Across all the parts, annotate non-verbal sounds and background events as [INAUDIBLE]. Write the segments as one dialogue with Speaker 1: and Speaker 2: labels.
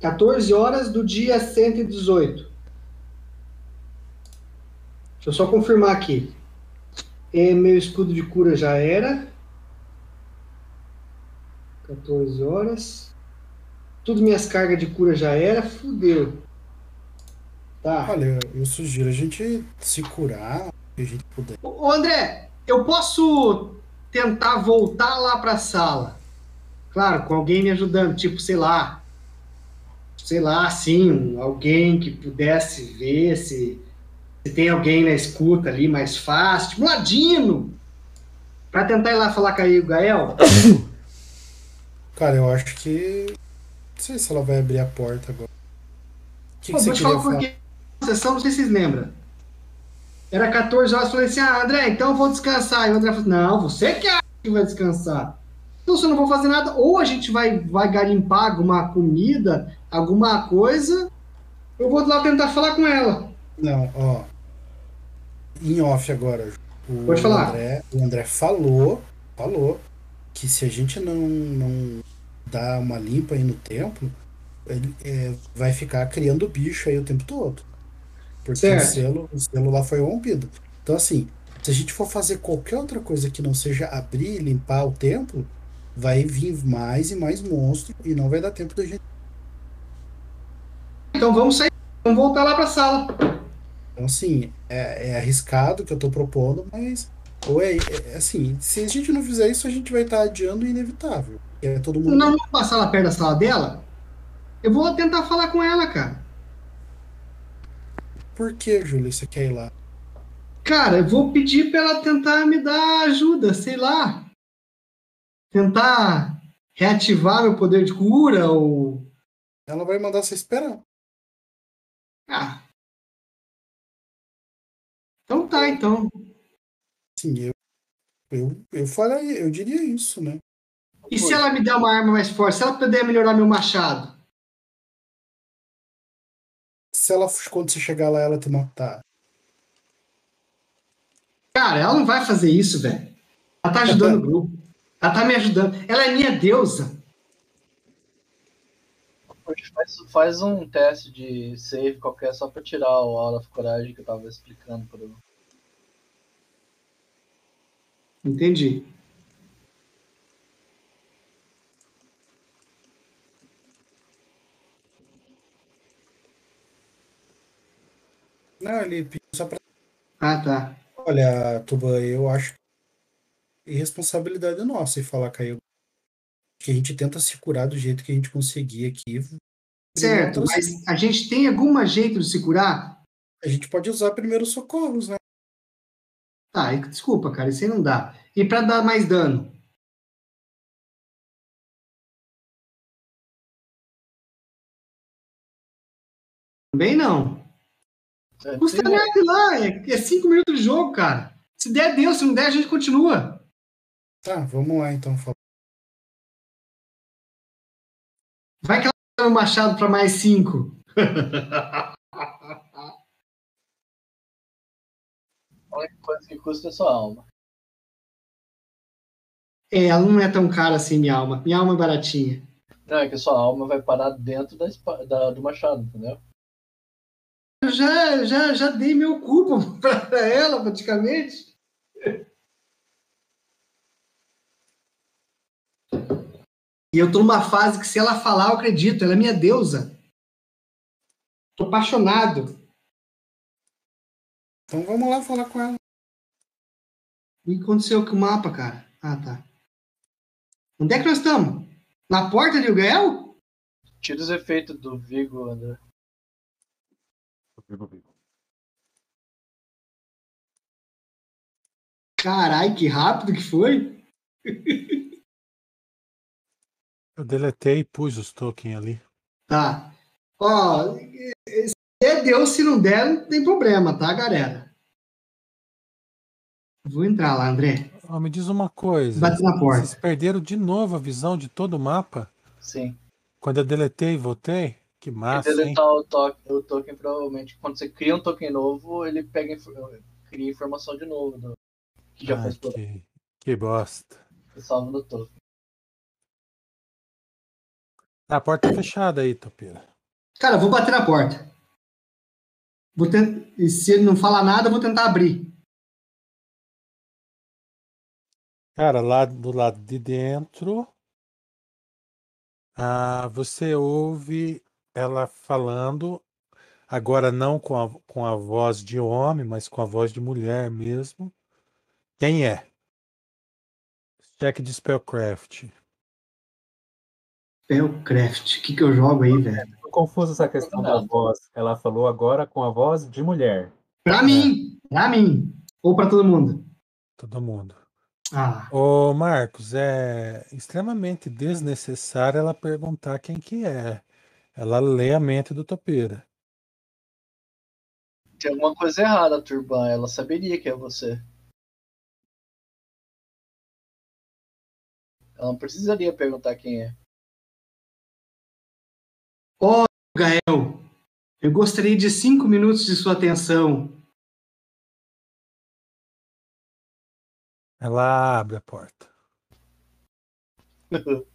Speaker 1: 14 horas do dia 118. Deixa eu só confirmar aqui. É, meu escudo de cura já era. 14 horas. Tudo minhas cargas de cura já era. Fudeu. Tá.
Speaker 2: Olha, eu sugiro a gente se curar, que a gente puder.
Speaker 1: Ô, André, eu posso tentar voltar lá pra sala. Claro, com alguém me ajudando, tipo, sei lá, sei lá, assim, alguém que pudesse ver se, se tem alguém na escuta ali mais fácil, tipo Ladino, para tentar ir lá falar com a Gael. [COUGHS]
Speaker 2: Cara, eu acho que. Não sei se ela vai abrir a porta agora. O que,
Speaker 1: Pô,
Speaker 2: que você
Speaker 1: te
Speaker 2: queria
Speaker 1: falar porque sessão, não sei se vocês lembram. Era 14 horas, eu falei assim, ah, André, então eu vou descansar. E o André falou, não, você que acha que vai descansar. Então, se eu não vou fazer nada, ou a gente vai, vai garimpar alguma comida, alguma coisa, eu vou lá tentar falar com ela.
Speaker 2: Não, ó. Em off agora. O
Speaker 1: Pode falar.
Speaker 2: André, o André falou, falou que se a gente não, não dar uma limpa aí no templo, ele é, vai ficar criando bicho aí o tempo todo. Porque o selo, o selo lá foi rompido. Então, assim, se a gente for fazer qualquer outra coisa que não seja abrir e limpar o templo, vai vir mais e mais monstros e não vai dar tempo da gente.
Speaker 1: Então vamos sair, vamos voltar lá pra sala.
Speaker 2: Então, assim, é, é arriscado o que eu tô propondo, mas. Ou é, é- assim, se a gente não fizer isso, a gente vai estar adiando o inevitável. É todo mundo.
Speaker 1: Não vamos passar lá perto da sala dela? Eu vou tentar falar com ela, cara.
Speaker 2: Por que, Júlio, você quer ir lá?
Speaker 1: Cara, eu vou pedir pra ela tentar me dar ajuda, sei lá. Tentar reativar meu poder de cura ou.
Speaker 2: Ela vai mandar você esperar.
Speaker 1: Ah. Então tá, então.
Speaker 2: Sim, eu, eu, eu falaria, eu diria isso, né?
Speaker 1: E se ela me der uma arma mais forte? Se ela puder melhorar meu machado?
Speaker 2: Se ela, quando você chegar lá, ela te matar.
Speaker 1: Cara, ela não vai fazer isso, velho. Ela tá ajudando [LAUGHS] o grupo. Ela tá me ajudando. Ela é minha deusa.
Speaker 3: Faz, faz um teste de save qualquer só pra tirar o Aura of Coragem que eu tava explicando pro.
Speaker 1: Entendi.
Speaker 2: Não, ele pediu só pra.
Speaker 1: Ah, tá.
Speaker 2: Olha, Tuba, eu acho que irresponsabilidade é nossa em falar caiu. Que a gente tenta se curar do jeito que a gente conseguir aqui.
Speaker 1: Certo, mas a gente tem algum jeito de se curar?
Speaker 2: A gente pode usar primeiros socorros, né?
Speaker 1: Tá, e- desculpa, cara, isso aí não dá. E pra dar mais dano? Também não.
Speaker 3: É,
Speaker 1: Custa nada lá, é, é cinco minutos de jogo, cara. Se der, deu, se não der, a gente continua.
Speaker 2: Tá, vamos lá então.
Speaker 1: Vai que ela dá o machado pra mais cinco.
Speaker 3: A única coisa que custa é sua alma.
Speaker 1: É, ela não é tão cara assim, minha alma. Minha alma é baratinha.
Speaker 3: Não, é que sua alma vai parar dentro da, da- do machado, entendeu?
Speaker 1: Eu já, já, já dei meu culpa pra ela, praticamente. E eu tô numa fase que se ela falar, eu acredito. Ela é minha deusa. Tô apaixonado.
Speaker 2: Então vamos lá falar com ela.
Speaker 1: O que aconteceu com o mapa, cara? Ah, tá. Onde é que nós estamos? Na porta de Ugael?
Speaker 3: Tira os efeitos do Vigo, André.
Speaker 1: Carai, que rápido que foi. [LAUGHS]
Speaker 4: Eu deletei e pus os tokens ali.
Speaker 1: Tá. Ó, se é Deus, se não der, não tem problema, tá, galera? Vou entrar lá, André.
Speaker 4: Ó, me diz uma coisa.
Speaker 1: Bate na porta.
Speaker 4: Vocês perderam de novo a visão de todo o mapa?
Speaker 3: Sim.
Speaker 4: Quando eu deletei e voltei? Que
Speaker 3: Se
Speaker 4: massa, hein?
Speaker 3: deletar o, to o token, provavelmente, quando você cria um token novo, ele pega cria informação de novo do que já
Speaker 4: Ai,
Speaker 3: foi explorado.
Speaker 4: que, que bosta.
Speaker 3: Você salva no token.
Speaker 4: A porta tá fechada aí, Topeira.
Speaker 1: Cara, eu vou bater na porta. Vou tent... E se ele não falar nada, eu vou tentar abrir.
Speaker 4: Cara, lá do lado de dentro, ah, você ouve ela falando, agora não com a, com a voz de homem, mas com a voz de mulher mesmo. Quem é? Check de Spellcraft.
Speaker 1: Spellcraft. O que, que eu jogo aí, velho?
Speaker 5: Tô confuso essa questão da voz. Ela falou agora com a voz de mulher.
Speaker 1: Pra mim! Pra mim! Ou pra todo mundo?
Speaker 4: Todo mundo.
Speaker 1: Ah,
Speaker 4: Ô, Marcos, é extremamente desnecessário ela perguntar quem que é. Ela lê a mente do topeira.
Speaker 3: Tem alguma coisa errada, Turban. Ela saberia que é você. Ela não precisaria perguntar quem é.
Speaker 1: Gael, eu gostaria de cinco minutos de sua atenção.
Speaker 4: Ela abre a porta. [LAUGHS]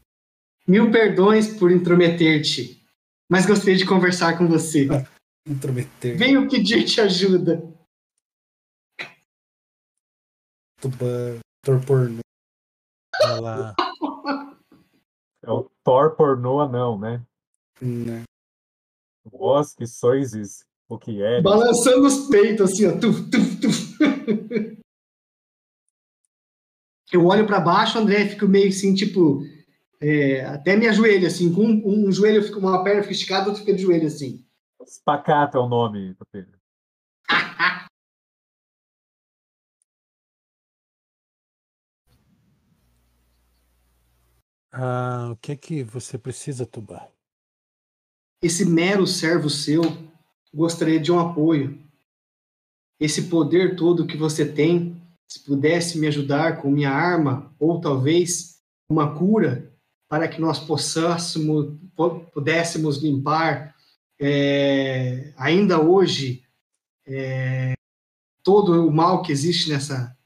Speaker 1: Mil perdões por intrometer-te, mas gostaria de conversar com você. [LAUGHS]
Speaker 2: Intrometer.
Speaker 1: Venho pedir-te ajuda.
Speaker 2: Tuba, Tor pornô. [LAUGHS]
Speaker 4: Ela,
Speaker 5: É o Thor pornô anão, né?
Speaker 2: Né?
Speaker 5: Vós que sois o que é.
Speaker 1: Balançando os peitos, assim, ó. Tuf, tuf, tuf. [LAUGHS] Eu olho pra baixo, André, fico meio assim, tipo. é, até me ajoelho, assim. Com um, um joelho, fica uma perna fica esticada, outro fica de joelho, assim.
Speaker 5: Spacata é o nome, Topeira. [LAUGHS]
Speaker 4: ah, o que que você precisa, Tuba?
Speaker 1: Esse mero servo seu gostaria de um apoio. Esse poder todo que você tem, se pudesse me ajudar com minha arma, ou talvez uma cura, para que nós possássemos, pu- pudéssemos limpar é, ainda hoje é, todo o mal que existe nessa,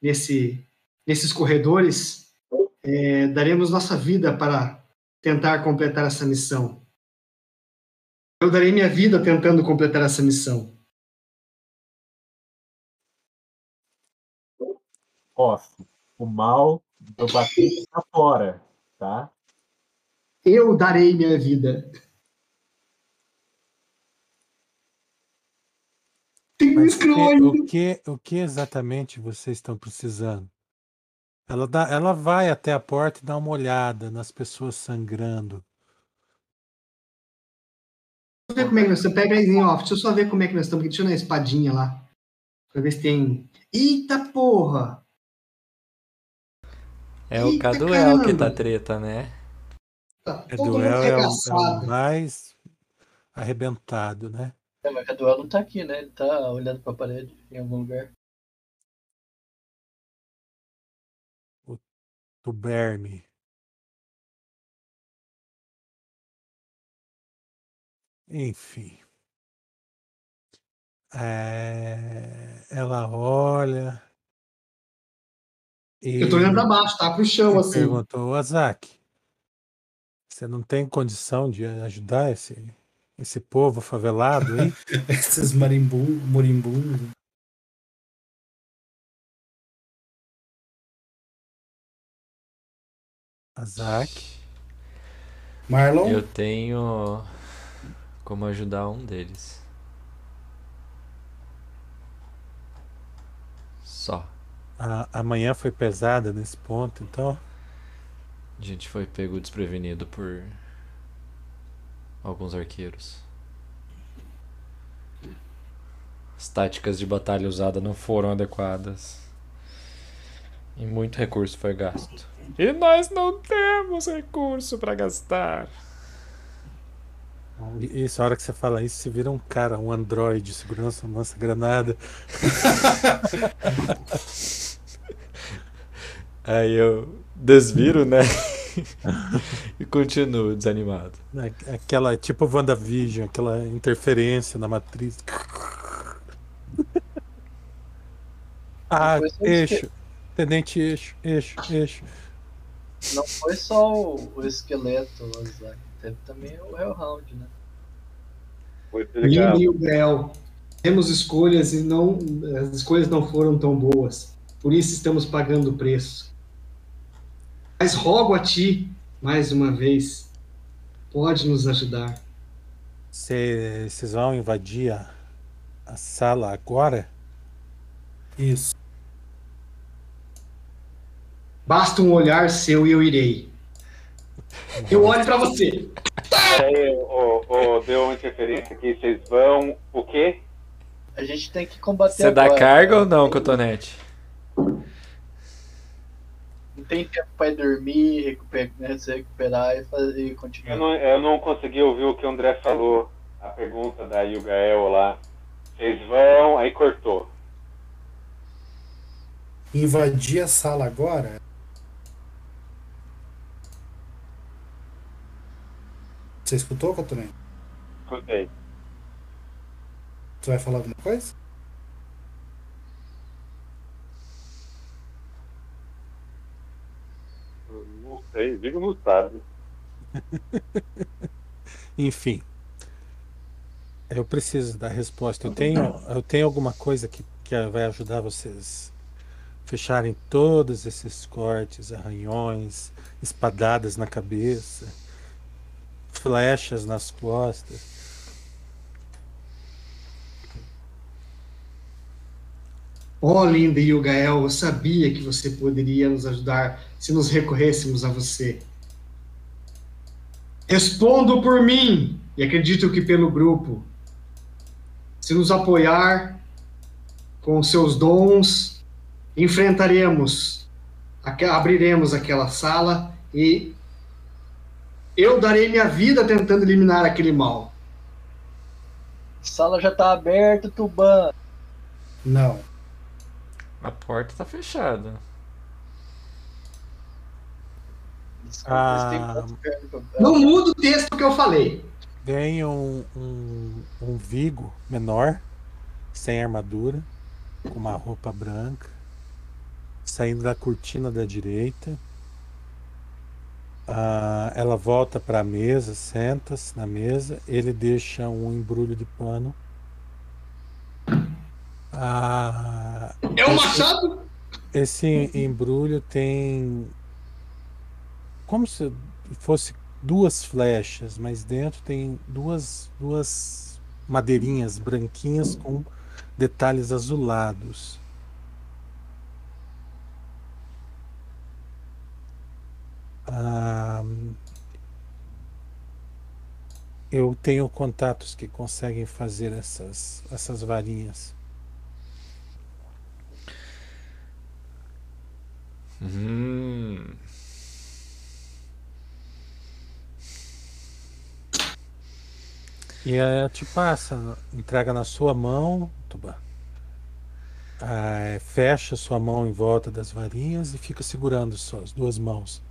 Speaker 1: nesse, nesses corredores, é, daremos nossa vida para tentar completar essa missão. Eu darei minha vida tentando completar essa missão.
Speaker 5: Off. O mal do bater tá fora, tá?
Speaker 1: Eu darei minha vida. Tem um
Speaker 4: o que, o que exatamente vocês estão precisando? Ela, dá, ela vai até a porta e dá uma olhada nas pessoas sangrando.
Speaker 1: Deixa eu ver como é que nós estamos. Pega aí em off. Deixa eu só ver como é que nós estamos. aqui. Deixa eu na espadinha lá. Pra ver se tem. Eita porra!
Speaker 6: É o
Speaker 1: Eita,
Speaker 6: Caduel que tá
Speaker 1: caramba.
Speaker 6: treta, né?
Speaker 1: Tá
Speaker 4: É
Speaker 1: todo mundo
Speaker 4: duel é o, é o
Speaker 1: arregaçado.
Speaker 4: mais arrebentado, né?
Speaker 3: É, mas o Caduel não tá aqui, né? Ele tá olhando pra parede em algum lugar.
Speaker 4: Tuberme. Enfim. É, ela olha. E
Speaker 1: Eu tô olhando pra baixo, tá? Pro chão, assim.
Speaker 4: perguntou, Azak, você não tem condição de ajudar esse, esse povo favelado aí? [LAUGHS]
Speaker 2: Esses marimbum, morimbundos.
Speaker 4: Azak,
Speaker 2: Marlon,
Speaker 6: Eu tenho como ajudar um deles. Só.
Speaker 4: a, a manhã foi pesada nesse ponto, então.
Speaker 6: A gente foi pego desprevenido por alguns arqueiros. As táticas de batalha usada não foram adequadas. E muito recurso foi gasto. E nós não temos recurso para gastar.
Speaker 4: E- Isso, a hora que você fala isso, você vira um cara, um androide segurando sua lança-granada. [LAUGHS]
Speaker 6: Aí eu desviro, né? [LAUGHS] e continuo desanimado.
Speaker 4: né? Aquela, tipo WandaVision, aquela interferência na matriz. Ah, eixo. Tenente eixo, eixo, eixo.
Speaker 3: Não foi só o, o esqueleto, o Zack, teve também o Hellhound, né?
Speaker 7: Muito legal.
Speaker 1: E o Grell. Temos escolhas e não as escolhas não foram tão boas. Por isso estamos pagando o preço. Mas rogo a ti, mais uma vez, pode nos ajudar.
Speaker 4: Cê- Vocês vão invadir a, a sala agora?
Speaker 2: Isso.
Speaker 1: Basta um olhar seu e eu irei. Eu olho pra você.
Speaker 7: Aí, ô, ô, deu uma interferência aqui. Vocês vão. O quê?
Speaker 3: A gente tem que combater
Speaker 6: Você dá
Speaker 3: agora.
Speaker 6: carga ou não, Cotonete?
Speaker 3: Não tem tempo pra ir dormir, recuperar, né, se recuperar e, fazer, e
Speaker 7: Eu
Speaker 3: continuar.
Speaker 7: não, eu não consegui ouvir o que o André falou. A pergunta da Yugael lá. Vocês vão. Aí cortou.
Speaker 2: Invadir a sala agora? Você escutou, Cotonete?
Speaker 7: Escutei.
Speaker 2: Tu vai falar alguma coisa?
Speaker 7: Não sei, digo não sabe. [LAUGHS]
Speaker 4: Enfim. Eu preciso da resposta. Eu tenho, eu tenho alguma coisa que, que vai ajudar vocês fecharem todos esses cortes, arranhões, espadadas na cabeça, flechas nas costas.
Speaker 1: Ó, linda Yugael, eu sabia que você poderia nos ajudar se nos recorrêssemos a você. Respondo por mim e acredito que pelo grupo. Se nos apoiar com seus dons, enfrentaremos, abriremos aquela sala e eu darei minha vida tentando eliminar aquele mal.
Speaker 3: A sala já tá aberta, Tuban.
Speaker 2: Não.
Speaker 6: A porta tá fechada.
Speaker 4: Ah.
Speaker 1: Não muda o texto que eu falei.
Speaker 4: Tem um, um, um Vigo menor, sem armadura, com uma roupa branca, saindo da cortina da direita. Ah, ela volta para a mesa, senta-se na mesa, ele deixa um embrulho de pano. Ah,
Speaker 1: É o machado?
Speaker 4: esse embrulho tem como se fosse duas flechas, mas dentro tem duas duas madeirinhas branquinhas com detalhes azulados. Ah, eu tenho contatos que conseguem fazer essas essas varinhas.
Speaker 6: Hum.
Speaker 4: E aí te passa, entrega na sua mão, Tuban. Ah, é, fecha sua mão em volta das varinhas e fica segurando suas duas mãos.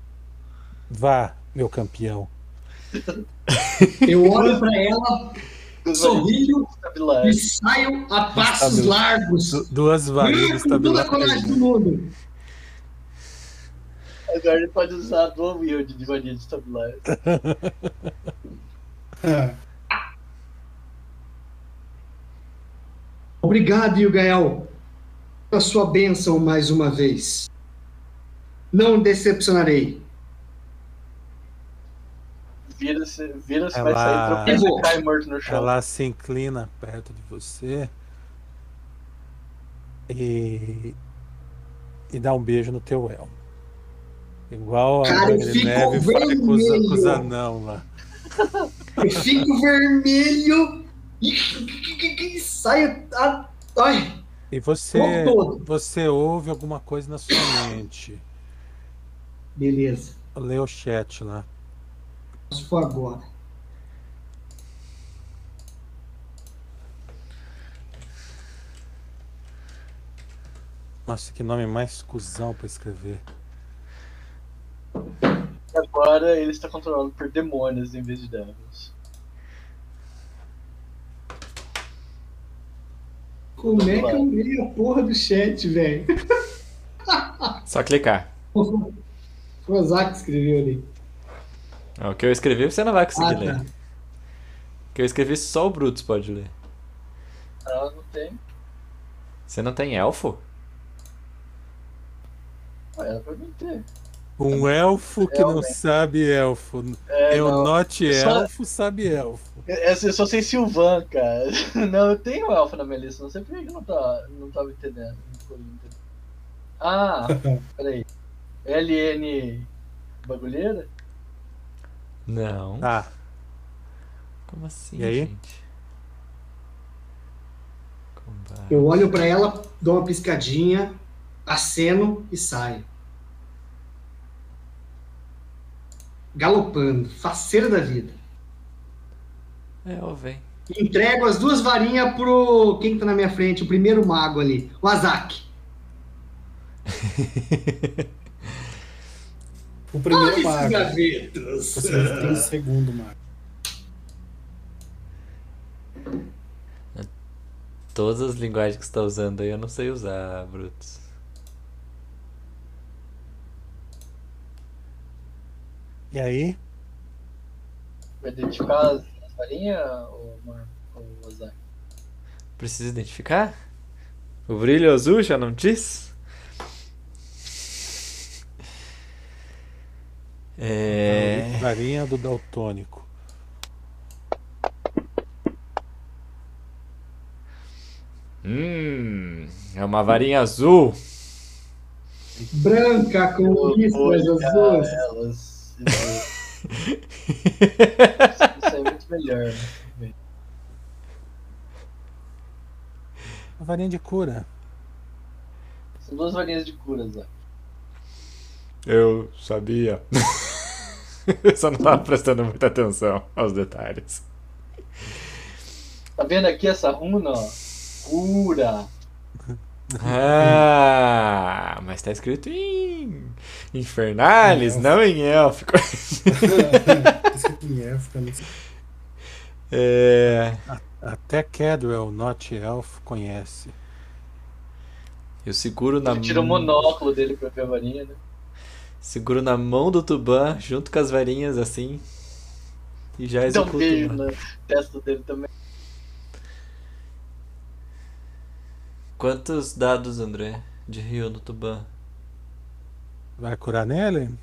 Speaker 4: Vá, meu campeão. [LAUGHS]
Speaker 1: Eu olho pra ela, sorrio e saio a passos
Speaker 4: Estabil-
Speaker 1: largos.
Speaker 4: Du- duas varinhas
Speaker 1: Com toda a coragem do
Speaker 4: estabilizadas.
Speaker 1: mundo.
Speaker 3: Agora ele pode usar a dual wield de varinha de estabilar.
Speaker 2: Ah, [LAUGHS]
Speaker 1: Obrigado, Yugael, pela sua bênção mais uma vez. Não decepcionarei.
Speaker 3: Vira-se, vira-se,
Speaker 4: Ela-
Speaker 3: vai sair tropeça e cai morto no chão.
Speaker 4: Ela se inclina perto de você e, e dá um beijo no teu elmo. Igual a
Speaker 1: Cara,
Speaker 4: Neve faz com os,
Speaker 1: vermelho.
Speaker 4: com os anão lá.
Speaker 1: Eu fico vermelho e saio. a- Ai,
Speaker 4: E você, você ouve alguma coisa na sua mente.
Speaker 1: beleza.
Speaker 4: Lê o chat lá.
Speaker 1: Se for agora.
Speaker 4: Nossa, que nome mais cuzão pra escrever.
Speaker 3: Agora ele está controlado por demônios em vez de devils.
Speaker 1: Como é que eu leio a porra do chat, velho?
Speaker 6: Só clicar. [LAUGHS]
Speaker 1: O Ozaki escreveu ali.
Speaker 6: Ah, O que eu escrevi você não vai conseguir
Speaker 1: Ah,
Speaker 6: ler.
Speaker 1: tá.
Speaker 6: O que eu escrevi só o Brutus pode ler.
Speaker 3: Ela não tem.
Speaker 6: Você não tem elfo?
Speaker 3: Ah, mim ter.
Speaker 4: Um elfo que não sabe elfo.
Speaker 3: É,
Speaker 4: Eu
Speaker 3: não.
Speaker 4: note
Speaker 3: Só-
Speaker 4: elfo, sabe elfo.
Speaker 3: É, Eu só sei Silvan, cara. [LAUGHS] Não, eu tenho elfo na minha lista, não sei por que eu não, tá, não tava. Não entendendo. Ah, [LAUGHS] peraí. LN bagulheira?
Speaker 6: Não.
Speaker 4: Tá.
Speaker 6: Como assim,
Speaker 4: E aí?
Speaker 6: gente? Combate.
Speaker 1: Eu olho pra ela, dou uma piscadinha, aceno e saio. Galopando, faceiro da vida.
Speaker 6: É, ó, vem.
Speaker 1: Entrego as duas varinhas pro. Quem tá na minha frente? O primeiro mago ali, o Azaki. [LAUGHS]
Speaker 2: O primeiro
Speaker 1: Olha esses
Speaker 2: mago. Você tem o segundo mago.
Speaker 6: Todas as linguagens que você tá usando aí eu não sei usar, Brutus.
Speaker 4: E aí?
Speaker 3: Vai identificar as, as varinhas, ou ou Ozaki?
Speaker 6: Precisa identificar? O brilho azul já não diz? É.
Speaker 4: Varinha do daltônico.
Speaker 6: Hum, é uma varinha azul.
Speaker 1: Branca com listras azuis.
Speaker 3: Elas. [LAUGHS] Isso é muito melhor, né?
Speaker 4: Uma varinha de cura.
Speaker 3: São duas varinhas de cura, Zé.
Speaker 6: Eu sabia. Eu [LAUGHS] só não tava prestando muita atenção aos detalhes.
Speaker 3: Tá vendo aqui essa runa, ó? Cura.
Speaker 6: Ah, mas tá escrito em Infernalis, não em élfico. [LAUGHS]
Speaker 2: Escrito em élfico, eu não sei.
Speaker 6: É,
Speaker 4: Até Cadwell, Not Elf, conhece.
Speaker 6: eu seguro na
Speaker 3: Ele tira o
Speaker 6: mão.
Speaker 3: monóculo dele pra ver a varinha, né?
Speaker 6: Seguro na mão do Tuban, junto com as varinhas assim. E já
Speaker 3: Dá um
Speaker 6: executo.
Speaker 3: beijo na testa dele também.
Speaker 6: Quantos dados, André, de rio no Tuban?
Speaker 4: Vai curar nele?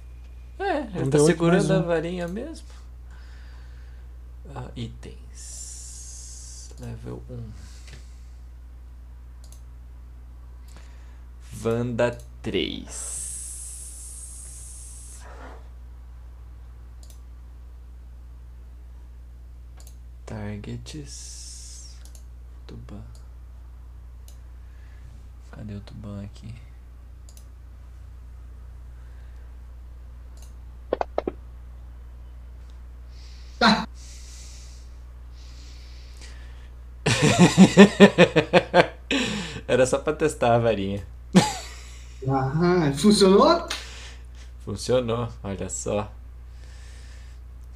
Speaker 6: É, ele tá
Speaker 4: D8
Speaker 6: segurando a varinha mesmo. Ah, itens. Level 1. Vanda 3. Targets. Tuban. Cadê o Tuban aqui? [LAUGHS] Era só pra testar a varinha.
Speaker 1: Ah, funcionou?
Speaker 6: Funcionou, olha só.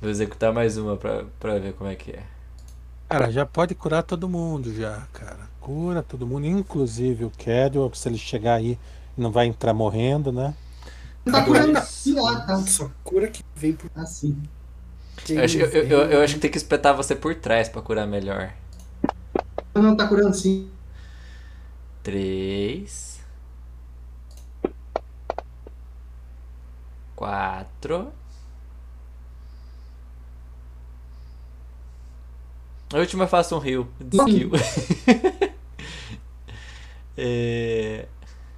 Speaker 6: Vou executar mais uma pra, pra ver como é que é.
Speaker 4: Cara, já pode curar todo mundo já, cara. Cura todo mundo, inclusive o Cadwell, se ele chegar aí não vai entrar morrendo, né?
Speaker 1: Não tá curando lá, tá?
Speaker 2: Só cura que vem por
Speaker 1: Assim.
Speaker 6: Eu acho, eu, eu, eu acho que tem que espetar você por trás pra curar melhor.
Speaker 1: Não, tá curando sim.
Speaker 6: Três. Quatro. A última eu faço um rio de skill. [LAUGHS] é...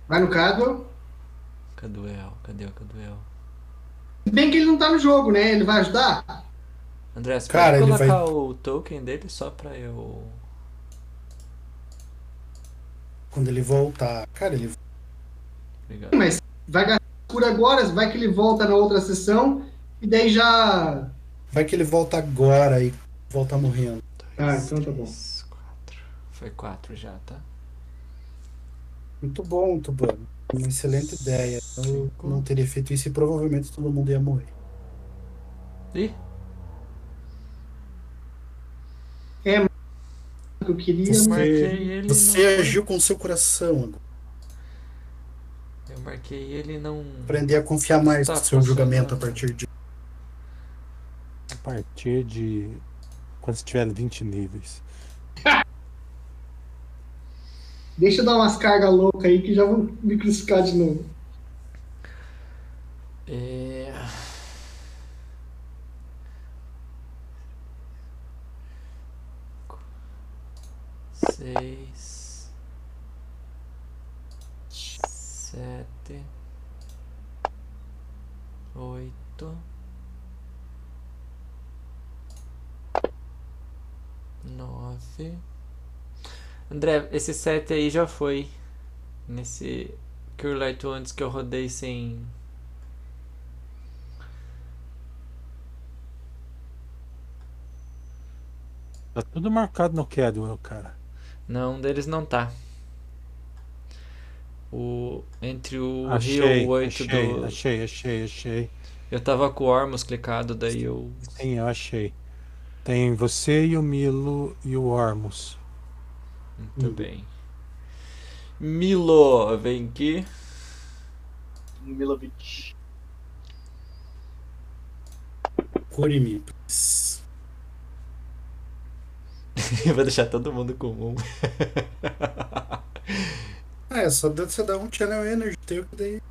Speaker 1: Vai no Cadwell.
Speaker 6: Cadê o El? Cadê o Cadê o El?
Speaker 1: Bem que ele não tá no jogo, né? Ele vai ajudar?
Speaker 6: André, você
Speaker 2: Cara,
Speaker 6: pode
Speaker 2: ele
Speaker 6: colocar
Speaker 2: vai-
Speaker 6: o token dele só pra eu.
Speaker 2: Quando ele voltar. Cara, ele
Speaker 6: Obrigado.
Speaker 1: Mas vai gastar cura agora, vai que ele volta na outra sessão e daí já.
Speaker 2: vai que ele volta agora e volta morrendo.
Speaker 1: Ah, então tá bom.
Speaker 6: Três, quatro. Foi quatro já, tá?
Speaker 2: Muito bom, Tubano. Uma excelente ideia. Eu não teria feito isso e provavelmente todo mundo ia morrer.
Speaker 6: Ih,
Speaker 1: O que eu queria.
Speaker 6: eu
Speaker 2: Você-
Speaker 6: marquei ele.
Speaker 2: Você
Speaker 6: no-
Speaker 2: agiu com o seu coração agora.
Speaker 6: Eu marquei ele não.
Speaker 2: Aprender a confiar mais
Speaker 6: Tá
Speaker 2: no seu julgamento a
Speaker 6: funcionando.
Speaker 2: partir de.
Speaker 4: A partir de. Quando você tiver 20 níveis.
Speaker 1: Deixa eu dar umas cargas loucas aí que já vão me crucificar de novo.
Speaker 6: É... Seis, sete, oito, nove. André, esse sete aí já foi nesse Cure Light antes que eu rodei sem
Speaker 4: Tá tudo marcado no Cadwell, cara.
Speaker 6: Não, um deles não tá. O entre o
Speaker 4: Achei,
Speaker 6: Rio 8
Speaker 4: achei,
Speaker 6: do
Speaker 4: achei, achei, achei.
Speaker 6: Eu tava com o Ormus clicado, daí eu
Speaker 4: Sim, eu achei. Tem você e o Milo e o Ormus.
Speaker 6: muito bem. Milo, vem aqui.
Speaker 3: Milovic.
Speaker 2: Cure-me.
Speaker 6: Vai deixar todo mundo com um. [LAUGHS]
Speaker 2: Ah, é só você dar um Channel Energy, tem o que daí.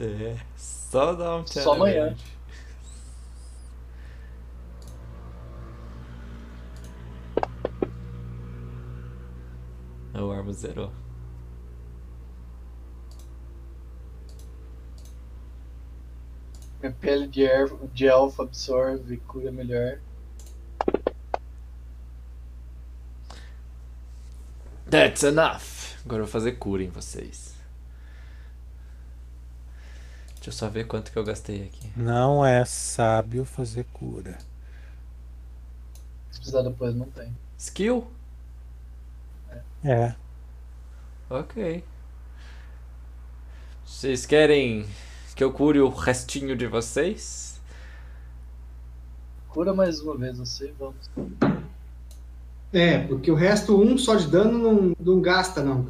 Speaker 6: É, só dá um
Speaker 3: Só
Speaker 6: channel
Speaker 3: amanhã.
Speaker 6: Energy. O Ormus zerou.
Speaker 3: Minha pele de, er- de elfo absorve, cura melhor.
Speaker 6: That's enough. Agora eu vou fazer cura em vocês. Deixa eu só ver quanto que eu gastei aqui.
Speaker 4: Não é sábio fazer cura.
Speaker 3: Se precisar depois, não tem.
Speaker 6: Skill?
Speaker 4: É.
Speaker 6: Ok. Vocês querem que eu cure o restinho de vocês?
Speaker 3: Cura mais uma vez, eu sei, vamos.
Speaker 1: É, porque o resto, um só de dano não, não gasta, não.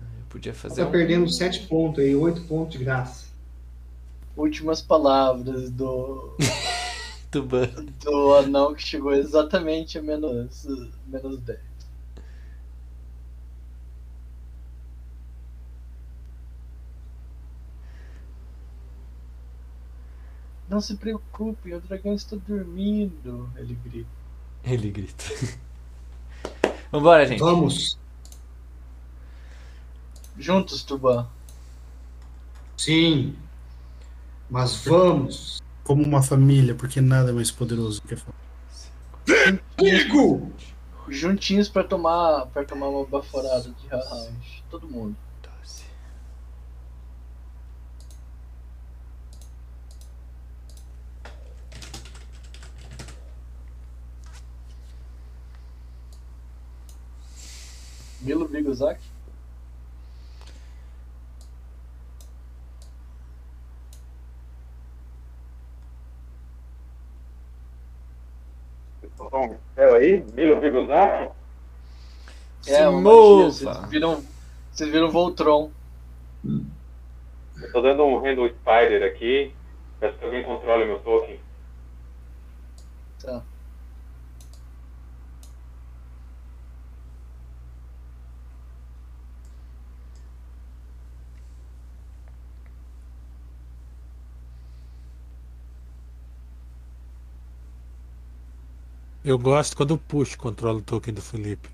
Speaker 6: Eu podia fazer
Speaker 1: Tá
Speaker 6: um...
Speaker 1: perdendo 7 pontos aí, 8 pontos de graça.
Speaker 3: Últimas palavras do, [LAUGHS]
Speaker 6: tuban.
Speaker 3: do anão que chegou exatamente a menos, menos 10. Não se preocupe, o dragão está dormindo, ele grita.
Speaker 6: Ele grita. [LAUGHS] Vambora, gente.
Speaker 1: Vamos.
Speaker 3: Juntos, Tuban.
Speaker 1: Sim. Mas vamos.
Speaker 2: Como uma família, porque nada é mais poderoso que a família.
Speaker 3: Juntinhos pra tomar, pra tomar uma baforada de Hellhound. Todo mundo. Milo Bigozak.
Speaker 7: Então, céu aí, Milo Viguzaki?
Speaker 6: Se
Speaker 3: É,
Speaker 6: mova!
Speaker 3: Vocês viram, vocês viram Voltron.
Speaker 7: Eu tô dando um Handle Spider aqui. Peço que alguém controle meu token.
Speaker 3: Tá.
Speaker 4: Eu gosto quando o push controla o token do Felipe.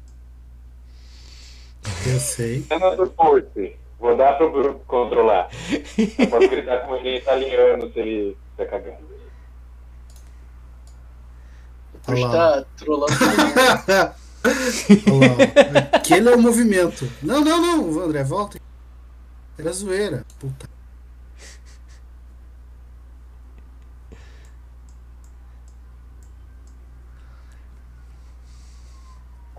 Speaker 2: Eu sei.
Speaker 7: Do Force. Vou dar pro Bruno controlar. Eu posso gritar com ele em italiano se ele tá cagando.
Speaker 2: Olha lá.
Speaker 3: tá trolando.
Speaker 2: Aquele é o movimento. Não, não, não, André, volta. Era zoeira. Puta.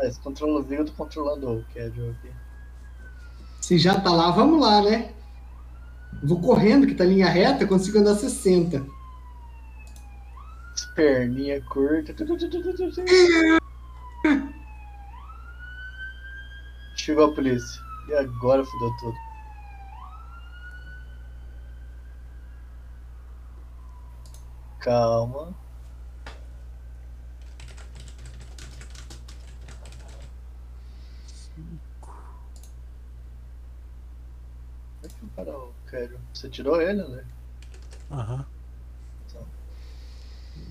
Speaker 3: Mas controla V, eu tô controlando O, que é de.
Speaker 1: Se já tá lá, vamos lá, né? Vou correndo, que tá linha reta, consigo andar 60.
Speaker 3: Perninha curta. Chegou a polícia. E agora fudeu tudo. Calma. O cara quero? Você tirou ele, né?
Speaker 4: Aham.
Speaker 3: Então.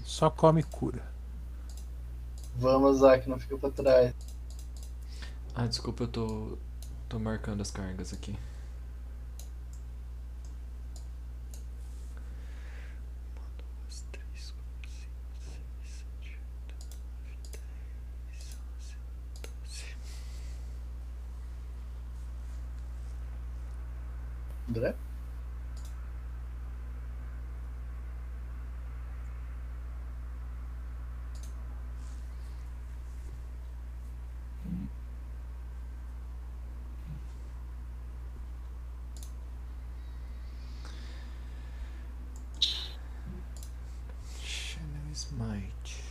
Speaker 4: Só come cura.
Speaker 3: Vamos, Zack, não fica pra trás.
Speaker 6: Ah, desculpa, eu tô. tô marcando as cargas aqui. Uma, duas, três, quatro, cinco, seis, sete, oito, nove, dez, onze, doze.
Speaker 3: André?
Speaker 6: Shadow Smite.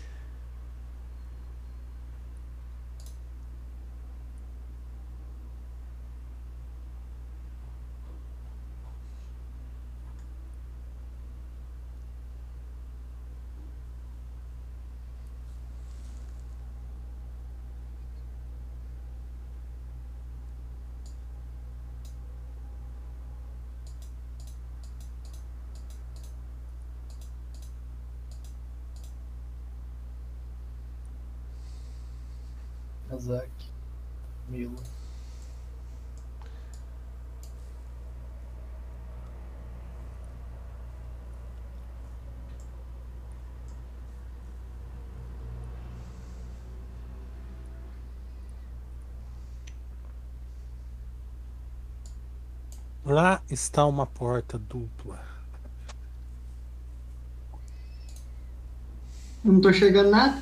Speaker 3: Zack. Milo.
Speaker 4: Lá está uma porta dupla.
Speaker 1: Não tô chegando nada.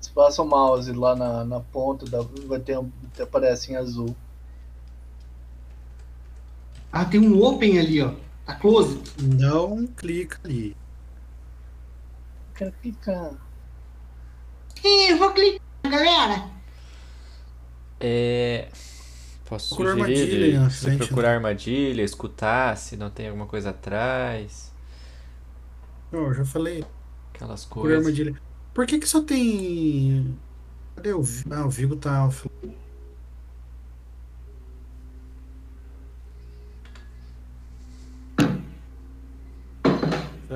Speaker 3: Se passa o mouse lá na, na ponta, da, vai ter um, aparece em azul.
Speaker 1: Ah, tem um open ali, ó. Tá close.
Speaker 2: Não clica ali.
Speaker 3: Quero clicar.
Speaker 1: Ih, eu vou clicar, galera.
Speaker 6: É. Posso
Speaker 2: Procura
Speaker 6: sugerir
Speaker 2: armadilha
Speaker 6: de procurar armadilha, escutar se não tem alguma coisa atrás,
Speaker 2: Não, eu já falei.
Speaker 6: aquelas coisas.
Speaker 2: armadilha. Por que que só tem. Cadê o Vigo? Ah, o Vigo tá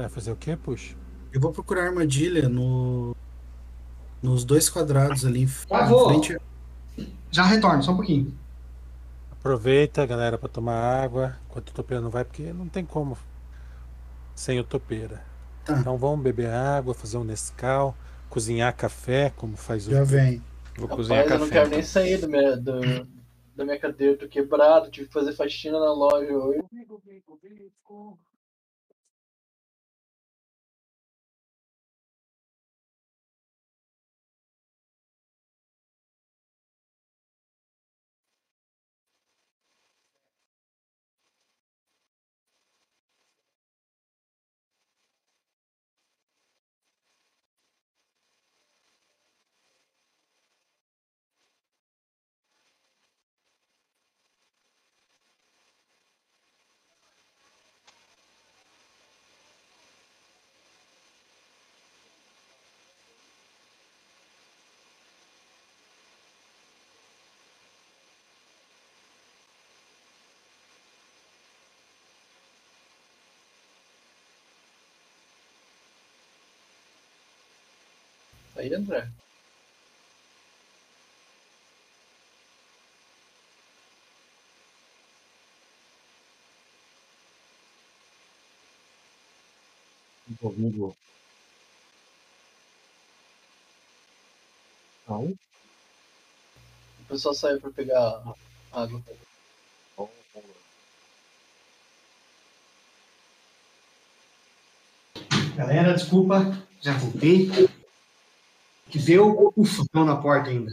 Speaker 4: vai fazer o quê, puxa?
Speaker 2: Eu vou procurar armadilha no. Nos dois quadrados ali em frente.
Speaker 1: Já retorno, só um pouquinho.
Speaker 4: Aproveita, galera, para tomar água. Enquanto o topeira não vai, porque não tem como sem o topeira.
Speaker 2: Tá.
Speaker 4: Então vamos beber água, fazer um Nescau, cozinhar café, como faz o.
Speaker 2: Já vem.
Speaker 6: Vou cozinhar
Speaker 3: Rapaz, eu não
Speaker 6: café.
Speaker 3: quero nem sair do minha, do, da minha cadeira, tô quebrado, tive que fazer faxina na loja hoje. Aí, André.
Speaker 5: Comigo. Não.
Speaker 3: O pessoal saiu pra pegar água.
Speaker 1: Galera, desculpa, já voltei. Que deu o fogão na porta ainda.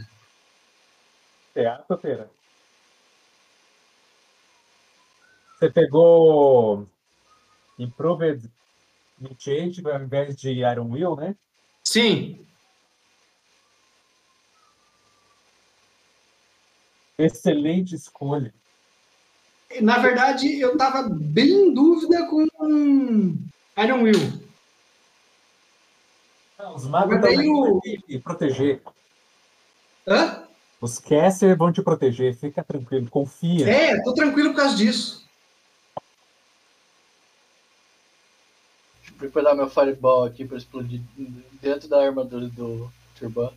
Speaker 5: Teatro, Pera. Você pegou Improved Change ao invés de Iron Will, né?
Speaker 1: Sim,
Speaker 5: Excelente escolha.
Speaker 1: na verdade, eu tava bem em dúvida com Iron Will.
Speaker 5: Os magos
Speaker 1: Mas
Speaker 5: também
Speaker 1: o-
Speaker 5: vão te proteger.
Speaker 1: Hã?
Speaker 5: Os caster vão te proteger. Fica tranquilo, confia.
Speaker 1: É, tô tranquilo por causa disso.
Speaker 3: Deixa eu preparar meu fireball aqui pra explodir dentro da armadura do Turban.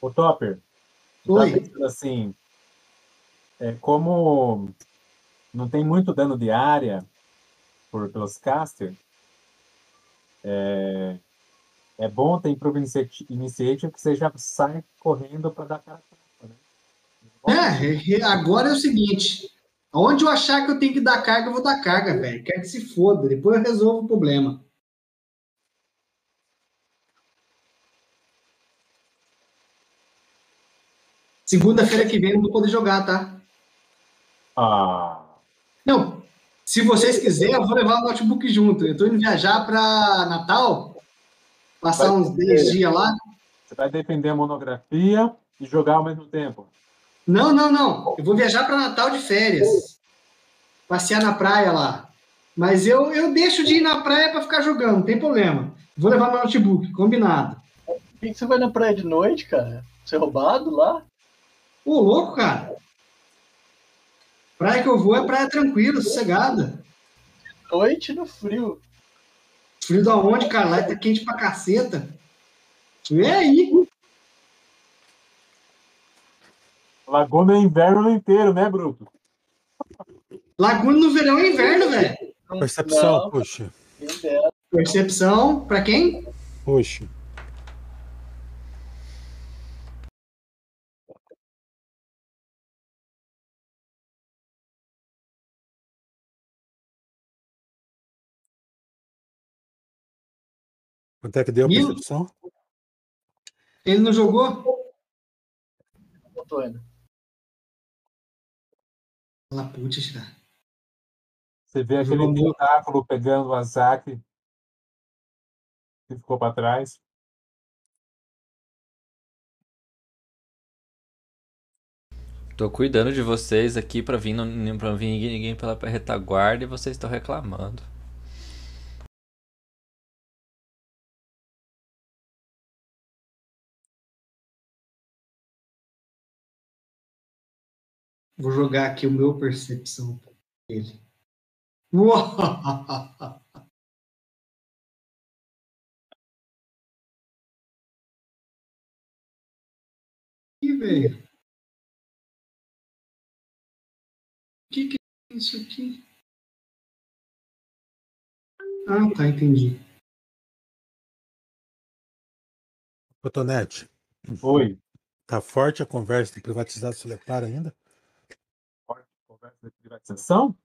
Speaker 5: O Topper, tu
Speaker 1: Oi.
Speaker 5: tá pensando assim, é, como não tem muito dano de área por, pelos caster, é, é bom ter Improve Initiative que você já sai correndo para dar cara a né?
Speaker 1: É, é, agora é o seguinte. Onde eu achar que eu tenho que dar carga, eu vou dar carga, velho. Quer que se foda. Depois eu resolvo o problema. Segunda-feira que vem eu não vou poder jogar, tá?
Speaker 5: Ah,
Speaker 1: Não, se vocês quiserem, eu vou levar o notebook junto. Eu tô indo viajar para Natal, passar
Speaker 5: Vai
Speaker 1: uns 10 dias lá.
Speaker 5: você vai defender a monografia e jogar ao mesmo tempo.
Speaker 1: Não, não, não. Eu vou viajar para Natal de férias. Passear na praia lá. Mas eu, eu deixo de ir na praia para ficar jogando, não tem problema. Vou levar meu notebook, combinado.
Speaker 3: Por que que você vai na praia de noite, cara? Você é roubado lá?
Speaker 1: Ô, louco, cara. Praia que eu vou é praia tranquila, sossegada.
Speaker 3: Noite no frio.
Speaker 1: Frio da onde, cara? Lá tá quente pra caceta. E aí?
Speaker 5: Laguna é inverno inteiro, né, Bruto?
Speaker 1: Laguna no verão e inverno, velho.
Speaker 4: Percepção,
Speaker 3: Não,
Speaker 4: puxa.
Speaker 1: Percepção, pra quem?
Speaker 4: Puxa. Quanto é que deu a
Speaker 1: Mil?
Speaker 4: percepção?
Speaker 1: Ele não jogou?
Speaker 3: Tô indo.
Speaker 1: Lá, putz, cara.
Speaker 5: Você vê aquele tentáculo pegando o Azaki que ficou para trás.
Speaker 6: Tô cuidando de vocês aqui pra vir, não, pra vir ninguém, ninguém pela retaguarda e vocês estão reclamando.
Speaker 1: Vou jogar aqui o meu percepção dele. Uau! [LAUGHS] Ih, velho. O que, que é isso aqui? Ah, tá, entendi.
Speaker 4: Cotonete,
Speaker 5: Oi.
Speaker 4: tá forte a conversa de privatizar a Solepar ainda?
Speaker 5: Conversa de privatização?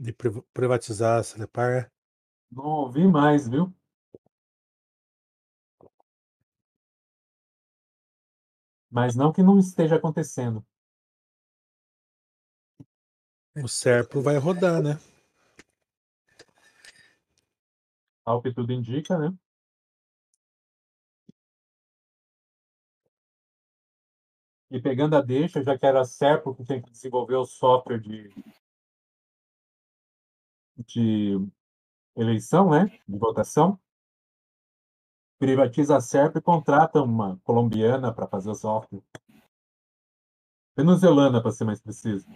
Speaker 4: De priv- privatizar a Solepar?
Speaker 5: Não ouvi mais, viu? Mas não que não esteja acontecendo.
Speaker 4: O Serpro vai rodar, né?
Speaker 5: Ao que tudo indica, né? E pegando a deixa, já que era a que tem que desenvolver o software de, de eleição, né? De votação. Privatiza a Serpo e contrata uma colombiana para fazer o software. Venezuelana, para ser mais preciso.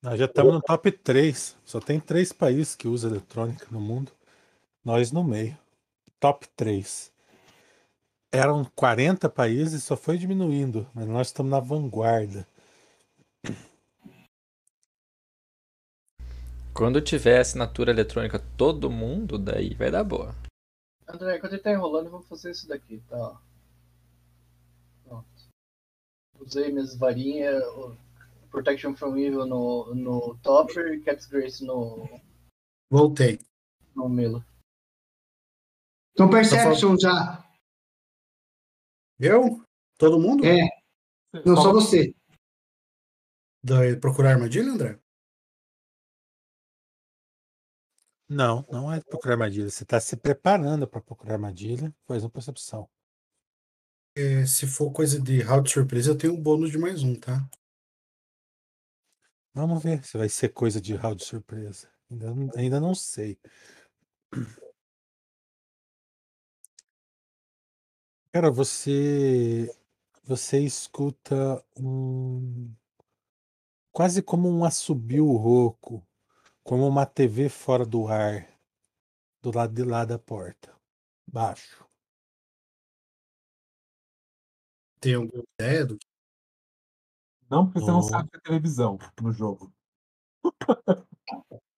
Speaker 4: Nós já estamos no top 3. Só tem três países que usam eletrônica no mundo. Nós no meio. Top 3. Eram 40 países, só foi diminuindo. Mas nós estamos na vanguarda.
Speaker 6: Quando tiver assinatura eletrônica todo mundo, daí vai dar boa.
Speaker 3: André, enquanto ele tá enrolando, eu vou fazer isso daqui, tá? Pronto. Usei minhas varinhas, Protection from Evil no, no Topper e Cat's Grace no,
Speaker 2: Voltei.
Speaker 3: no Milo.
Speaker 1: Então, Perception já.
Speaker 2: Eu? Todo mundo?
Speaker 1: É, não só você.
Speaker 2: Da- procurar armadilha, André?
Speaker 4: Não, não é procurar armadilha. Você está se preparando para procurar armadilha. Faz uma percepção.
Speaker 2: É, se for coisa de round surpresa, eu tenho um bônus de mais um, tá?
Speaker 4: Vamos ver se vai ser coisa de round surpresa. Ainda, ainda não sei. Cara, você você escuta um quase como um assobio rouco, como uma TV fora do ar, do lado de lá da porta, baixo.
Speaker 2: Tem alguma ideia do
Speaker 5: Não, porque você não
Speaker 4: Não.
Speaker 5: sabe que é televisão no jogo.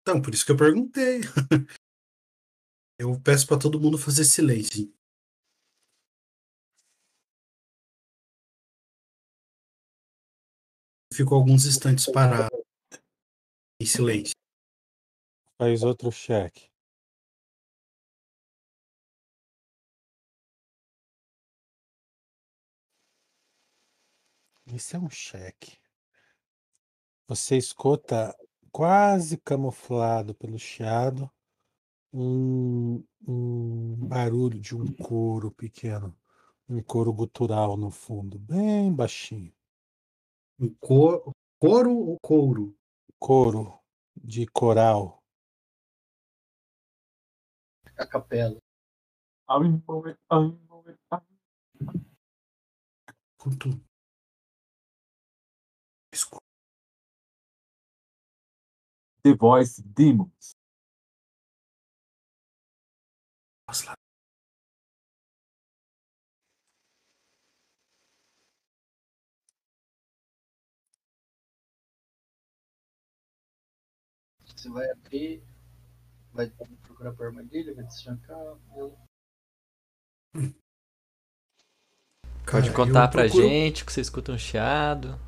Speaker 2: Então, por isso que eu perguntei. [LAUGHS] Eu peço pra todo mundo fazer silêncio. Fico alguns instantes parado em silêncio.
Speaker 4: Faz outro cheque. Isso é um cheque. Você escuta quase camuflado pelo chiado um, um barulho de um coro pequeno, um coro gutural no fundo, bem baixinho.
Speaker 2: Um cor... Coro ou couro?
Speaker 4: Coro de coral.
Speaker 3: A capela.
Speaker 2: Quanto...
Speaker 5: The Voice Demons.
Speaker 2: Nossa,
Speaker 3: Você vai abrir, vai procurar por armadilha, vai destrancar. eu-
Speaker 6: Pode
Speaker 2: Cara,
Speaker 6: contar
Speaker 2: eu
Speaker 6: pra
Speaker 2: procuro-
Speaker 6: gente que você escuta um chiado.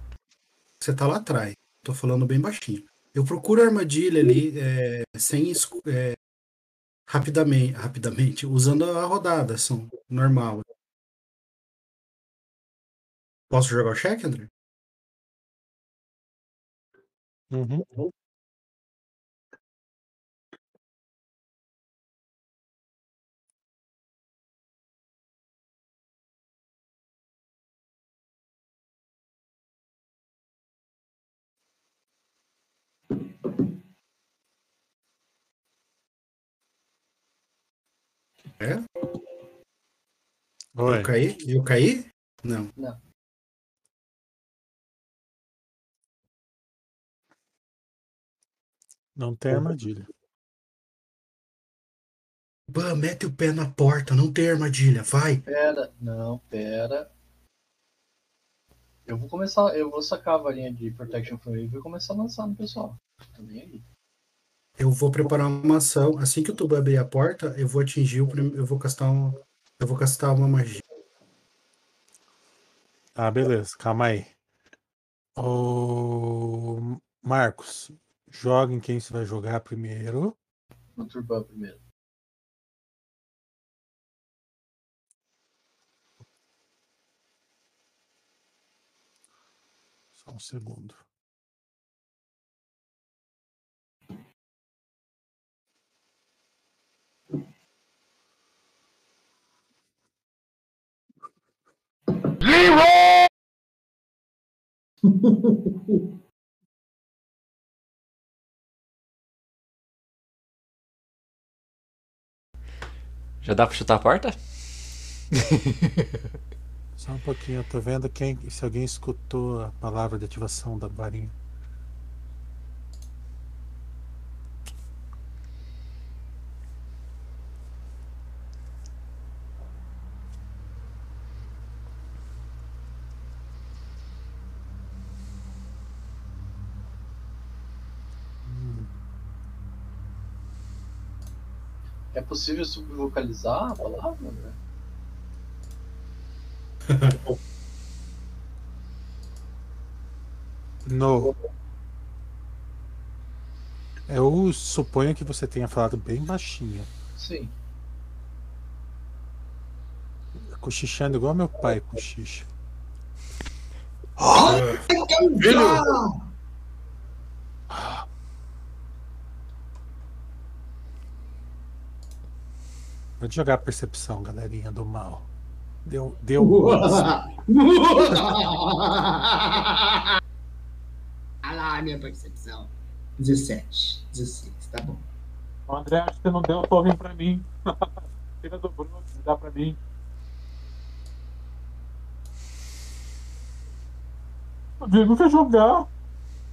Speaker 2: Você tá lá atrás. Tô falando bem baixinho. Eu procuro armadilha ali é, sem é, rapidamente, rapidamente, usando a rodada, ação normal. Posso jogar o cheque, André?
Speaker 4: Uhum.
Speaker 2: É?
Speaker 4: Oi.
Speaker 2: Eu caí? Eu caí? Não.
Speaker 4: Não tem armadilha.
Speaker 2: Bah, mete o pé na porta, não tem armadilha, vai.
Speaker 3: Pera, não, pera. Eu vou começar, eu vou sacar a varinha de Protection from Evil e começar a lançar no pessoal. Também aí.
Speaker 2: Eu vou preparar uma ação. Assim que o tubo abrir a porta, eu vou atingir o prim... Eu vou castar um. Eu vou castar uma magia.
Speaker 4: Ah, beleza, calma aí. Ô, Marcos, joga em quem você vai jogar primeiro.
Speaker 3: No Turban primeiro.
Speaker 4: Só um segundo.
Speaker 6: Já dá pra chutar a porta? [LAUGHS]
Speaker 4: Só um pouquinho, eu tô vendo quem, se alguém escutou a palavra de ativação da varinha.
Speaker 3: É possível subvocalizar a palavra? Né? [LAUGHS]
Speaker 4: No. Eu suponho que você tenha falado bem baixinho.
Speaker 3: Sim.
Speaker 4: Cochichando igual meu pai cochicha.
Speaker 2: Filho!
Speaker 4: Pode jogar a percepção, galerinha do mal. Deu, deu.
Speaker 1: Olha lá a minha percepção. 17. 16, tá bom.
Speaker 5: André, acho que você não deu o torre pra mim. [LAUGHS] Tira do Bruno, dá pra mim. O Diego quer jogar.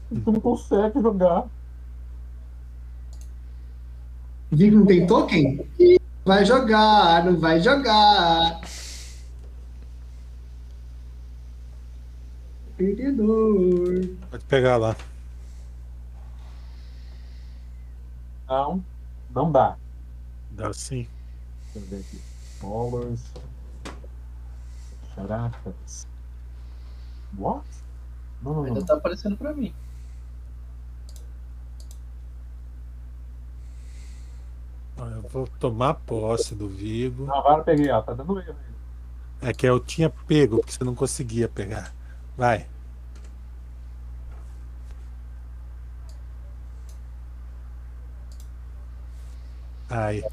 Speaker 5: Tu não consegue jogar.
Speaker 1: Vigo não tem token? Ih, Vai jogar, não vai jogar. Perdedor.
Speaker 4: Pode pegar lá.
Speaker 5: Não, não dá.
Speaker 4: Dá sim.
Speaker 5: Deixa eu ver aqui. Dollars. Characters. What? Não, não, não.
Speaker 3: Ainda tá aparecendo pra mim.
Speaker 4: Eu vou tomar posse do Vigo.
Speaker 5: Não, agora eu peguei, ó. Tá dando erro.
Speaker 4: É que eu tinha pego, porque você não conseguia pegar. Vai. Aí.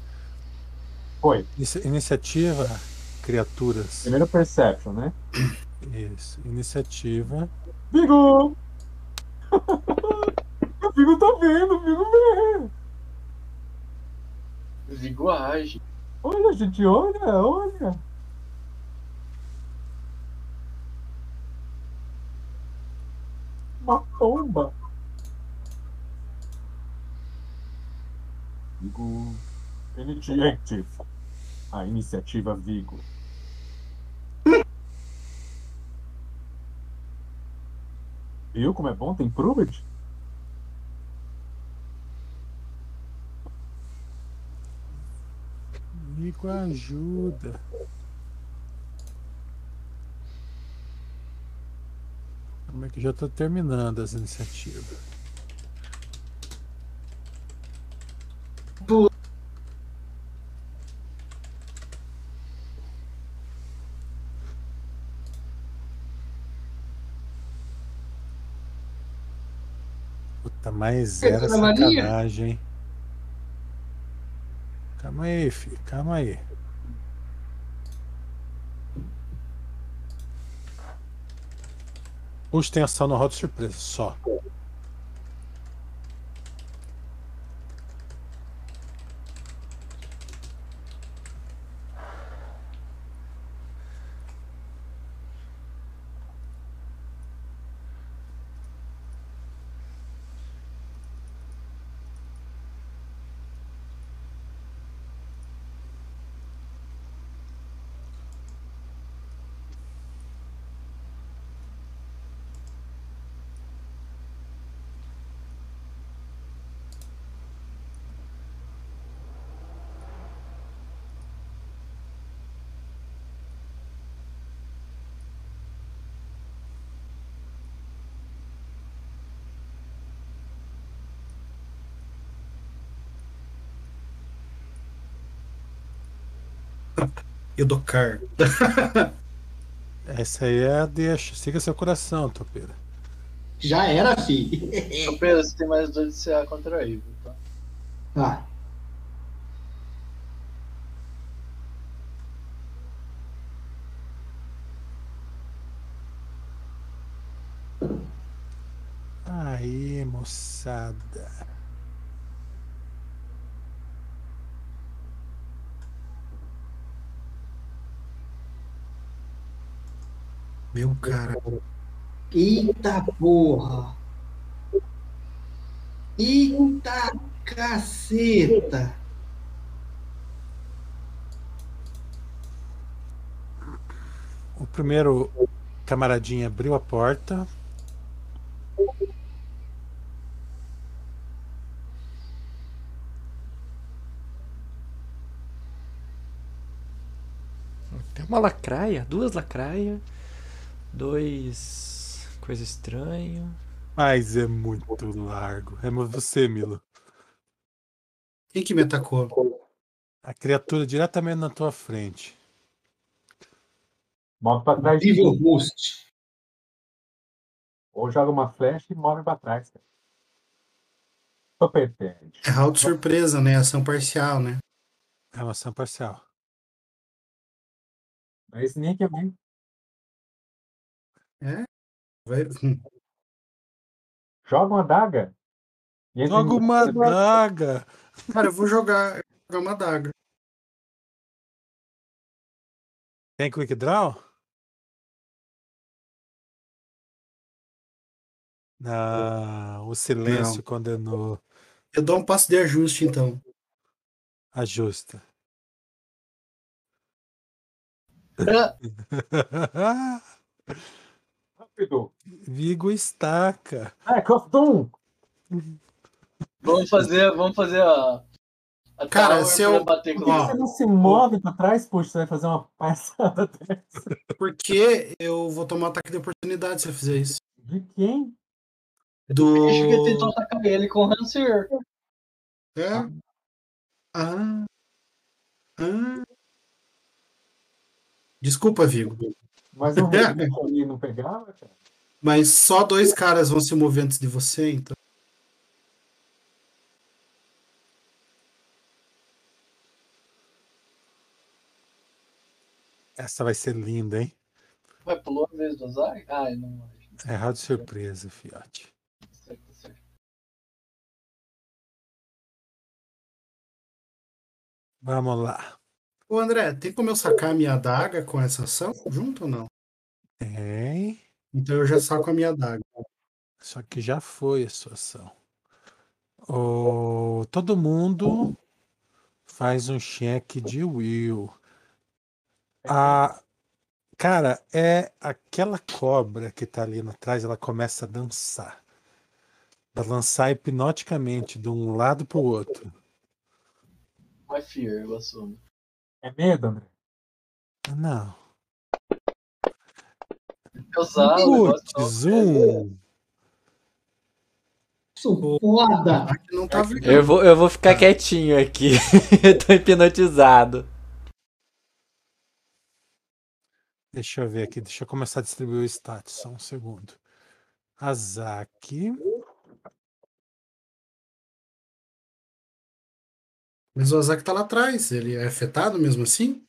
Speaker 5: Foi.
Speaker 4: Inici- Iniciativa, criaturas.
Speaker 5: Primeiro Perception, né?
Speaker 4: Isso. Iniciativa.
Speaker 5: Vigo! [LAUGHS] o Vigo tá vendo, o Vigo vê.
Speaker 3: Vigo age.
Speaker 5: Olha, gente, olha, olha. Uma pomba. Vigo. Initiative. A iniciativa Vigo. Viu como é bom? Tem
Speaker 4: Vigo ajuda. Como é que já tô terminando as iniciativas? Puta, mais era sacanagem, hein? Calma aí, filho, calma aí. Puxa, ação no roda surpresa, só.
Speaker 2: Eu dou car.
Speaker 4: Essa aí é a deixa. Siga seu coração, topeira.
Speaker 1: Já era, fi. [LAUGHS]
Speaker 3: Pedro, você tem mais dois de CA contra ele, tá?
Speaker 1: Tá.
Speaker 4: Aí, moçada.
Speaker 2: Meu cara.
Speaker 1: Eita porra. Eita caceta.
Speaker 4: O primeiro camaradinha abriu a porta.
Speaker 6: Tem uma lacraia, duas lacraias, dois. coisa estranha.
Speaker 4: Mas é muito largo. É você, Milo.
Speaker 2: Quem que me atacou?
Speaker 4: A criatura diretamente na tua frente.
Speaker 5: Move pra trás.
Speaker 1: Evil Host.
Speaker 5: Ou joga uma flecha e move pra trás. cara.
Speaker 2: É round surpresa, né? Ação parcial, né?
Speaker 4: É uma ação parcial.
Speaker 5: É sneak é bem.
Speaker 2: Vai... [LAUGHS]
Speaker 5: Joga uma daga. E
Speaker 4: Joga uma adaga.
Speaker 2: Cara, eu vou jogar, eu vou jogar uma daga.
Speaker 4: Tem quick draw? Não, o silêncio
Speaker 2: Não.
Speaker 4: condenou.
Speaker 2: Eu dou um passo de ajuste, então.
Speaker 4: Ajusta. [LAUGHS]
Speaker 3: Ah,
Speaker 5: Rápido.
Speaker 4: Vigo estaca.
Speaker 5: É, Costum!
Speaker 3: Vamos fazer, vamos fazer a. a
Speaker 2: Cara, se eu-
Speaker 3: bater
Speaker 5: Por
Speaker 3: com
Speaker 5: que
Speaker 2: Ó.
Speaker 5: você não se move pra trás, puxa? Você vai fazer uma palhaçada [LAUGHS] dessa.
Speaker 2: Porque eu vou tomar ataque de oportunidade se eu fizer isso.
Speaker 5: De quem?
Speaker 2: Do.
Speaker 3: bicho que tentou atacar ele com o Hanser.
Speaker 2: É? Ah. Ah. Desculpa, Vigo.
Speaker 5: Mas o ali não pegava, cara?
Speaker 2: Mas só dois caras vão se mover antes de você, então.
Speaker 4: Essa vai ser linda, hein?
Speaker 3: Vai, pulou a vez do Zag? Ai, não.
Speaker 4: É errado de surpresa.
Speaker 3: Certo, certo.
Speaker 4: Vamos lá.
Speaker 2: Ô, André, tem como eu sacar a minha adaga com essa ação junto ou não?
Speaker 4: Tem.
Speaker 2: Então eu já saco a minha adaga.
Speaker 4: Só que já foi a sua ação. O... Todo mundo faz um cheque de will. A... Cara, é aquela cobra que tá ali atrás, ela começa a dançar. Balançar hipnoticamente de um lado pro outro.
Speaker 3: É fear, eu assumo.
Speaker 5: É medo, André?
Speaker 4: Não.
Speaker 3: Usar
Speaker 4: Putz,
Speaker 3: não.
Speaker 4: um.
Speaker 1: Foda!
Speaker 2: Aqui não tá.
Speaker 6: Eu vou, eu vou ficar quietinho aqui. [LAUGHS] eu tô hipnotizado.
Speaker 4: Deixa eu ver aqui, deixa eu começar a distribuir o status, só um segundo. Azaki.
Speaker 2: Mas o Azak tá lá atrás. Ele é afetado mesmo assim?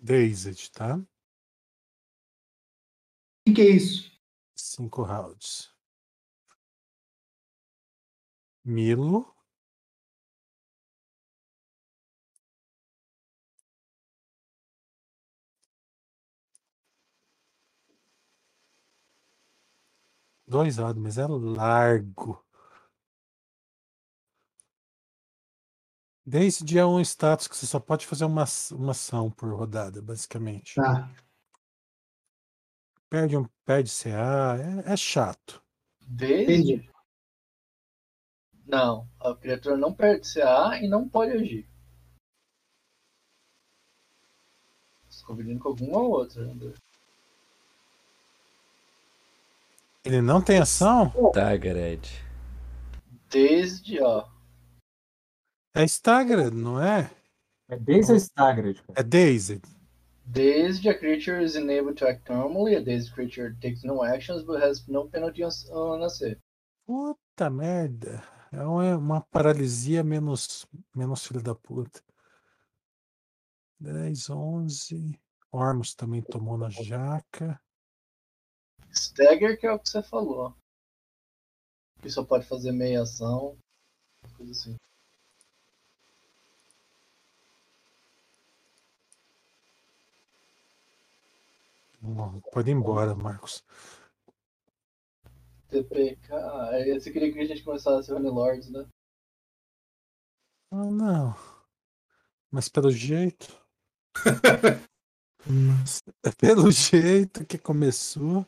Speaker 4: Dazed, tá?
Speaker 1: O que é isso?
Speaker 4: Cinco rounds. Milo. Dois rounds, mas é largo. Dazed é um status que você só pode fazer uma, uma ação por rodada, basicamente.
Speaker 1: Tá.
Speaker 4: Perde, um, perde CA, é, é chato.
Speaker 3: Desde. Não, a criatura não perde CA e não pode agir. Combinando com alguma outra. André.
Speaker 4: Ele não tem ação?
Speaker 6: Tá, Gred.
Speaker 3: Desde, ó.
Speaker 4: É staggered, não é?
Speaker 5: É desde a Staggered.
Speaker 4: É Dazed.
Speaker 3: Desde a creature is enabled to act normally, a dazed creature takes no actions but has no penalty on, AC.
Speaker 4: Puta merda. É uma, uma paralisia menos, menos filho da puta. 10, 11. Ormus também tomou na jaca.
Speaker 3: Stagger, que é o que você falou. Que só pode fazer meia ação. Coisa assim.
Speaker 4: Bom, Pode ir embora, Marcos.
Speaker 3: TPK. Aí você queria que a gente começasse a Honey Lords, né?
Speaker 4: Ah, não. Mas pelo jeito. [LAUGHS] pelo jeito que começou.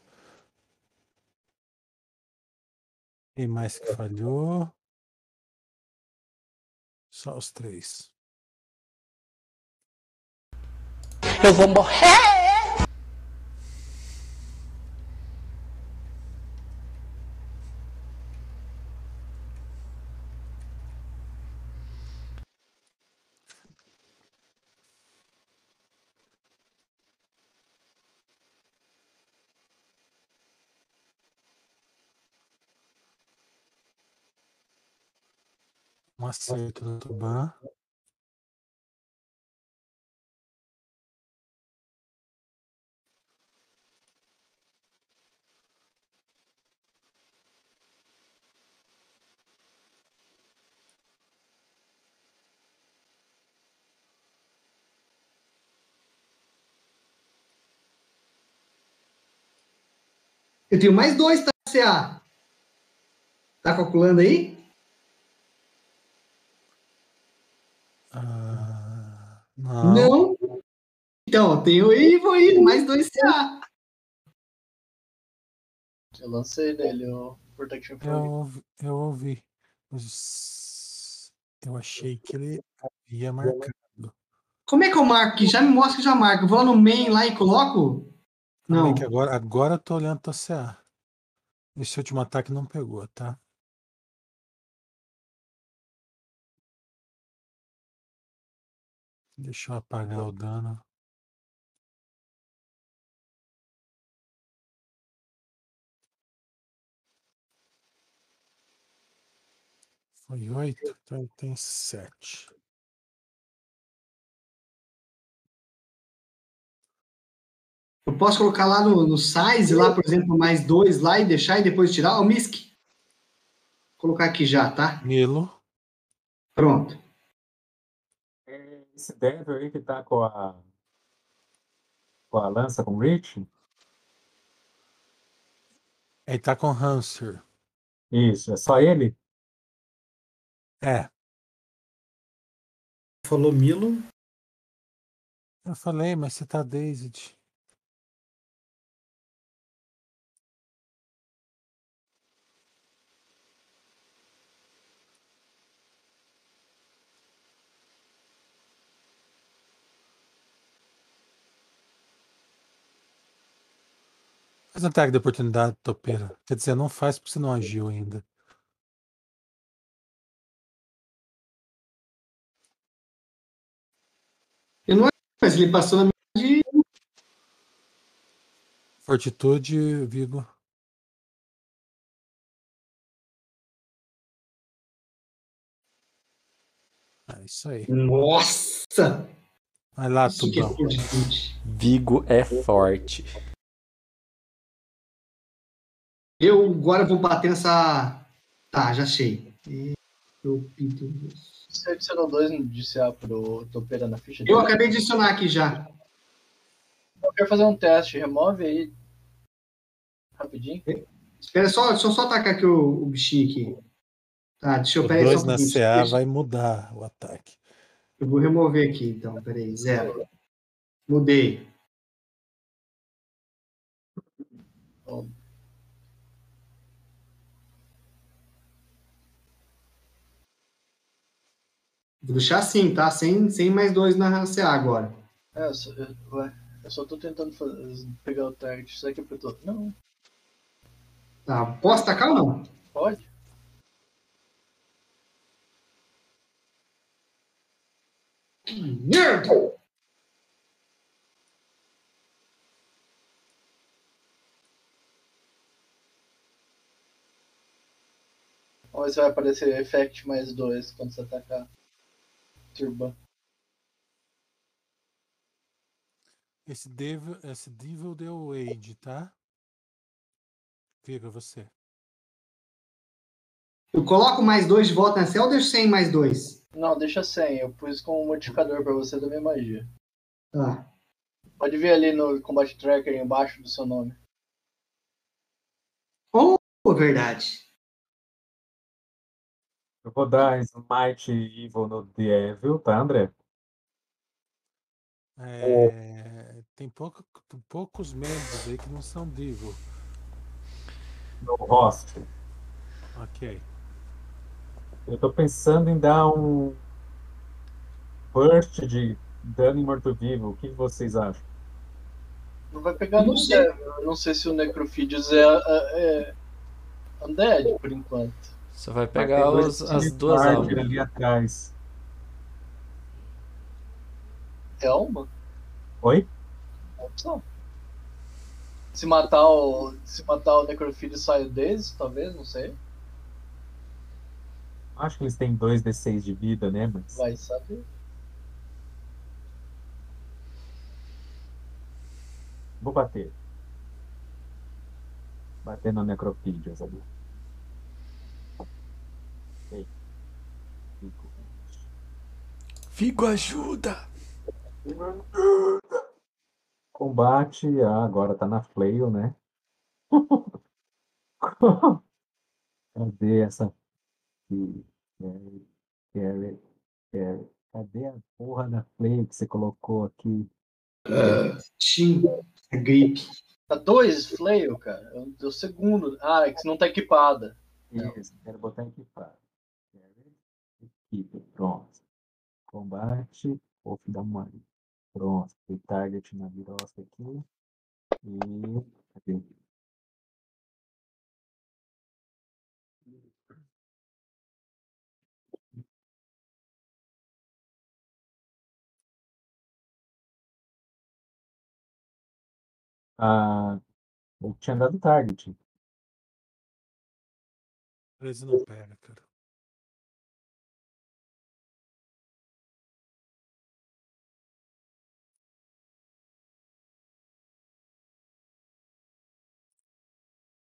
Speaker 4: Quem mais que falhou? Só os três.
Speaker 8: Eu vou morrer!
Speaker 4: Acerto do Tuban.
Speaker 1: Eu tenho mais dois, tá, CA? Tá calculando aí?
Speaker 4: Não.
Speaker 1: Não. Então, eu tenho Ivo aí, mais dois CA.
Speaker 3: Eu lancei nele o Protection
Speaker 4: Eu, ouvi- eu ouvi. Eu achei que ele havia marcado.
Speaker 1: Como é que eu marco aqui? Já me mostra que já marco. Eu vou lá no main lá e coloco? Não.
Speaker 4: que agora, agora eu tô olhando tua CA. Esse último ataque não pegou, tá? Deixa eu apagar o dano. Foi oito, então ele tem sete.
Speaker 1: Eu posso colocar lá no, no size, lá, por exemplo, mais dois lá e deixar e depois tirar? Ó, Misk. Vou colocar aqui já, tá?
Speaker 4: Milo.
Speaker 1: Pronto.
Speaker 5: Esse Devil aí que tá com a. com a lança com o Rich?
Speaker 4: Ele tá com Hanser.
Speaker 5: Isso, é só ele?
Speaker 4: É,
Speaker 2: Falou Milo.
Speaker 4: eu falei, mas você tá Dazed. Faz um ataque de oportunidade, topeira. Quer dizer, não faz porque você não agiu ainda.
Speaker 1: Eu não mas ele passou na minha de.
Speaker 4: Fortitude, Vigo. É isso aí.
Speaker 1: Nossa!
Speaker 4: Vai lá,
Speaker 1: é
Speaker 4: Tubão.
Speaker 1: fortitude.
Speaker 6: Vigo é forte.
Speaker 1: Eu agora vou bater nessa. Tá, já achei. Eu pinto.
Speaker 3: Você adicionou dois de CA pro Topeira na ficha
Speaker 1: Eu
Speaker 3: dele?
Speaker 1: acabei de adicionar aqui já.
Speaker 3: Eu quero fazer um teste. Remove aí. Rapidinho.
Speaker 1: Espera só, deixa eu só atacar aqui o, o bichinho aqui. Tá, deixa eu
Speaker 4: O
Speaker 1: peraí, só
Speaker 4: 2
Speaker 1: um
Speaker 4: na CA
Speaker 1: deixa-
Speaker 4: vai mudar o ataque.
Speaker 1: Eu vou remover aqui, então, peraí, zero. Mudei.
Speaker 3: Então,
Speaker 1: Vou deixar assim, tá? Sem, sem mais dois na CA agora.
Speaker 3: É, eu só, eu, eu só tô tentando fazer- pegar o target. Será que apertou? Não,
Speaker 1: Tá, posso atacar ou não?
Speaker 3: pode. Vamos ver se vai aparecer effect mais dois quando você atacar.
Speaker 4: Esse Devil, esse Devil deu Age, tá? Vigo, você.
Speaker 1: Eu coloco mais dois de volta na CA ou deixo sem mais dois?
Speaker 3: Não, deixa 100. Eu pus como modificador pra você da minha magia.
Speaker 1: Tá.
Speaker 3: Pode ver ali no Combat Tracker embaixo do seu nome.
Speaker 1: Oh, verdade.
Speaker 5: Eu vou dar Smite Evil no Devil, tá, André?
Speaker 4: É, tem pouco- poucos membros aí que não são Devil.
Speaker 5: No Host.
Speaker 4: Ok.
Speaker 5: Eu tô pensando em dar um burst de dano em morto-vivo. O que vocês acham?
Speaker 3: Não vai pegar no. Devil. Eu não sei se o Necrophidius é, é, é Undead por enquanto.
Speaker 6: Você vai
Speaker 5: Vai
Speaker 6: pegar
Speaker 5: dois
Speaker 6: os- as duas almas.
Speaker 5: ali atrás.
Speaker 3: É uma?
Speaker 5: Oi?
Speaker 3: Uma opção. Se matar o. Se matar o Necrophidius sai o Daze, talvez, não sei.
Speaker 5: Acho que eles têm 2d6 de vida, né? Mas
Speaker 3: Vai saber.
Speaker 5: vou bater. Bater na necropídia, sabe? Ei. Fico.
Speaker 6: Figo ajuda!
Speaker 5: Combate, ah, agora tá na flail, né? [LAUGHS] Cadê essa? carry, carry. Cadê a porra da flail que você colocou aqui?
Speaker 1: Tim, a gripe.
Speaker 3: Tá dois flail, cara. É o- é segundo. Ah, é que não tá equipada.
Speaker 5: Isso, quero botar equipado. Carry, equipe, pronto. Combate, off da mãe. Pronto, tem target na virosca aqui. E. Cadê? Ah, eu tinha dado target.
Speaker 4: 13 não pega, cara.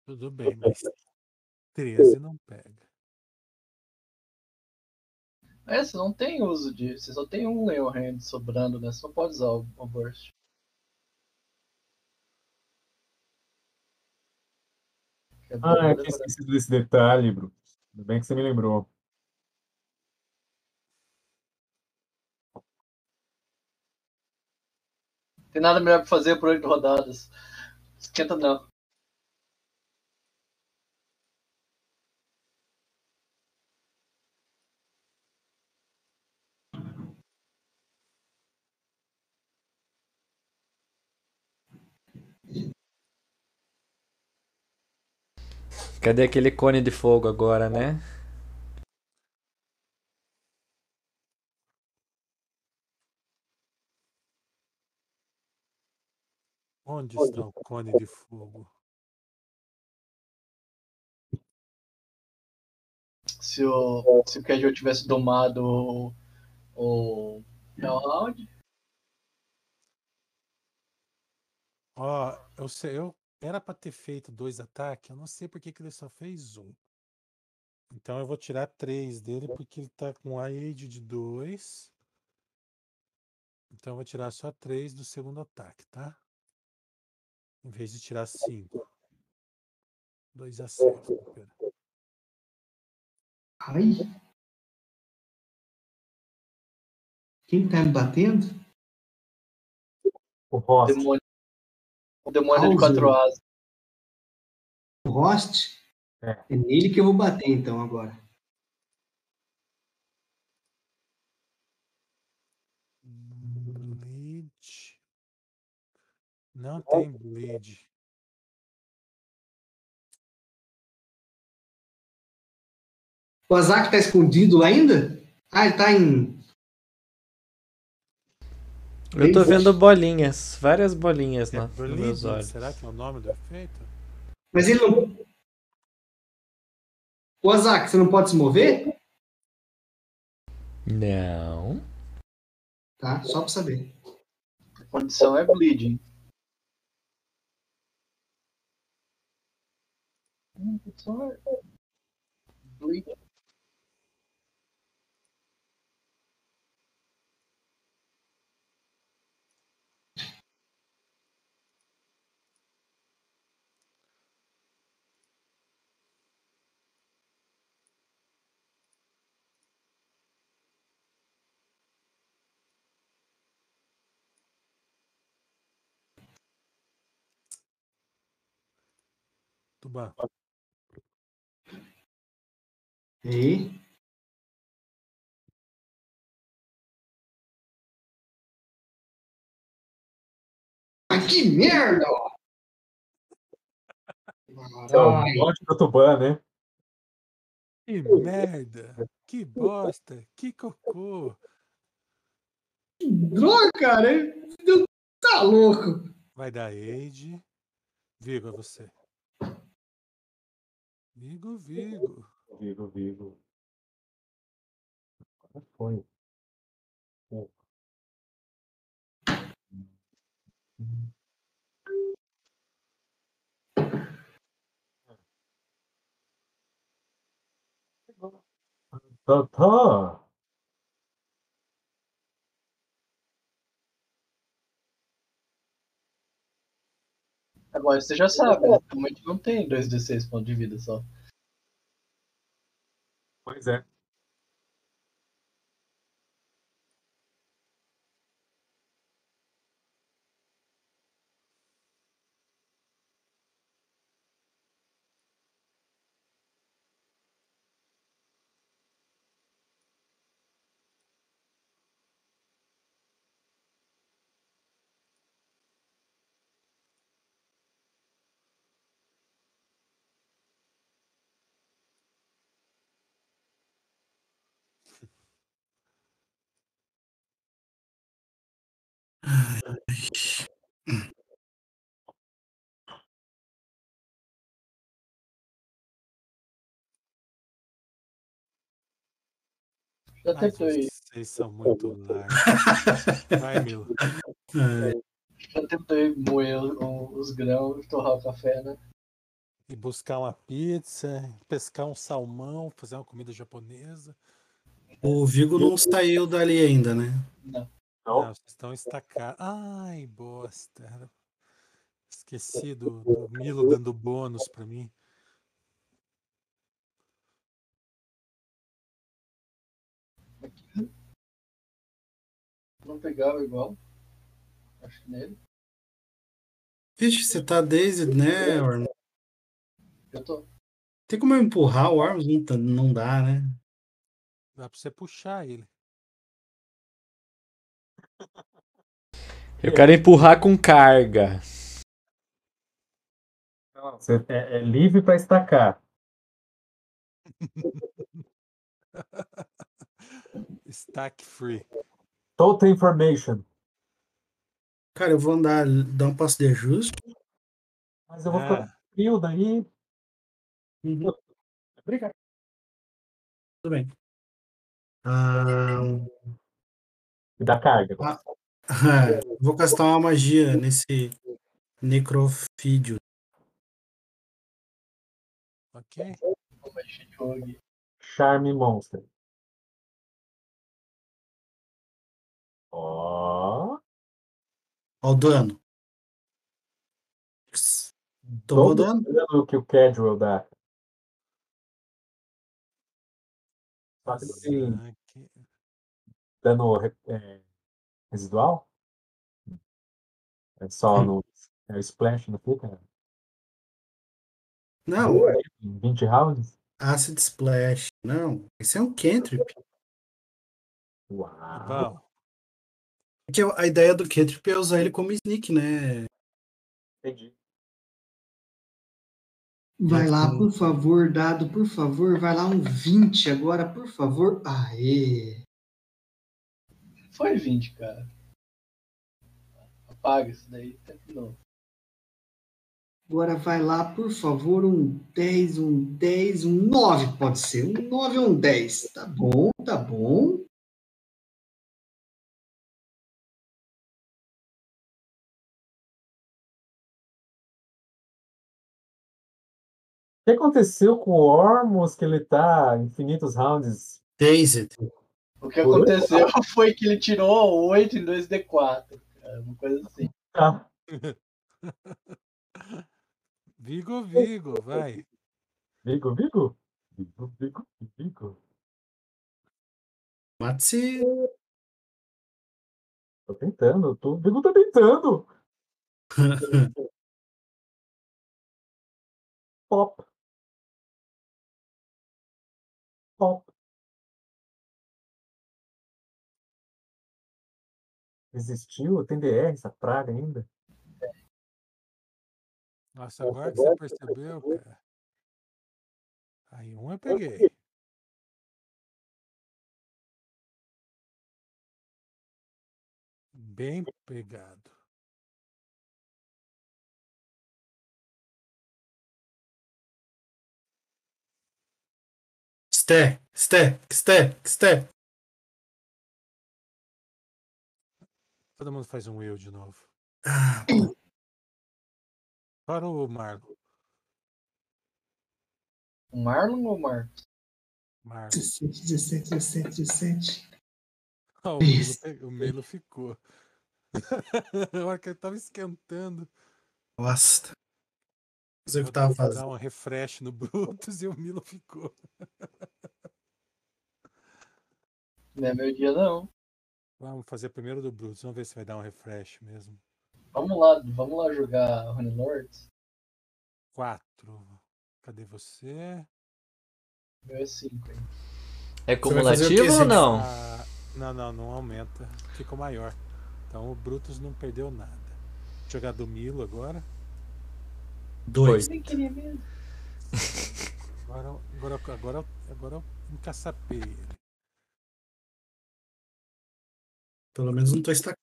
Speaker 4: Tudo bem, mas 13 não pega.
Speaker 3: É, você não tem uso de. Você só tem um Leon Hand sobrando, né? Você não pode usar o, o Burst. É
Speaker 5: Ah, eu
Speaker 3: né?
Speaker 5: tinha esquecido desse detalhe, Bruno. Ainda bem que você me lembrou.
Speaker 3: Tem nada melhor pra fazer por oito rodadas. Esquenta não.
Speaker 6: Cadê aquele cone de fogo agora, né?
Speaker 4: Onde está o cone de fogo?
Speaker 3: Se o, se o Casual tivesse domado o, o Hellhound,
Speaker 4: Ó, eu sei, eu era pra ter feito dois ataques, eu não sei por que que ele só fez um. Então eu vou tirar três dele porque ele tá com a age de dois. Então eu vou tirar só três do segundo ataque, tá? Em vez de tirar cinco. Dois acertos. Pera.
Speaker 1: Ai. Quem tá me batendo?
Speaker 5: O Ross.
Speaker 3: demônio, o demônio de
Speaker 1: Hauser.
Speaker 3: quatro asas.
Speaker 1: O Rost?
Speaker 5: É.
Speaker 1: É nele que eu vou bater então agora.
Speaker 4: Bleed. Não tem bleed.
Speaker 1: O Azak tá escondido lá ainda? Ah, ele tá em.
Speaker 6: Eu tô vendo bolinhas, várias bolinhas
Speaker 4: É
Speaker 6: na, nos
Speaker 4: bleed?
Speaker 6: meus olhos.
Speaker 4: Será que é o nome do efeito?
Speaker 1: Mas ele não. O Azak, você não pode se mover?
Speaker 6: Não.
Speaker 1: Tá, só pra saber.
Speaker 3: A condição é bleeding. Hum, Só bleeding.
Speaker 4: Tuban.
Speaker 1: E? Ah, que merda!
Speaker 5: Então,
Speaker 1: Caralho.
Speaker 5: Morte do Tuban, né?
Speaker 4: Que merda! Que bosta! Que cocô!
Speaker 1: Droga, cara! Ele Tá louco!
Speaker 4: Vai dar Age. Vigo, é você. Vigo, Vigo.
Speaker 5: Vivo, vivo. Agora foi. Pô. Tá, tá.
Speaker 3: Agora você já sabe, né? Realmente não tem 2d6 pontos de vida só.
Speaker 5: Pois é.
Speaker 3: Já ir.
Speaker 4: vocês são muito largos. Vai, Milo.
Speaker 2: É,
Speaker 3: Já tentou ir moer os grãos, torrar o café, né?
Speaker 4: E buscar uma pizza, pescar um salmão, fazer uma comida japonesa.
Speaker 2: o Vigo não saiu dali ainda, né?
Speaker 3: Não.
Speaker 4: Não,
Speaker 5: Não.
Speaker 4: vocês estão estacados. Ai, bosta. Esqueci do, do Milo dando bônus pra mim.
Speaker 3: Não pegava igual. Acho que nele.
Speaker 2: Vixe, você tá dazed, né, Orm?
Speaker 3: Eu tô.
Speaker 2: Tem como eu empurrar o Arms? Não, não dá, né?
Speaker 4: Dá pra você puxar ele.
Speaker 6: Eu quero empurrar com carga.
Speaker 5: Não, você é, é livre para estacar. [LAUGHS]
Speaker 4: Stack free.
Speaker 5: Total information.
Speaker 2: Cara, eu vou andar, dar um passo de ajuste.
Speaker 5: Mas eu vou ficar
Speaker 4: Ah,
Speaker 5: frio daí.
Speaker 2: Uhum,
Speaker 5: Obrigado.
Speaker 2: tudo bem. Ah,
Speaker 5: dá carga.
Speaker 2: Ah. [LAUGHS] vou castar uma magia nesse necrofídio.
Speaker 4: ok.
Speaker 3: É.
Speaker 5: Charme Monster. Ó.
Speaker 2: Ó o dano. Tomou
Speaker 5: todo
Speaker 2: dano?
Speaker 5: dano que o Casual dá. Só que não tem
Speaker 4: Zaque.
Speaker 5: dano re- é, residual? É só
Speaker 2: Hum.
Speaker 5: no é o splash, não fica?
Speaker 2: Não,
Speaker 5: Em 20 rounds?
Speaker 2: Acid Splash. Não, esse é um cantrip.
Speaker 5: Uau!
Speaker 4: Val,
Speaker 2: Porque a ideia do cantrip é usar ele como sneak, né?
Speaker 5: Entendi.
Speaker 1: Vai lá,
Speaker 2: Então-
Speaker 1: por favor, dado, por favor. Vai lá um 20 agora, por favor. Aê!
Speaker 3: Foi 20, cara. Apaga isso daí. Tenta de novo.
Speaker 1: Agora vai lá, por favor, um 10, um 10, um 9 pode ser. Um 9 ou um 10. Tá bom, tá bom.
Speaker 5: Que aconteceu com o Ormus que ele tá infinitos rounds?
Speaker 2: Dazed.
Speaker 3: O que aconteceu [LAUGHS] foi que ele tirou 8 em 2D4. Cara, uma coisa assim.
Speaker 5: Ah, [LAUGHS]
Speaker 4: Vigo, Vigo, vai.
Speaker 5: Vigo, Vigo? Vigo, Vigo, Vigo.
Speaker 2: Mate-se.
Speaker 5: Tô tentando, tô... Vigo tá tentando. [LAUGHS] Pop. Existiu? Tem DR essa praga ainda?
Speaker 4: Nossa, agora que você percebeu, cara. Aí um eu peguei. Bem pegado.
Speaker 2: Sté, sté, sté, sté.
Speaker 4: Todo mundo faz um eu de novo. [COUGHS] Para o Marlon.
Speaker 3: O Marlon ou o Marcos?
Speaker 4: Marlon.
Speaker 1: 17, 17, 17, 17.
Speaker 4: Ah, o, pe- o Milo ficou. [LAUGHS] A hora que ele tava esquentando.
Speaker 2: o que eu
Speaker 4: eu
Speaker 2: tava
Speaker 4: dar
Speaker 2: fazendo.
Speaker 4: um refresh no Brutus [LAUGHS] e o Milo ficou.
Speaker 3: Não é meu dia, não.
Speaker 4: Vamos fazer primeiro do Brutus. Vamos ver se vai dar um refresh mesmo.
Speaker 3: Vamos lá, vamos lá jogar Honey Lords.
Speaker 4: Quatro. Cadê você?
Speaker 3: Meu é 5, hein?
Speaker 6: É cumulativo ou não?
Speaker 4: Ah, não, não, não aumenta. Ficou maior. Então o Brutus não perdeu nada. Vou jogar do Milo agora.
Speaker 2: Dois.
Speaker 4: Agora, agora, agora, agora eu encaçapei ele.
Speaker 2: Pelo menos não tô estacando.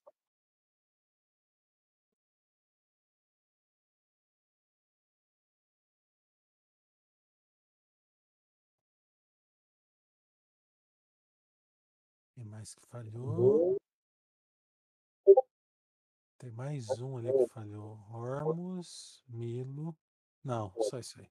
Speaker 4: Quem mais que falhou? Tem mais um ali que falhou. Ormus, Milo. Não, só isso aí.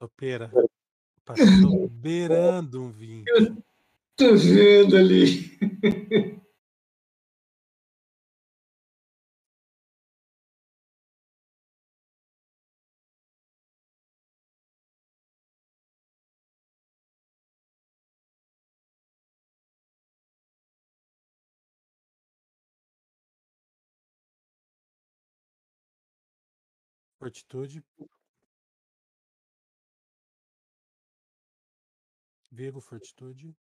Speaker 4: Topeira. Passou beirando um [LAUGHS] 20.
Speaker 1: Tô vendo ali. [LAUGHS]
Speaker 4: Fortitude. Vigo, fortitude.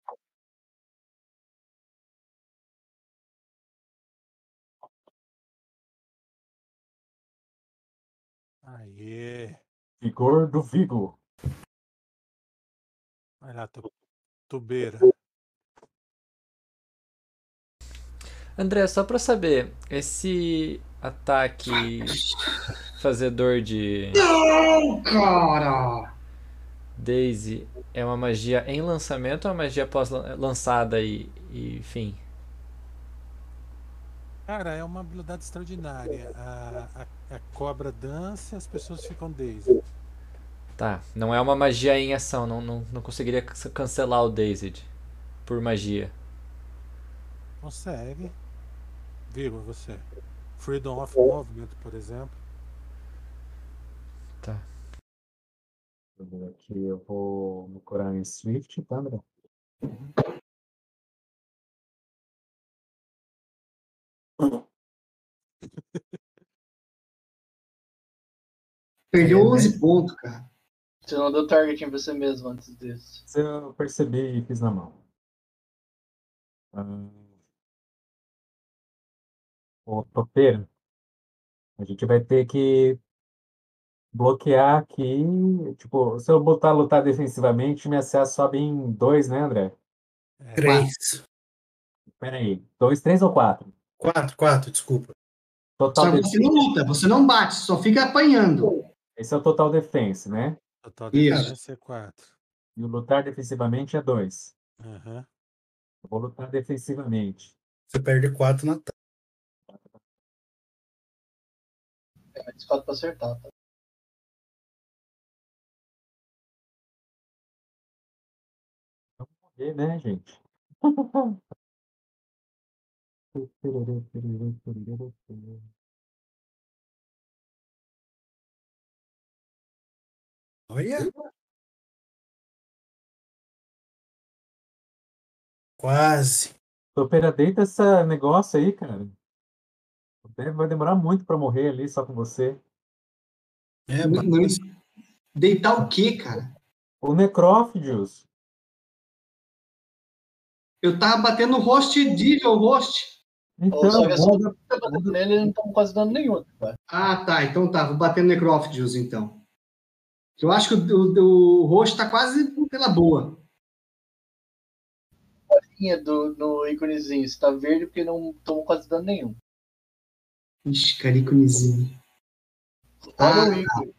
Speaker 4: Aê!
Speaker 5: Vigor do Vigo.
Speaker 4: Vai lá, tu- tubeira.
Speaker 6: André, só pra saber, esse ataque fazedor de
Speaker 1: Não, cara!
Speaker 6: Daisy é uma magia em lançamento ou é uma magia pós-lançada e, e fim?
Speaker 4: Cara, é uma habilidade extraordinária. A, a, a cobra dança e as pessoas ficam Daisy.
Speaker 6: Tá, não é uma magia em ação, não, não, não conseguiria cancelar o Dazed por magia.
Speaker 4: Consegue. Vigo, você. Freedom of Movement, por exemplo.
Speaker 6: Tá.
Speaker 5: Deixa eu ver Aqui eu vou me curar em Swift, tá, André? [LAUGHS]
Speaker 1: Perdeu
Speaker 2: É, né?
Speaker 1: 11 pontos, cara.
Speaker 3: Você não deu target em você mesmo antes disso.
Speaker 5: Isso eu percebi e fiz na mão. Ah, Ô, topeira, a gente vai ter que bloquear aqui. Tipo, se eu botar lutar defensivamente, minha CA sobe em dois, né, André?
Speaker 4: É,
Speaker 2: Três.
Speaker 5: Pera aí. Dois, três ou quatro?
Speaker 2: Quatro, quatro, desculpa.
Speaker 5: Total
Speaker 1: Só que
Speaker 5: defense.
Speaker 1: você não luta, você não bate, só fica apanhando.
Speaker 5: Esse é o total defense, né?
Speaker 4: Total
Speaker 1: Isso.
Speaker 4: defesa é 4.
Speaker 5: E o lutar defensivamente é dois.
Speaker 4: Aham.
Speaker 5: Eu vou lutar defensivamente.
Speaker 2: Você perde quatro na tela.
Speaker 3: É mais quatro pra acertar, tá?
Speaker 5: E, né, gente?
Speaker 2: Olha. Quase.
Speaker 5: Topeira, deita esse negócio aí, cara. Vai demorar muito pra morrer ali só com você.
Speaker 2: É, mas-
Speaker 1: Deitar o quê, cara?
Speaker 5: O Necrófidios.
Speaker 1: Eu tava batendo host Devil host.
Speaker 5: Então,
Speaker 3: assim,
Speaker 5: roda,
Speaker 3: tá batendo nele, ele não tá quase dando nenhum. Cara.
Speaker 1: Ah, tá. Então tá. Vou bater no então. Eu acho que o, o, o host tá quase pela boa.
Speaker 3: Linha do, no íconezinho, se tá verde porque não tomou quase dano nenhum.
Speaker 1: Ixi, cariconezinho.
Speaker 3: Olha
Speaker 1: Ah,
Speaker 3: o ícone.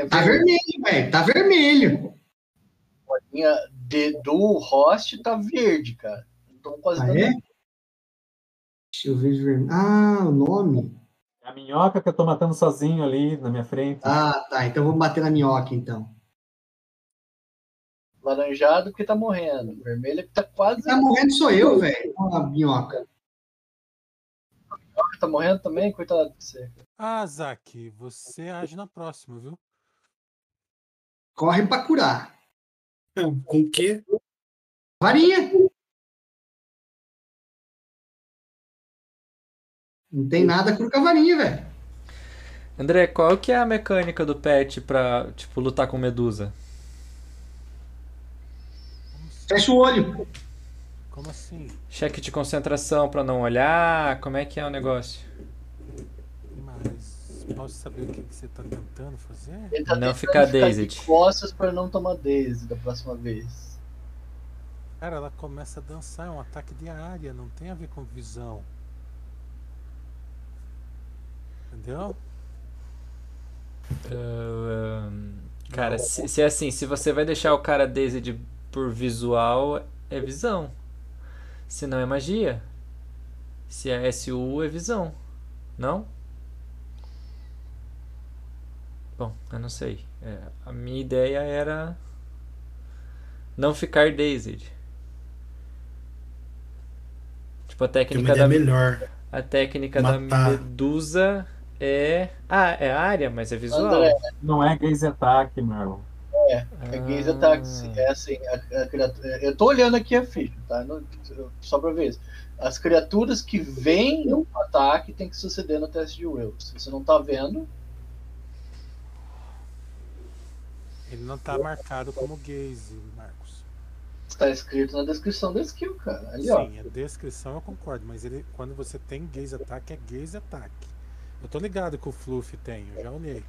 Speaker 3: A
Speaker 1: Tá vermelho, velho. Tá vermelho.
Speaker 3: A linha de, do host tá verde, cara. Tomou quase
Speaker 1: Ah,
Speaker 3: dano
Speaker 1: é?
Speaker 3: nenhum.
Speaker 1: Deixa eu ver vermelho. Ah, o nome.
Speaker 5: é a minhoca que eu tô matando sozinho ali na minha frente.
Speaker 1: Ah, tá. Então vou bater na minhoca, então.
Speaker 3: Laranjado porque tá morrendo. Vermelho é que tá quase.
Speaker 1: Tá morrendo sou eu, velho. Não a minhoca.
Speaker 3: Tá morrendo também? Coitado de você.
Speaker 4: Ah, Zac, você age na próxima, viu?
Speaker 1: Corre pra curar.
Speaker 2: Com o quê?
Speaker 1: Varinha. Não tem nada com a varinha, velho.
Speaker 6: André, qual que é a mecânica do pet pra, tipo, lutar com medusa?
Speaker 1: Fecha o olho.
Speaker 4: como assim?
Speaker 6: Cheque de concentração pra não olhar? Como é que é o negócio?
Speaker 4: Posso saber o que, que você tá tentando fazer?
Speaker 3: Ele tá
Speaker 6: Não
Speaker 3: tentando
Speaker 6: ficar
Speaker 3: de
Speaker 6: dazed.
Speaker 3: costas pra não tomar daisy da próxima vez.
Speaker 4: Cara, ela começa a dançar, é um ataque de área, não tem a ver com visão. Entendeu?
Speaker 6: Ahn, cara, se, se é assim, se você vai deixar o cara dazed por visual, é visão. Se não é magia. Se é SU, é visão. Não? Bom, eu não sei. É, a minha ideia era não ficar dazed. Tipo, a técnica da,
Speaker 2: melhor.
Speaker 6: a técnica da
Speaker 2: Matar.
Speaker 6: medusa é. Ah, é área, mas é visual.
Speaker 3: André,
Speaker 5: Não é gaze attack, Marlon.
Speaker 3: É gaze attack. É assim, a, a criatura, eu tô olhando aqui a ficha, tá? Não- só pra ver isso. As criaturas que vêm no ataque tem que suceder no teste de will. Se você não tá vendo,
Speaker 4: Ele não tá marcado como gaze, Marcos.
Speaker 3: está escrito na descrição da skill, cara. Ali, ó.
Speaker 4: Sim, a descrição eu concordo, mas ele, quando você tem gaze attack, é gaze attack. Eu tô ligado que o Fluff tem, eu já olhei.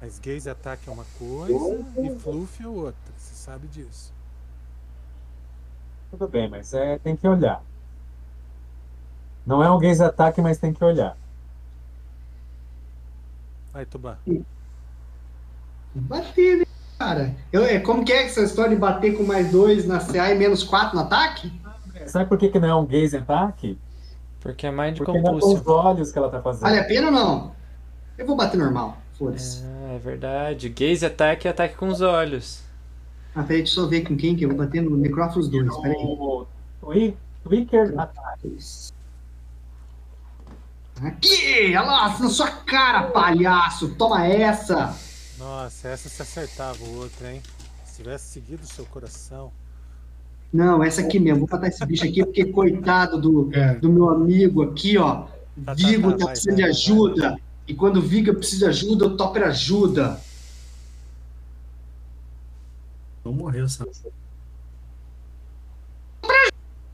Speaker 4: Mas gaze attack é uma coisa e Fluff é outra, você sabe disso.
Speaker 5: Tudo bem, mas é, tem que olhar. Não é um gaze attack, mas tem que olhar.
Speaker 4: Vai, Tuban.
Speaker 1: Bater, né, cara? Eu, é, como que é essa história de bater com mais dois na CA e menos quatro no ataque?
Speaker 5: Sabe por que, que não é um gaze attack?
Speaker 6: Porque é Mind
Speaker 5: Porque não é com os olhos que ela tá fazendo.
Speaker 1: Vale a pena ou não? Eu vou bater normal. Foda-se.
Speaker 6: Ah, é verdade. Gaze attack é ataque com os olhos.
Speaker 1: Ah, peraí, deixa eu só ver com quem que eu vou bater no Necrófilos 2. Peraí.
Speaker 5: O Twi- Tweaker attack.
Speaker 1: Aqui! Olha lá, na sua cara, palhaço! Toma essa!
Speaker 4: Nossa, essa se acertava o outro, hein? Se tivesse seguido o seu coração.
Speaker 1: Não, essa aqui mesmo. Vou matar esse bicho aqui, porque coitado do,
Speaker 2: É.
Speaker 1: do meu amigo aqui, ó.
Speaker 4: Tá, tá,
Speaker 1: Vigo
Speaker 4: tá,
Speaker 1: tá
Speaker 4: vai,
Speaker 1: precisando
Speaker 4: vai,
Speaker 1: de
Speaker 4: vai,
Speaker 1: ajuda. E quando o Viga precisa de ajuda, o Topper ajuda.
Speaker 2: Não morreu, sabe?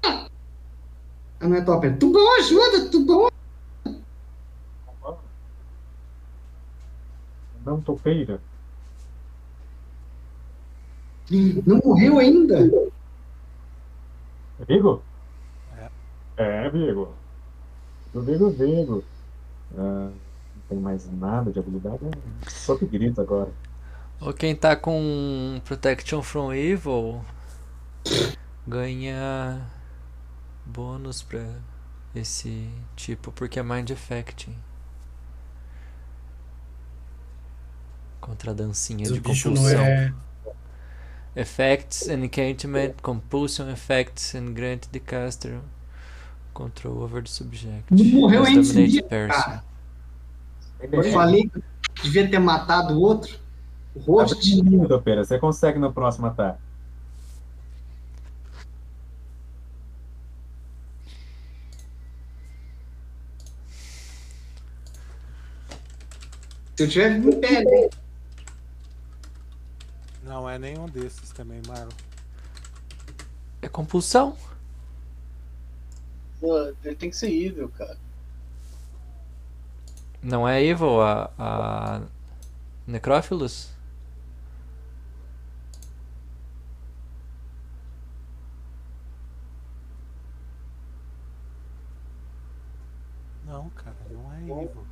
Speaker 1: Ah, não é Topper. Tubão ajuda, Tubão.
Speaker 5: Não topeira.
Speaker 1: Não morreu ainda.
Speaker 5: É Vigo?
Speaker 4: É.
Speaker 5: É, Vigo. Do Vigo, Vigo. Ah, não tem mais nada de habilidade. é Só que grito agora.
Speaker 6: Ou quem tá com Protection from Evil ganha bônus pra esse tipo, porque é Mind Affecting. Contra a dancinha
Speaker 2: Mas
Speaker 6: de compulsão.
Speaker 2: é.
Speaker 6: Effects and enchantment, compulsion effects and grant the caster control over the subject.
Speaker 1: Não morreu ainda
Speaker 6: dominate
Speaker 1: dia,
Speaker 6: person.
Speaker 1: cara. Eu falei que devia ter matado o outro. O
Speaker 5: Abre
Speaker 1: host.
Speaker 5: o menino, Topeira. Você consegue no próximo ataque.
Speaker 1: Se eu tiver em pé, né?
Speaker 4: Não é nenhum desses também, Marlon.
Speaker 6: É compulsão.
Speaker 3: Pô, Ele tem que ser evil, cara.
Speaker 6: Não é evil a, a Necrófilos?
Speaker 4: Não, cara, não é evil.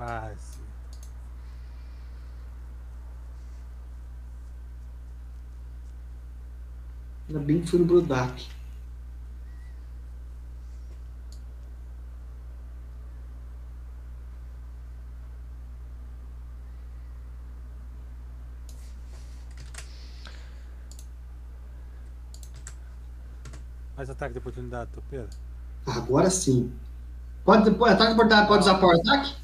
Speaker 4: Quase.
Speaker 1: Ainda bem que fui no Brodak.
Speaker 4: Faz ataque de oportunidade, topeira.
Speaker 1: Agora sim. Pode, pode ataque de oportunidade, pode usar power attack?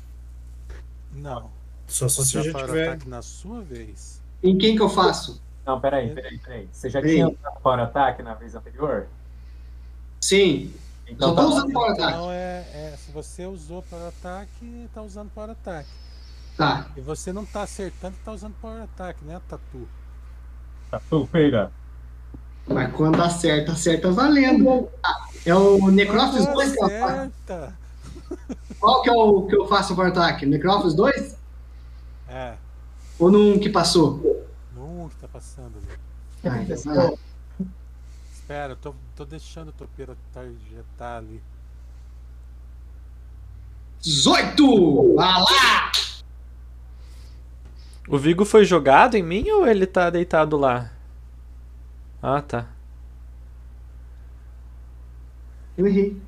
Speaker 4: Não.
Speaker 2: Só se você
Speaker 4: usar
Speaker 2: já tiver.
Speaker 4: ataque na sua vez.
Speaker 1: Em quem que eu faço?
Speaker 5: Não, peraí, peraí, peraí. Você já
Speaker 1: Peraí.
Speaker 5: tinha usado Power Attack na vez anterior?
Speaker 1: Sim.
Speaker 5: Então tá
Speaker 1: usando power attack.
Speaker 4: Então é, é, se você usou power ataque, tá usando power ataque.
Speaker 1: Tá.
Speaker 4: E você não tá acertando, tá usando power ataque, né, Tatu?
Speaker 5: Tá feira.
Speaker 1: Mas quando acerta, acerta valendo. É o Necrófilis 2 que eu faço. Qual que é o que eu faço o power attack? Necrófilis 2?
Speaker 4: É,
Speaker 1: Ou num que passou?
Speaker 4: No que tá passando ali.
Speaker 1: Vai lá.
Speaker 4: Espera, eu tô, tô deixando o topeira tarjetar ali.
Speaker 1: 18! Vai lá!
Speaker 6: O Vigo foi jogado em mim ou ele tá deitado lá? Ah, tá.
Speaker 1: Eu errei.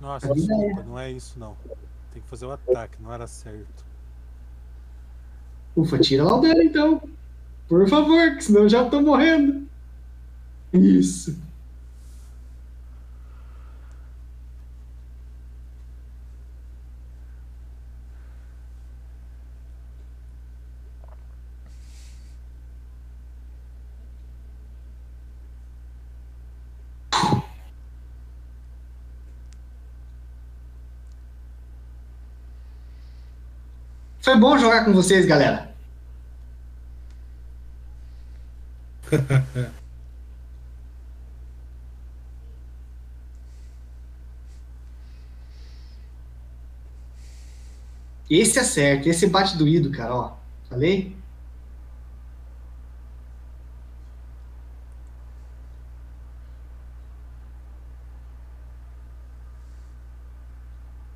Speaker 4: Nossa, desculpa, não é isso não. Tem que fazer o ataque, não era certo.
Speaker 1: Ufa, tira lá o dano então. Por favor, que senão eu já tô morrendo. Isso. Foi bom jogar com vocês, galera. [LAUGHS] Esse é certo, esse bate doído, cara, ó. Falei?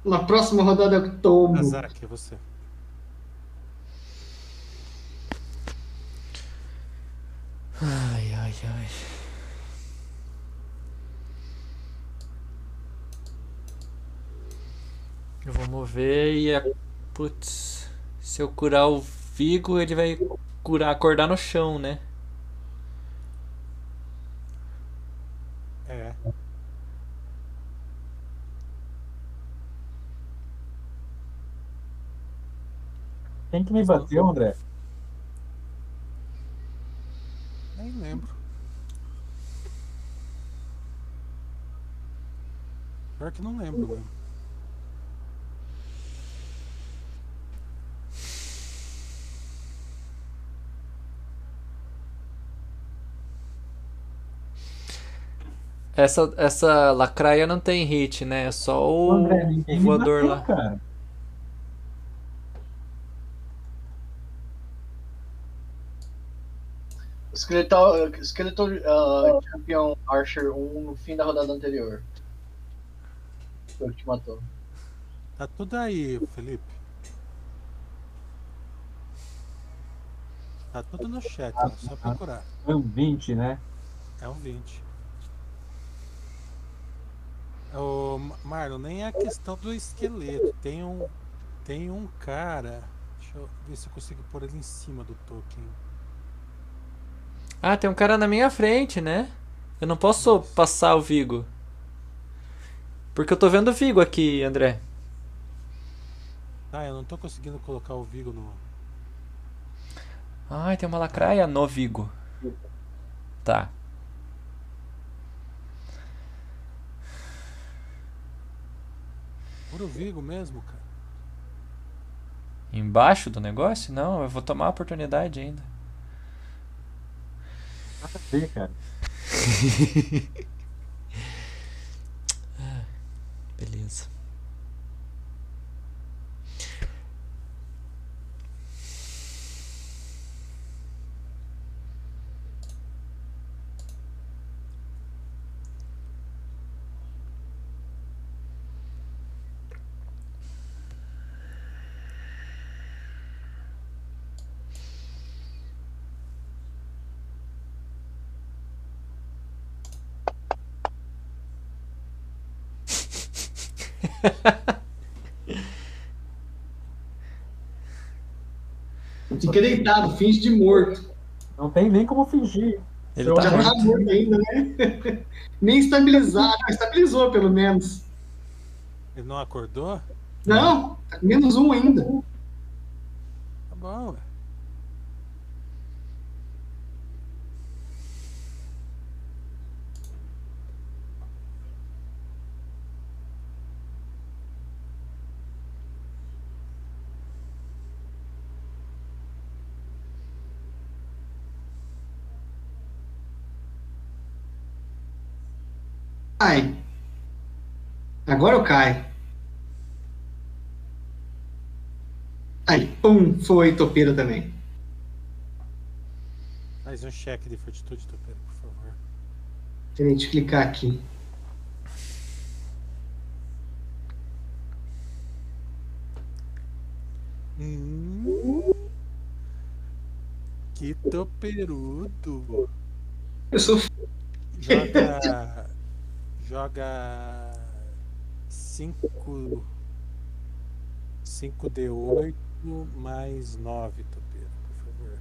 Speaker 1: Na próxima rodada eu tomo.
Speaker 4: Azar, que é você.
Speaker 6: Ai, ai, ai. Eu vou mover e a... Putz. Se eu curar o Vigo, ele vai curar, acordar no chão, né?
Speaker 4: É.
Speaker 5: Quem que me bateu, André?
Speaker 4: Pior que não lembro mesmo.
Speaker 6: Essa, essa lacraia não tem hit, né? É só o,
Speaker 5: André,
Speaker 6: voador
Speaker 5: bateu,
Speaker 6: lá.
Speaker 5: cara.
Speaker 3: Skeletal, Skeletal uh, Champion Archer 1 no fim da rodada anterior. Foi o que te matou.
Speaker 4: Tá tudo aí, Felipe. Tá tudo no chat, é só procurar.
Speaker 5: Foi um 20, né?
Speaker 4: É um 20. Ô, Ma- Marlon, nem é a questão do esqueleto. Tem um, tem um cara. Deixa eu ver se eu consigo pôr ele em cima do token.
Speaker 6: Ah, tem um cara na minha frente, né? Eu não posso passar o Vigo. Porque eu tô vendo o Vigo aqui, André.
Speaker 4: Ah, eu não tô conseguindo colocar o Vigo no.
Speaker 6: Ai, tem uma lacraia no Vigo. Tá.
Speaker 4: Por o Vigo mesmo, cara.
Speaker 6: Embaixo do negócio? Não, eu vou tomar a oportunidade ainda.
Speaker 5: Nada a ver, cara. [LAUGHS]
Speaker 6: Beleza. [LAUGHS]
Speaker 1: Fica deitado, finge de morto.
Speaker 5: Não tem nem como fingir.
Speaker 6: Ele tá
Speaker 1: Já
Speaker 5: André-
Speaker 1: tá morto ainda, né? [LAUGHS] Nem estabilizado. Estabilizou, pelo menos.
Speaker 4: Ele não acordou?
Speaker 1: Não, com menos um ainda.
Speaker 4: Tá bom, ué.
Speaker 1: Ai. Agora eu caio. Aí, pum, foi topeira também.
Speaker 4: Mais um cheque de fortitude, Topeiro, por favor.
Speaker 1: Peraí, deixa eu clicar aqui.
Speaker 4: Hum, que toperudo.
Speaker 1: Eu sou.
Speaker 4: Joga. Joga. 5. 5D8 mais 9, Topeiro, por favor.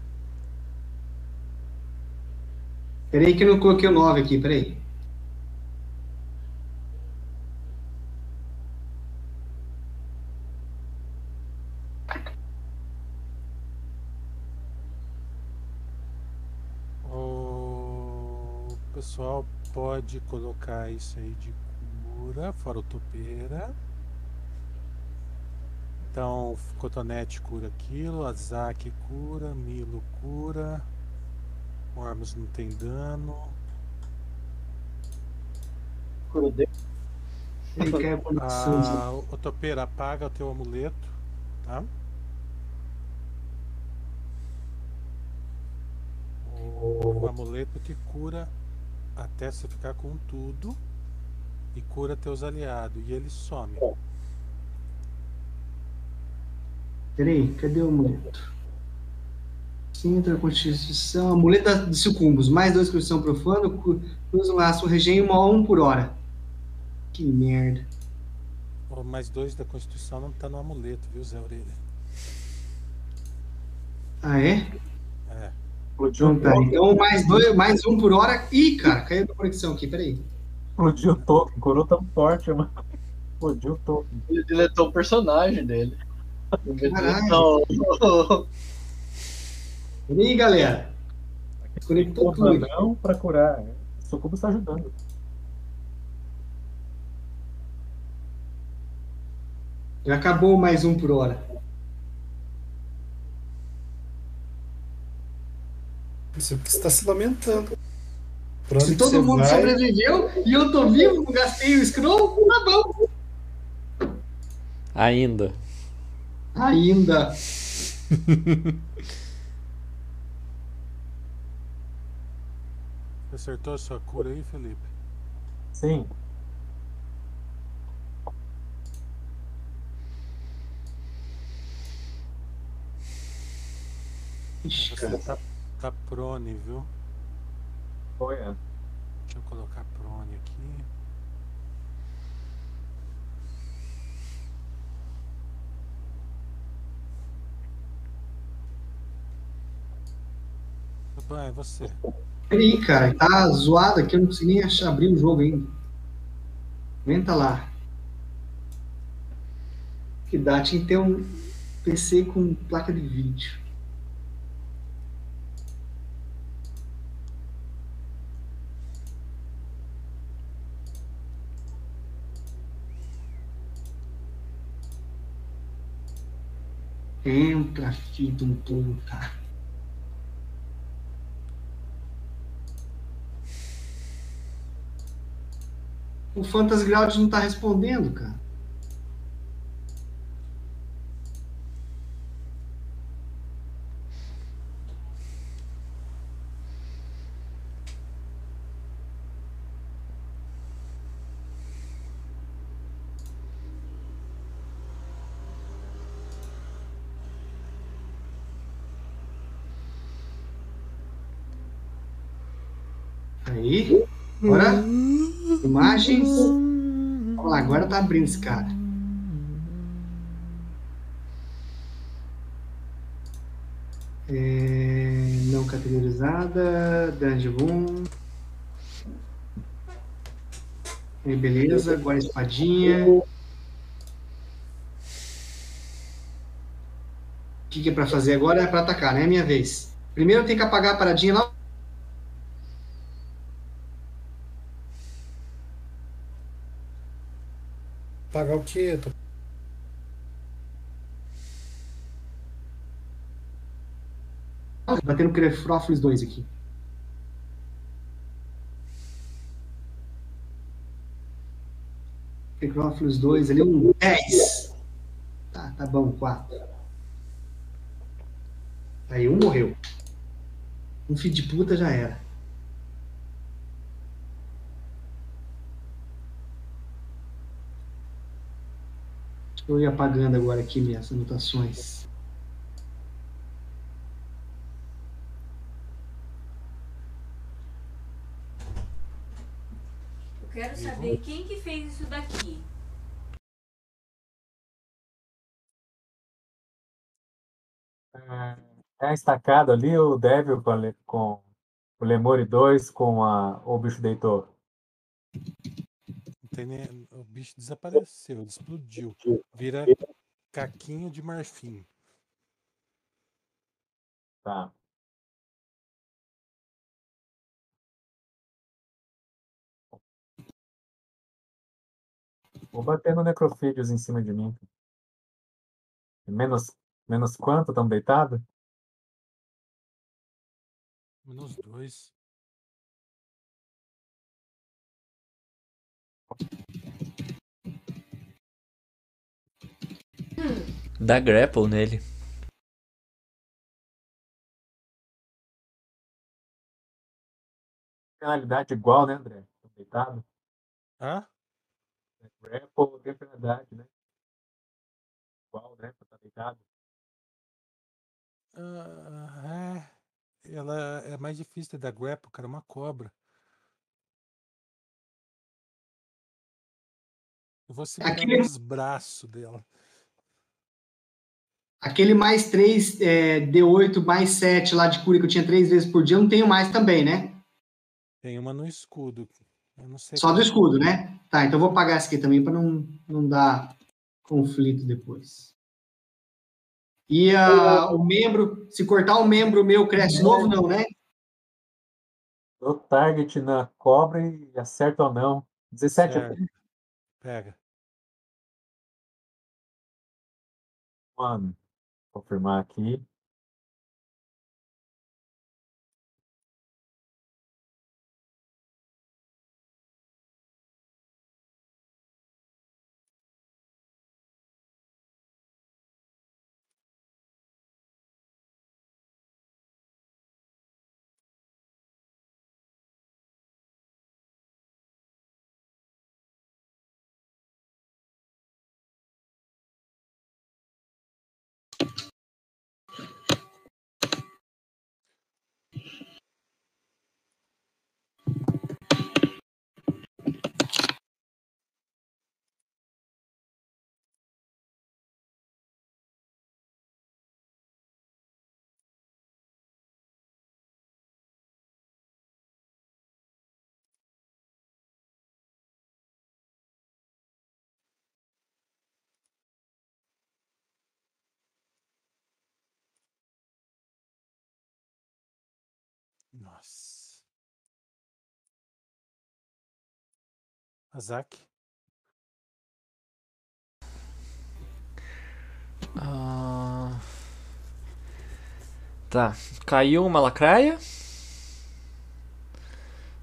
Speaker 1: Peraí que eu não coloquei o 9 aqui, peraí.
Speaker 4: O pessoal pode colocar isso aí de cura, fora o topeira. Então, Cotonete cura aquilo, Azaki cura, Milo cura, Ormus não tem dano.
Speaker 3: Cura dele.
Speaker 4: Ah, o topeira apaga o teu amuleto, tá? O, o amuleto te cura até você ficar com tudo e cura teus aliados e ele some.
Speaker 1: Peraí, cadê o amuleto? Sintra, Constituição, amuleto de sucumbos, mais dois Constituição profano, cruza um laço regen uma a um por hora. Que merda.
Speaker 4: O mais dois da Constituição não tá no amuleto, viu, Zé Orelha?
Speaker 1: Ah, é?
Speaker 4: É.
Speaker 5: Explodiu,
Speaker 1: Então tá. Então mais dois, mais um por hora. Ih, cara, caiu a conexão aqui, peraí.
Speaker 5: explodiu o token. Corou tão forte, mano. Explodiu o token.
Speaker 3: Ele deletou o personagem dele. Ele
Speaker 1: Caralho.
Speaker 3: deletou-
Speaker 1: Peraí, galera. Conectou tudo
Speaker 5: não pra curar. Sucubo está ajudando.
Speaker 1: Já acabou mais um por hora.
Speaker 2: Isso porque você está se lamentando. Pra
Speaker 1: Se todo
Speaker 2: você
Speaker 1: mundo
Speaker 2: vai,
Speaker 1: sobreviveu e eu tô vivo, não gastei o scroll, tá bom.
Speaker 6: Ainda.
Speaker 1: Ainda. [LAUGHS]
Speaker 4: Acertou a sua cura aí, Felipe?
Speaker 5: Sim.
Speaker 1: Ixi,
Speaker 4: Você
Speaker 1: cara.
Speaker 4: tá, tá prone, viu?
Speaker 5: Foi, é.
Speaker 4: Deixa eu colocar prone aqui. Tudo bem, é você.
Speaker 1: Peraí, cara, tá zoado aqui, eu não consegui nem achar, abrir o jogo ainda. Aumenta lá. Que dá, tinha que ter um PC com placa de vídeo. Entra, filho de um puta. O Fantasy Ground não tá respondendo, cara. Aí, agora, imagens. Vamos lá, agora tá abrindo esse cara. É, não categorizada, Dungeon. É, beleza, agora espadinha. O que, que é pra fazer agora? É pra atacar, né? É minha vez. Primeiro tenho que apagar a paradinha lá.
Speaker 2: Pagar o quê? Tô-
Speaker 1: Batendo Crefrófilos 2 aqui. Crefrófilos 2 ali, um 10. Tá, tá bom, 4. Aí um morreu. Um filho de puta já era. Estou ir apagando agora aqui minhas anotações.
Speaker 9: Eu quero saber quem que fez isso daqui.
Speaker 5: É a estacada ali, o Devil com, o Lemuri 2 com a, o bicho deitou.
Speaker 4: Tem O bicho desapareceu, explodiu. Vira caquinho de marfim.
Speaker 5: Tá. Vou bater no necrofídeos em cima de mim. Menos, menos quanto estão deitados?
Speaker 4: Menos dois.
Speaker 6: Dá grapple nele.
Speaker 5: Penalidade igual, né, André? Tão deitado.
Speaker 4: Hã?
Speaker 5: Grapple tem penalidade, né? Igual, né? pra Tá deitado.
Speaker 4: Ah, é. Ela é mais difícil da grapple, cara, é uma cobra. Eu vou segurar
Speaker 1: Aquele-
Speaker 4: nos braços dela.
Speaker 1: Aquele mais 3, é, D8 mais 7 lá de cura que eu tinha três vezes por dia, eu não tenho mais também, né?
Speaker 4: Tem uma no escudo. Eu não sei
Speaker 1: Só do escudo, né? Tá, então eu vou pagar essa aqui também para não, não dar conflito depois. E o membro, se cortar um membro meu, cresce novo, não, né?
Speaker 5: Dou target na cobra e acerta ou não. 17
Speaker 4: Certo. Pega.
Speaker 5: mano. Confirmar aqui.
Speaker 4: Azak?
Speaker 6: Ah, Tá. Caiu uma lacraia.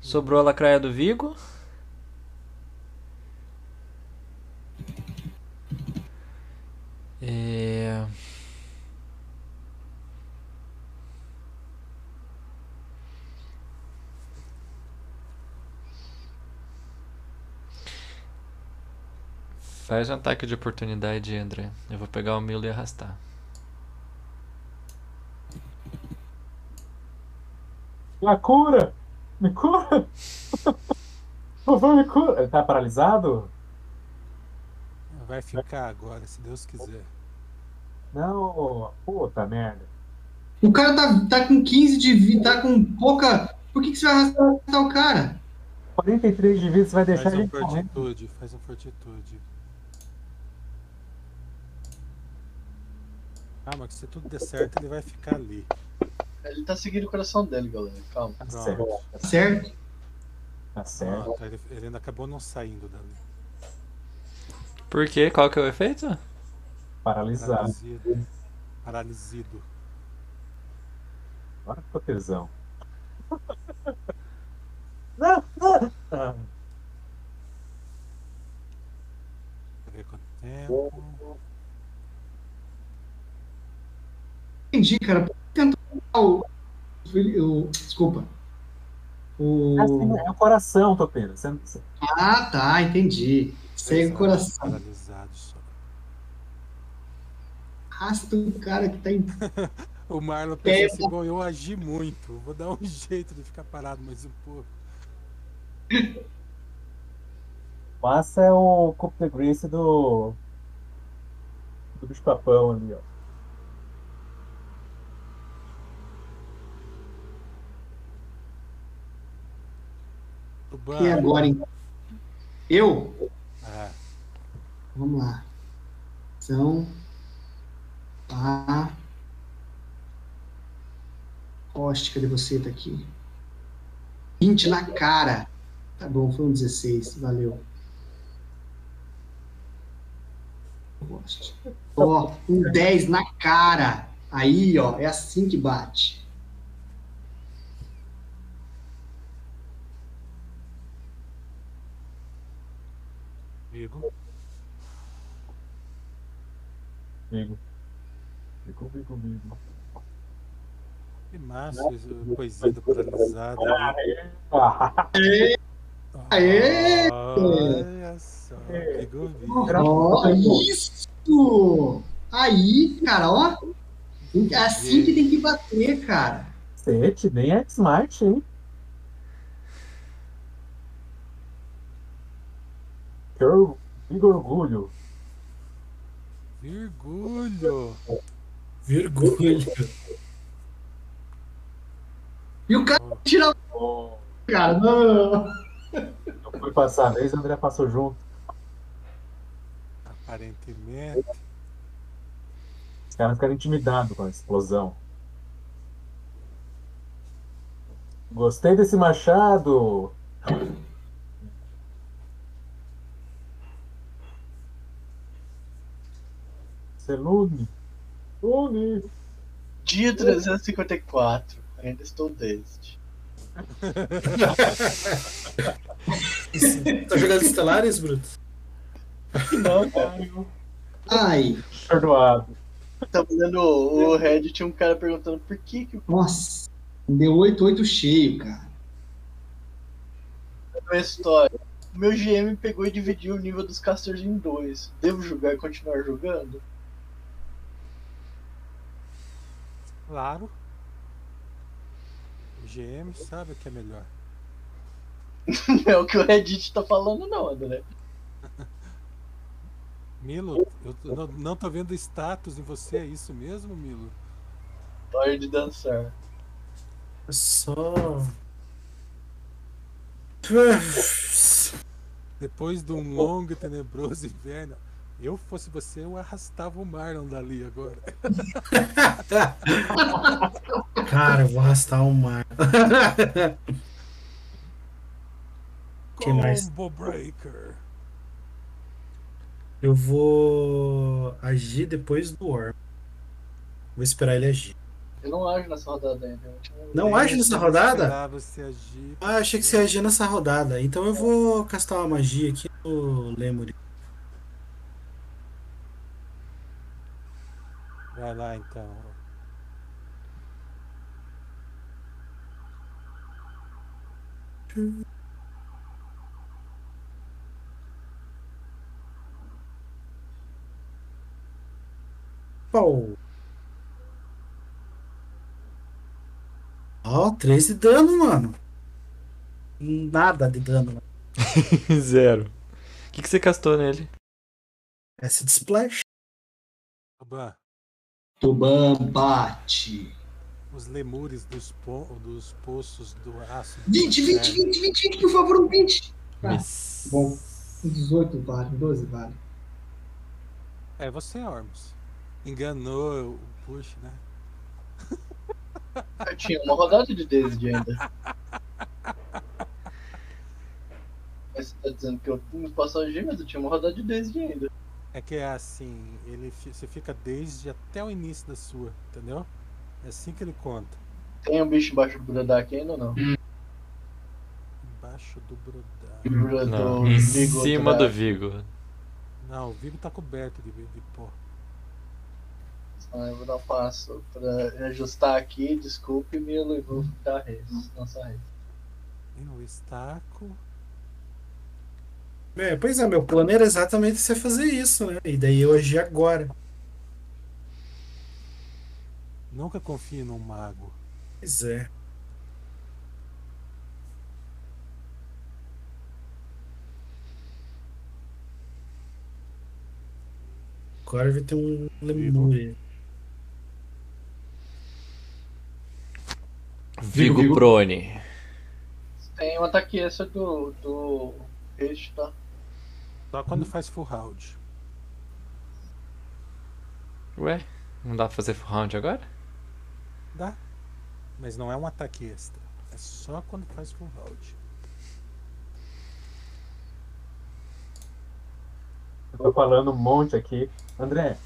Speaker 6: Sobrou a lacraia do Vigo. É... Faz um ataque de oportunidade, André. Eu vou pegar o Milo e arrastar.
Speaker 5: A cura! Me cura! Por favor, me cura! Ele tá paralisado?
Speaker 4: Vai ficar agora, se Deus quiser.
Speaker 5: Não, puta merda.
Speaker 1: O cara tá, tá com 15 de vida, tá com pouca. Por que, que você vai arrastar o cara?
Speaker 5: 43 de vida, você vai deixar
Speaker 4: Faz um
Speaker 5: ele correndo.
Speaker 4: fortitude, faz um fortitude. Ah, mas se tudo der certo, ele vai ficar ali.
Speaker 3: Ele tá seguindo o coração dele, galera. Calma.
Speaker 5: Tá
Speaker 4: Pronto.
Speaker 5: certo,
Speaker 1: Certo?
Speaker 5: tá certo.
Speaker 4: Pronto, ele, ele ainda acabou não saindo dali.
Speaker 6: Por quê? Qual que é o efeito?
Speaker 5: Paralisado.
Speaker 4: Paralisido. Paralisido.
Speaker 5: Agora ficou tesão. Não, não. Ah,
Speaker 4: eu ver quanto tempo.
Speaker 1: Entendi, cara. Tenta o, o. Desculpa. O...
Speaker 5: assim, é o coração, Topena. Você,
Speaker 1: Ah, tá, entendi. Segue o coração.
Speaker 4: Paralisado só.
Speaker 1: Arrasta o cara que tá em. [LAUGHS]
Speaker 4: O Marlon pensa assim, bom, eu agi muito. Vou dar um [LAUGHS] jeito de ficar parado mais um pouco.
Speaker 5: Massa é o Cup de Grace do. do bicho papão ali, ó.
Speaker 4: Tuban.
Speaker 1: E agora, então? Eu?
Speaker 4: Ah,
Speaker 1: Vamos lá. São. A. Hoste, cadê você? Tá aqui. 20 na cara. Tá bom, foi um 16. Valeu. Ó, um 10 na cara. Aí, ó, é assim que bate.
Speaker 4: Vigo.
Speaker 5: Vigo. Vigo, Vigo, Vigo.
Speaker 4: Que massa, poesia do paralisado. ali.
Speaker 5: Ah,
Speaker 1: Aê!
Speaker 4: Olha só, Vigo, Vigo.
Speaker 1: Ó, isso! Aí, cara, ó. É assim que tem que bater, cara.
Speaker 5: Sete, nem é smart, hein? Que or- que orgulho.
Speaker 4: Virgulho.
Speaker 2: Virgulho.
Speaker 1: E o cara tira
Speaker 5: Oh,
Speaker 1: cara. Não.
Speaker 5: eu fui passar a vez, o André passou junto.
Speaker 4: Aparentemente.
Speaker 5: Os caras ficaram intimidados com a explosão. Gostei desse machado. Celune. Celune.
Speaker 3: Dia 354. Ainda estou desde. [LAUGHS]
Speaker 2: Tá jogando Estelares, Bruto?
Speaker 3: Não, cara.
Speaker 1: Ai,
Speaker 5: Perdoado.
Speaker 3: Tava lendo o o Reddit, tinha um cara perguntando por que, que
Speaker 1: nossa. Deu 8-8 cheio, cara.
Speaker 3: a história. O meu GM pegou e dividiu o nível dos casters em dois. Devo jogar e continuar jogando?
Speaker 4: Claro. O GM sabe o que é melhor.
Speaker 3: Não [LAUGHS] é o que o Reddit tá falando, não, André. [LAUGHS]
Speaker 4: Milo, eu não, não tô vendo status em você, é isso mesmo, Milo?
Speaker 3: Hora de dançar.
Speaker 2: Só.
Speaker 4: Depois de um longo e tenebroso inverno, eu fosse você, eu arrastava o Marlon dali agora. [LAUGHS]
Speaker 2: Cara, eu vou arrastar o mar. [LAUGHS] Quem mais?
Speaker 4: Combo Breaker.
Speaker 2: Eu vou agir depois do Orm. Vou esperar ele agir.
Speaker 3: Eu não ajo nessa rodada ainda. tinha-
Speaker 2: Não age nessa rodada?
Speaker 4: Você agir.
Speaker 2: Ah, achei que você ia agir nessa rodada. Então eu vou castar uma magia aqui no Lemuri.
Speaker 4: Vai lá então.
Speaker 2: Pau. Ó, 3 de dano, mano. Nada de dano. mano. [LAUGHS]
Speaker 6: Zero. O que, que você castou nele?
Speaker 2: Acid Splash.
Speaker 4: Oba,
Speaker 1: Tuban bate.
Speaker 4: os lemures dos, po dos poços do aço.
Speaker 1: 20, 20, 20, 20, 20, por favor, um 20. Ah,
Speaker 6: Miss.
Speaker 1: bom. Um 18 vale, um 12 vale.
Speaker 4: É você, Ormus. Enganou o push, né?
Speaker 3: Eu tinha uma rodada de Dazed ainda. [LAUGHS] Mas você tá dizendo que eu não posso agir, mas eu tinha uma rodada de Dazed ainda.
Speaker 4: É que é assim, ele você fica desde até o início da sua, entendeu? É assim que ele conta.
Speaker 3: Tem um bicho embaixo do Brudak ainda ou não?
Speaker 4: Embaixo do brodar.
Speaker 3: Bro-
Speaker 6: Não, em
Speaker 3: Vigo,
Speaker 6: cima do Vigo.
Speaker 4: Não, o Vigo tá coberto de, de pó.
Speaker 3: Ah, eu vou dar um passo pra ajustar aqui, desculpe, Milo, e vou dar res. Nossa res.
Speaker 4: O estaco.
Speaker 2: É, pois é, meu plano era exatamente você fazer isso, né? E daí eu agi agora.
Speaker 4: Nunca confie num mago.
Speaker 2: Pois é. Agora vai ter um lemure.
Speaker 6: Vigo,
Speaker 7: Vigo.
Speaker 6: Prone.
Speaker 3: Tem um ataque extra do, do peixe, tá?
Speaker 4: Só quando faz full round.
Speaker 6: Ué? Não dá pra fazer full round agora?
Speaker 4: Dá. Mas não é um ataque extra. É só quando faz full round.
Speaker 5: Eu tô falando um monte aqui. André,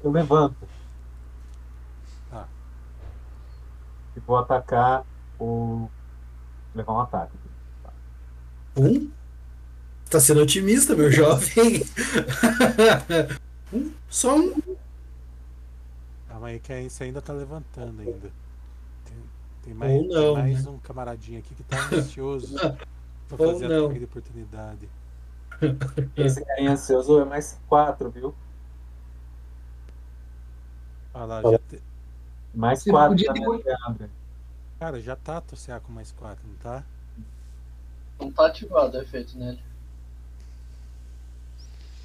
Speaker 5: eu levanto.
Speaker 4: Tá.
Speaker 5: E vou atacar o. levar um ataque.
Speaker 2: Um? Tá sendo otimista, meu [LAUGHS] jovem. um? Só um?
Speaker 4: Calma aí que aí você ainda tá levantando ainda. Tem, tem mais,
Speaker 2: Ou não,
Speaker 4: tem mais
Speaker 2: né?
Speaker 4: um camaradinho aqui que tá ansioso [LAUGHS] pra
Speaker 2: Ou
Speaker 4: fazer
Speaker 2: não.
Speaker 4: ataque de oportunidade. [LAUGHS]
Speaker 5: Esse carinha ansioso é mais 4, viu?
Speaker 4: Olha lá, já te-
Speaker 5: Mais
Speaker 1: Você
Speaker 5: 4
Speaker 1: podia.
Speaker 4: Cara, já tá TCA com mais 4, não tá?
Speaker 3: Não tá ativado o efeito nele.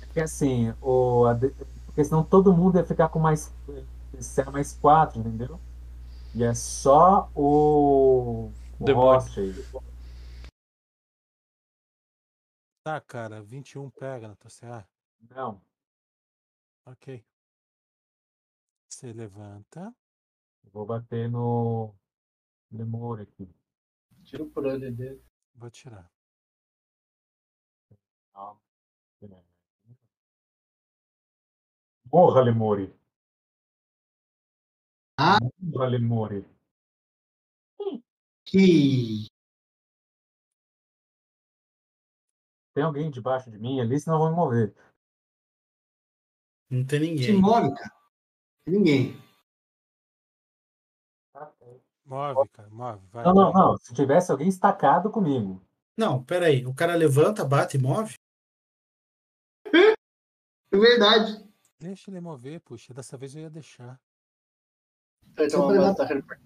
Speaker 5: Porque assim, o, a porque senão todo mundo ia ficar com mais. Ser mais 4, entendeu? E é só o. O
Speaker 6: Demônio.
Speaker 4: Tá, cara, 21 pega na TCA.
Speaker 5: Não.
Speaker 4: Ok. Você levanta.
Speaker 5: Vou bater no. Lemur aqui.
Speaker 3: Tira o prone dele.
Speaker 4: Vou tirar.
Speaker 5: Morra, Lemuri.
Speaker 1: Ah.
Speaker 5: Morra, Lemuri.
Speaker 1: Que.
Speaker 5: Tem alguém debaixo de mim ali, senão eu vou me mover.
Speaker 2: Não tem
Speaker 1: Se
Speaker 2: ninguém.
Speaker 1: move, cara. Tem ninguém.
Speaker 4: Move, cara, move. Vai,
Speaker 5: Não, não,
Speaker 4: vai.
Speaker 5: não. Se tivesse alguém estacado comigo.
Speaker 2: Não, pera aí. O cara levanta, bate e move? [LAUGHS]
Speaker 1: É verdade.
Speaker 4: Deixa ele mover, puxa. Dessa vez eu ia deixar.
Speaker 3: Da reper-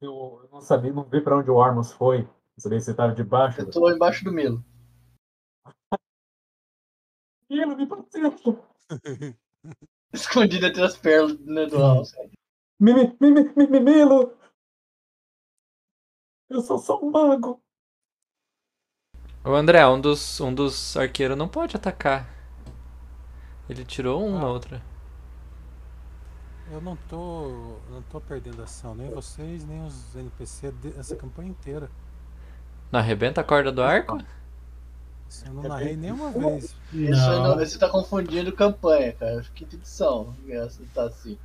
Speaker 5: Eu, eu não sabia, não vi pra onde o Ormus foi. Não sabia se ele tava debaixo.
Speaker 3: Eu tô embaixo do Milo. [LAUGHS]
Speaker 5: Milo, me proteja. [LAUGHS]
Speaker 3: Escondido entre as pernas né, do alce. [LAUGHS]
Speaker 5: Mimi, Mimi, Mimi, Milo. Eu sou só um mago.
Speaker 6: Ô André, um dos, um dos arqueiros não pode atacar. Ele tirou um na
Speaker 4: Ah.
Speaker 6: outra.
Speaker 4: Eu não tô. não tô perdendo ação, nem vocês, nem os NPC essa campanha inteira.
Speaker 6: Não arrebenta a corda do arco?
Speaker 4: Isso eu não narrei nenhuma vez.
Speaker 3: Isso aí não, você tá confundindo campanha, cara. Quinta edição. Essa tá assim.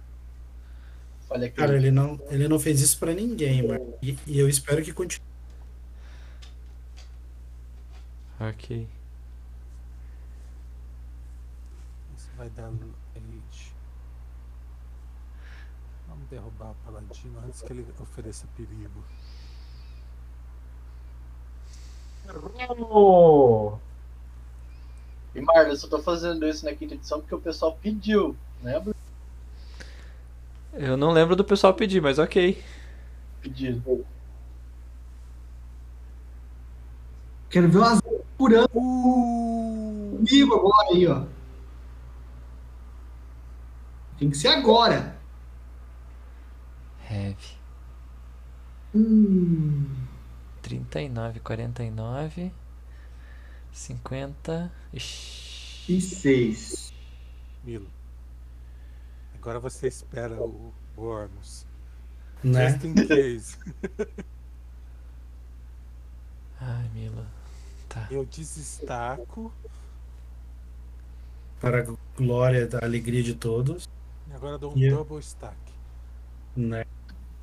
Speaker 3: Aqui.
Speaker 2: Cara, ele não, ele não fez isso pra ninguém, mano. E, e eu espero que continue.
Speaker 6: Ok.
Speaker 4: Isso vai dar age. Vamos derrubar o paladino antes que ele ofereça perigo.
Speaker 5: Errou!
Speaker 3: E Marlon, eu só tô fazendo isso na quinta edição porque o pessoal pediu, lembra?
Speaker 6: Eu não lembro do pessoal pedir, mas ok.
Speaker 3: Pedido.
Speaker 1: Quero ver umas curando comigo agora aí, ó. Tem que ser agora.
Speaker 6: Heavy.
Speaker 1: Hum.
Speaker 6: 39, 49, 50. Ixi.
Speaker 1: E seis.
Speaker 4: Milo. Agora você espera o o Ormus.
Speaker 2: Né?
Speaker 4: Just in case. [LAUGHS]
Speaker 6: Ai, Mila. Tá.
Speaker 4: Eu desestaco
Speaker 2: Para a glória da alegria de todos.
Speaker 4: E agora dou um
Speaker 2: Yeah.
Speaker 4: double stack.
Speaker 2: Né?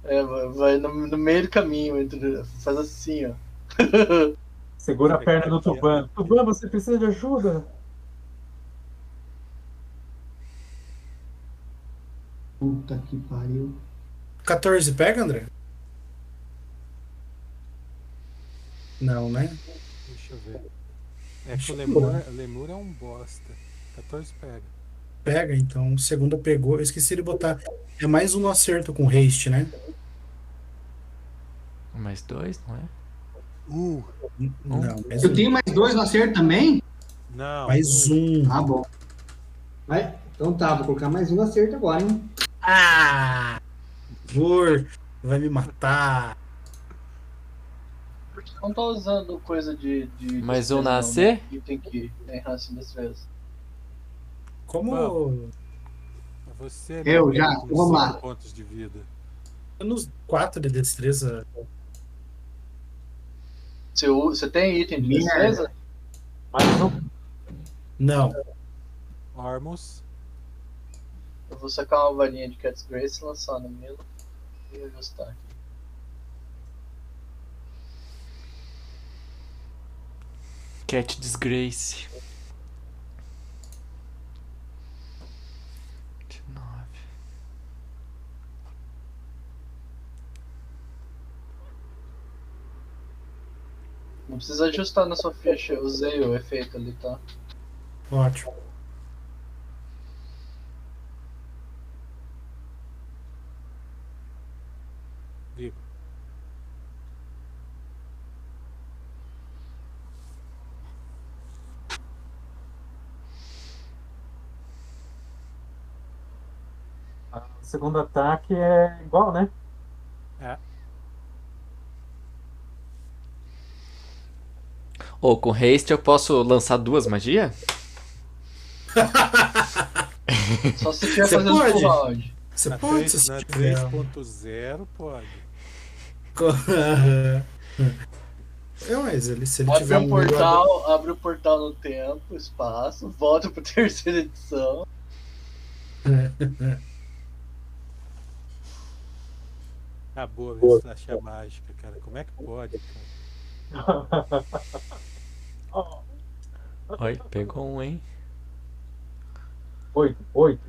Speaker 3: É, vai- no, no meio do caminho, entre, faz assim, ó. [LAUGHS]
Speaker 5: Segura a perna do Tuban. Tuban, você precisa de ajuda?
Speaker 1: Puta que pariu.
Speaker 2: 14 pega, André? Não, né?
Speaker 4: Deixa eu ver. É que o Lemur, o Lemur é um bosta. 14 pega.
Speaker 2: Pega, então. Segunda pegou. Eu esqueci de botar. É mais um acerto com haste, né?
Speaker 6: Mais dois, não é?
Speaker 4: Uh,
Speaker 2: N- Não,
Speaker 1: Eu
Speaker 2: um.
Speaker 1: tenho mais dois no acerto também?
Speaker 4: não.
Speaker 2: Mais um.
Speaker 1: Ah, bom. Vai. Então tá, vou colocar mais um acerto agora, hein?
Speaker 2: Ah! Por vai me matar.
Speaker 3: Não tá usando coisa de. de
Speaker 6: Mais um
Speaker 3: destreza,
Speaker 6: na
Speaker 3: não,
Speaker 6: AC?
Speaker 3: né? Item que tem raça destreza.
Speaker 2: Como
Speaker 4: Você é
Speaker 1: Eu já, vamos lá.
Speaker 4: pontos de vida.
Speaker 2: nos 4 de destreza.
Speaker 3: Você, você tem item de destreza?
Speaker 5: Mais um.
Speaker 2: Não.
Speaker 4: Ormus.
Speaker 3: Eu vou sacar uma varinha de Cat's Grace, lançar no Milo e ajustar aqui.
Speaker 6: Cat Disgrace.
Speaker 3: Não precisa ajustar na sua ficha, eu usei o efeito ali, tá?
Speaker 2: Ótimo.
Speaker 4: Digo.
Speaker 5: O segundo ataque é igual, né?
Speaker 6: Ou com haste eu posso lançar duas magias?
Speaker 3: Só se estiver
Speaker 2: Você
Speaker 3: fazendo
Speaker 2: pode?
Speaker 3: full round.
Speaker 2: Você
Speaker 4: Na,
Speaker 2: pode
Speaker 4: 3,
Speaker 2: se
Speaker 4: na
Speaker 2: tiver.
Speaker 4: 3.0 pode. [LAUGHS]
Speaker 2: É, mas ele, se ele
Speaker 3: Abre
Speaker 2: tiver
Speaker 3: um portal, abre o portal no tempo, espaço, volta pra [LAUGHS] terceira edição.
Speaker 4: Acabou a minha mágica, cara. Como é que pode, cara? [LAUGHS]
Speaker 6: Oi, pegou um, hein?
Speaker 5: Oito, oito.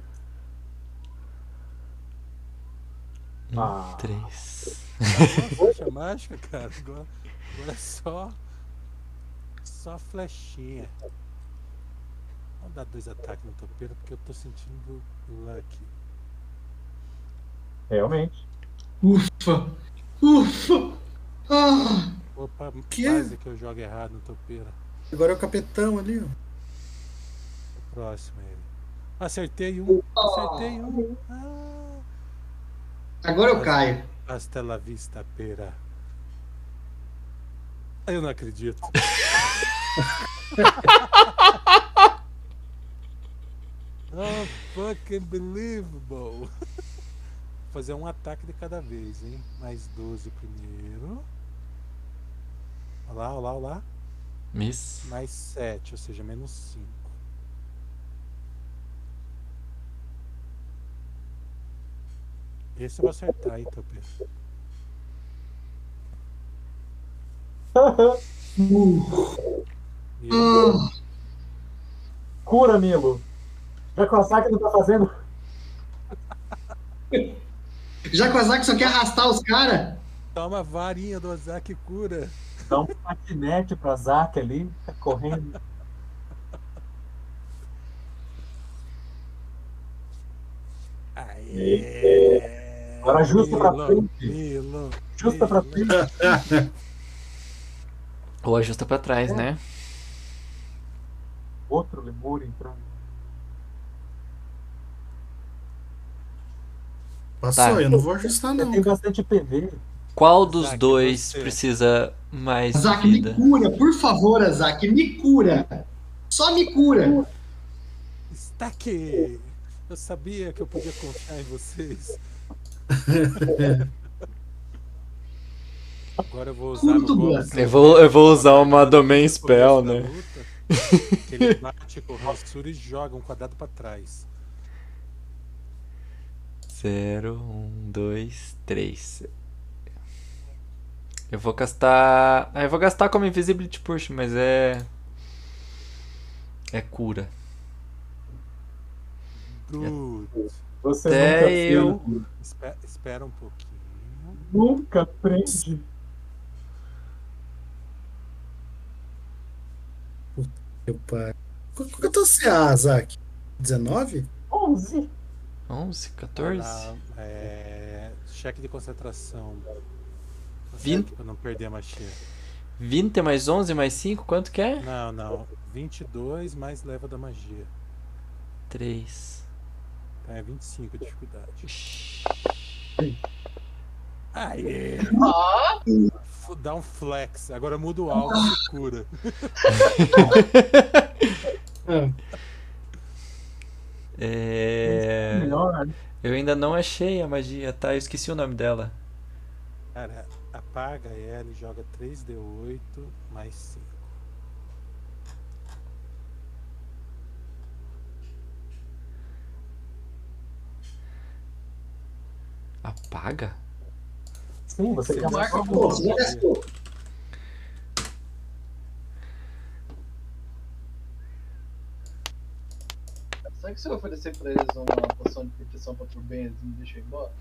Speaker 6: Um,
Speaker 5: Ah.
Speaker 6: três.
Speaker 4: Acabou [LAUGHS] a flecha mágica, cara. Agora, agora é só. Só flechinha. Vamos dar dois ataques no topeiro porque eu tô sentindo lucky.
Speaker 5: Realmente.
Speaker 1: Ufa! Ufa! Ah!
Speaker 4: Opa,
Speaker 2: Que?
Speaker 4: quase que eu jogo errado no topeiro.
Speaker 2: Agora é o capitão ali, ó.
Speaker 4: O próximo é ele. Acertei um. Acertei um. Ah,
Speaker 1: Agora eu caio.
Speaker 4: hasta la vista, pera. Eu não acredito. [LAUGHS] oh, fucking believable. Vou fazer um ataque de cada vez, hein? Mais 12 primeiro. Olá, olá, olá.
Speaker 6: Miss.
Speaker 4: Mais 7, ou seja, menos 5. Esse eu vou acertar aí, Topê.
Speaker 1: Ah,
Speaker 5: Cura, Milo. Já que o Asaki não tá fazendo.
Speaker 1: já que o Azak só quer arrastar os caras.
Speaker 4: Toma a varinha do Ozaki cura.
Speaker 5: Dá um patinete pro Asaki ali, tá correndo.
Speaker 4: Aê!
Speaker 5: Agora ajusta pra
Speaker 4: Milo,
Speaker 5: frente.
Speaker 4: Milo,
Speaker 5: Justa pra
Speaker 4: Milo.
Speaker 5: frente.
Speaker 6: Ou ajusta pra trás, né?
Speaker 5: Outro lemur entrando.
Speaker 2: Passou,
Speaker 6: Tá.
Speaker 2: eu não vou ajustar, não.
Speaker 5: tem bastante PV.
Speaker 6: Qual dos
Speaker 4: Zack,
Speaker 6: dois
Speaker 4: você.
Speaker 6: precisa mais
Speaker 1: Azak, me
Speaker 6: vida?
Speaker 1: cura, por favor, Azak, me cura. Só me cura.
Speaker 4: Está aqui! Eu sabia que eu podia confiar em vocês. Agora eu vou usar
Speaker 1: Blas.
Speaker 4: golpe.
Speaker 6: Eu vou, eu vou usar uma Domain Spell, né?
Speaker 4: luta, [LAUGHS] que ele bate com o Hansuri e joga um quadrado pra trás.
Speaker 6: Zero, um, dois, três. Eu vou gastar. Ah, eu vou gastar como Invisibility Push, mas é. É cura.
Speaker 4: Good.
Speaker 5: Você
Speaker 6: Até
Speaker 5: nunca,
Speaker 6: eu.
Speaker 5: aprende.
Speaker 4: Espe- Espera um pouquinho.
Speaker 5: nunca aprende.
Speaker 2: Meu pai. Qual qual que é o teu CA, Zac? 19?
Speaker 5: 11.
Speaker 6: 11, 14?
Speaker 4: Ah, é, cheque de concentração.
Speaker 6: Vinte.
Speaker 4: Pra não perder a machia.
Speaker 6: 20 mais 11 mais 5, quanto que é?
Speaker 4: Não, não. 22 mais leva da magia.
Speaker 6: 3.
Speaker 4: Então é 25 a dificuldade. Aê!
Speaker 3: Ah,
Speaker 4: F- Dá um flex. Agora muda o alvo e cura. [LAUGHS]
Speaker 6: É...
Speaker 5: Melhor.
Speaker 6: Eu ainda não achei a magia, tá? Eu esqueci o nome dela.
Speaker 4: Cara, apaga ela e joga 3d8 mais 5.
Speaker 6: Apaga?
Speaker 5: Sim, você
Speaker 4: Você
Speaker 5: quer mais
Speaker 3: marca
Speaker 1: Pô, você já gastou.
Speaker 3: será que se eu oferecer pra eles uma poção de proteção contra o bem, eles me deixam embora?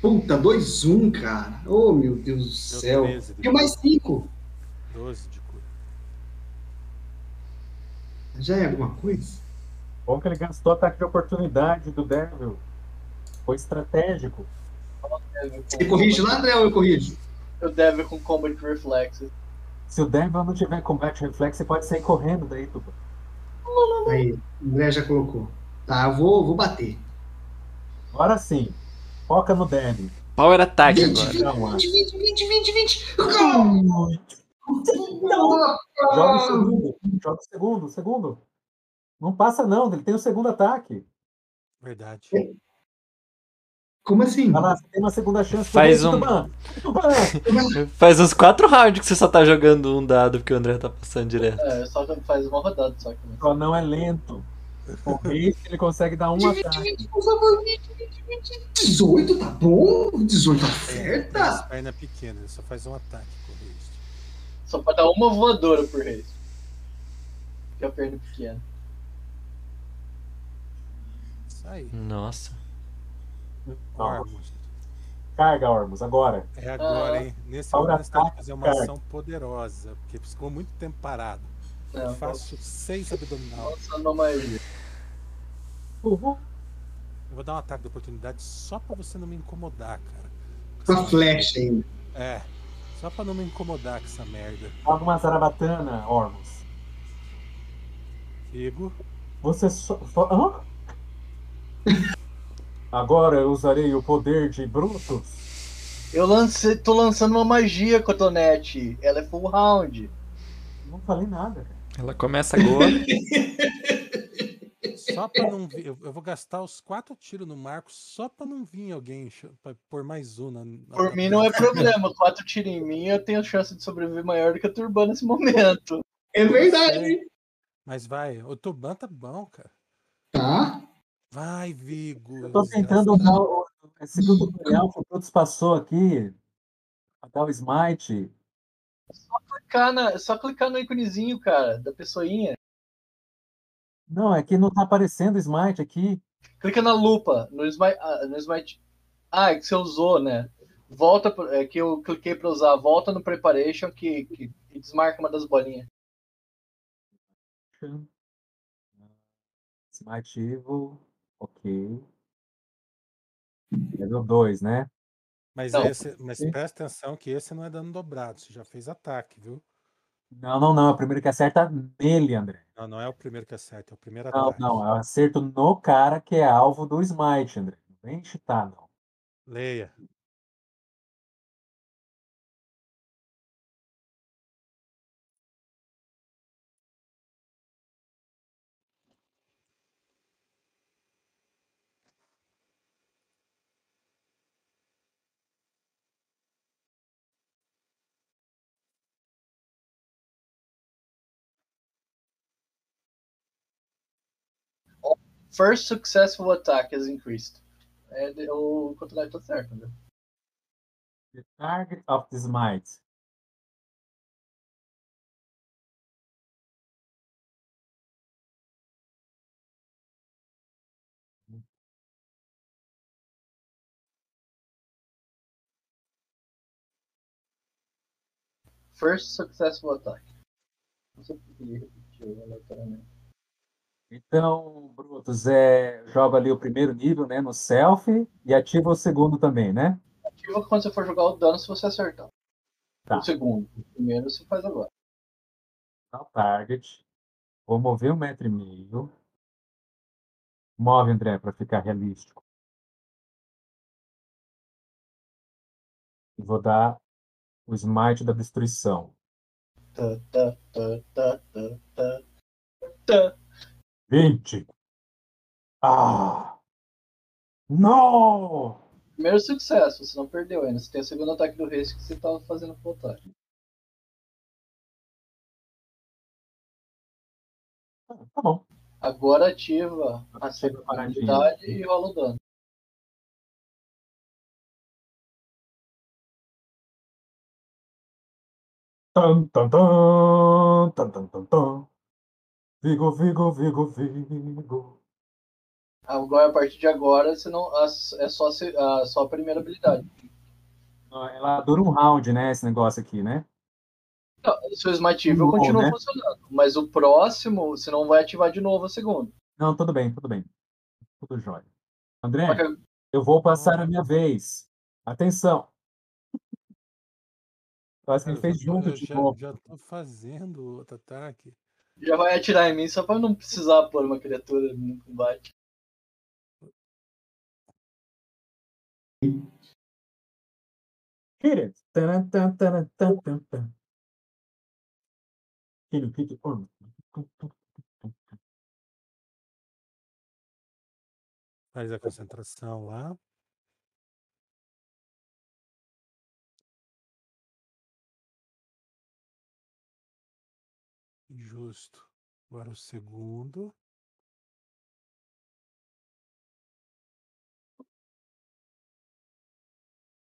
Speaker 1: Puta, 2-1, cara. Oh, meu Deus do
Speaker 4: Deu
Speaker 1: céu.
Speaker 4: 13 de
Speaker 1: E mais 5.
Speaker 4: 12 de cura.
Speaker 1: Já é alguma coisa?
Speaker 5: Bom que ele gastou ataque de oportunidade do Devil. Foi estratégico.
Speaker 3: Devil
Speaker 1: Você corrige lá, André, ou eu corrijo?
Speaker 3: Eu deve com Combat Reflexes.
Speaker 5: Se o Devil não tiver combate reflexo, você pode sair correndo daí, Tuba.
Speaker 1: Aí, o André já colocou. Tá, eu vou, vou bater.
Speaker 5: Agora sim. Foca no Devil.
Speaker 6: Power Attack
Speaker 1: 20,
Speaker 6: agora.
Speaker 1: 20,
Speaker 5: Calma.
Speaker 1: 20, 20, 20, 20, 20.
Speaker 5: Joga o segundo. Joga o segundo, o segundo. Não passa não, ele tem o segundo ataque.
Speaker 4: Verdade.
Speaker 1: Como assim?
Speaker 5: Vai lá, você tem uma segunda chance.
Speaker 6: Faz um-. Faz uns 4 rounds que você só tá jogando um dado porque o André tá passando direto.
Speaker 3: É, só faz uma rodada só que.
Speaker 5: Só não é lento. O rei, ele consegue dar um
Speaker 1: 20, 20,
Speaker 5: ataque.
Speaker 1: 20, por favor, 20, 20, 20. 18, tá bom? 18
Speaker 4: É, tem
Speaker 1: acerta?
Speaker 4: as pernas pequenas, ele só faz um ataque com o haste.
Speaker 3: Só pode dar uma voadora por rei. Que é a perna pequena.
Speaker 4: Isso aí.
Speaker 6: Nossa.
Speaker 4: Ormus.
Speaker 5: Carga, Ormus, agora.
Speaker 4: É agora,
Speaker 3: Ah.
Speaker 4: hein? Nesse momento você tem que fazer uma
Speaker 5: cara.
Speaker 4: ação poderosa, porque ficou muito tempo parado.
Speaker 3: É,
Speaker 4: Eu faço 6 abdominal.
Speaker 3: Lançando uma magia.
Speaker 5: Uhul.
Speaker 4: Eu vou dar um ataque de oportunidade só pra você não me incomodar, cara.
Speaker 1: Com a flecha ainda.
Speaker 4: É, só pra não me incomodar com essa merda.
Speaker 5: Joga uma zarabatana, Ormus.
Speaker 4: Figo.
Speaker 5: Você só. só- Hã? Agora eu usarei o poder de Brutus.
Speaker 3: Eu lancei, tô lançando uma magia, Cotonete. Ela é full round.
Speaker 5: Não falei nada, cara.
Speaker 6: Ela começa agora. [LAUGHS]
Speaker 4: Só pra não vir. Eu, eu vou gastar os quatro tiros no Marco só pra não vir alguém pra pôr mais um na. na
Speaker 3: Por mim não é problema. Quatro tiros em mim, eu tenho chance de sobreviver maior do que a Turban nesse momento.
Speaker 1: É verdade?
Speaker 4: Mas vai, o Turban tá bom, cara.
Speaker 1: Tá.
Speaker 4: Vai, Vigo.
Speaker 5: Eu tô tentando dar o esse tutorial que todos passou aqui. Dar o smite.
Speaker 3: Clicar na, só clicar no íconezinho, cara, da pessoinha.
Speaker 5: Não, é que não tá aparecendo o smite aqui.
Speaker 3: Clica na lupa, no Smite. ah, No smite. Ah, é que você usou, né? Volta, é que eu cliquei pra usar. Volta no Preparation que, que, que desmarca uma das bolinhas.
Speaker 5: Smite Evil. Ok. Level 2, né?
Speaker 4: Mas,
Speaker 3: Não.
Speaker 4: esse, mas presta atenção que esse não é dano dobrado. Você já fez ataque, viu?
Speaker 5: Não, não, não. É o primeiro que acerta nele, André.
Speaker 4: Não, não é o primeiro que acerta, é o primeiro
Speaker 5: Não,
Speaker 4: ataque.
Speaker 5: não. É o acerto no cara que é alvo do smite, André. Não vem chitar, não.
Speaker 4: Leia.
Speaker 3: First successful attack has increased. É, o quantidade tá certo, né?
Speaker 5: The target of the smite.
Speaker 3: First successful attack. Não sei por que ele repetiu aleatoriamente.
Speaker 5: Então, Brutus, é, joga ali o primeiro nível, né, no self e ativa o segundo também, né?
Speaker 3: Ativa quando você for jogar o dano se você acertar.
Speaker 5: Tá.
Speaker 3: O segundo. O primeiro você faz agora.
Speaker 5: Tá, target. Vou mover um metro e meio. Move, André, para ficar realístico. E vou dar o smite da destruição.
Speaker 3: Tá, tá, tá, tá, tá, tá. Tá.
Speaker 5: 20. Ah! Não!
Speaker 3: Primeiro sucesso, você não perdeu ainda. Você tem o segundo ataque do rei que você tava fazendo full attack.
Speaker 5: Tá bom.
Speaker 3: Agora ativa a segunda habilidade e rola o dano.
Speaker 5: Tan, tan, tan, tan, tan, tan, tan. Vigo, Vigo, Vigo, Vigo.
Speaker 3: Agora, a partir de agora, você não, é só, a se- a, só a primeira habilidade.
Speaker 5: Ah, Ela dura um round, né? Esse negócio aqui, né?
Speaker 3: Não, o seu Evil
Speaker 5: Bom,
Speaker 3: continua
Speaker 5: né?
Speaker 3: funcionando, mas o próximo você não vai ativar de novo a segunda.
Speaker 5: Não, tudo bem, tudo bem. Tudo jóia. André,
Speaker 3: que
Speaker 5: eu vou passar a minha vez. Atenção. Eu acho que
Speaker 4: eu
Speaker 5: fez junto
Speaker 4: eu
Speaker 5: de
Speaker 4: já,
Speaker 5: novo.
Speaker 4: já tô fazendo outro ataque.
Speaker 3: Já vai atirar em mim só pra não precisar pôr uma criatura no combate.
Speaker 4: Faz a concentração lá. Justo. Agora o segundo.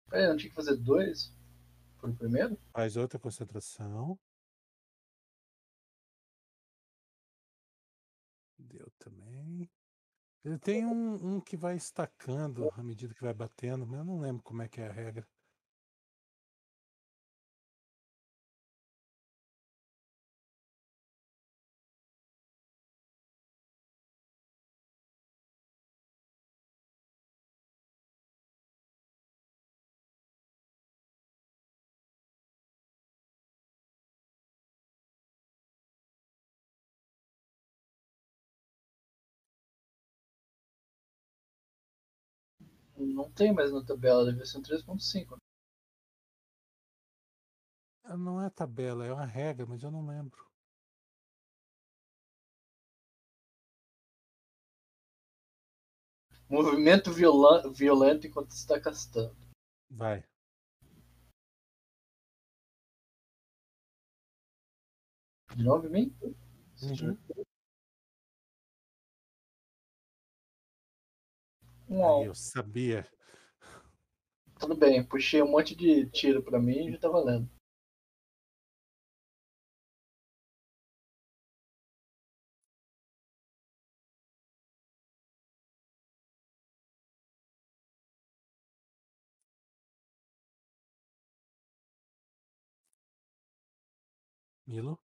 Speaker 3: Peraí, não tinha que fazer dois? Por primeiro?
Speaker 4: Faz outra concentração. Deu também. Ele tem um, um que vai estacando à medida que vai batendo, mas eu não lembro como é que é a regra.
Speaker 3: Não tem mais na tabela, deve ser um 3.5.
Speaker 4: Ah, Não é tabela, é uma regra, mas eu não lembro.
Speaker 3: Movimento viola- violento enquanto está castando.
Speaker 4: Vai.
Speaker 3: De novo em mim?
Speaker 4: Uhum.
Speaker 3: Uau.
Speaker 4: Aí eu sabia.
Speaker 3: Tudo bem, puxei um monte de tiro pra mim e já tá valendo.
Speaker 4: Milo?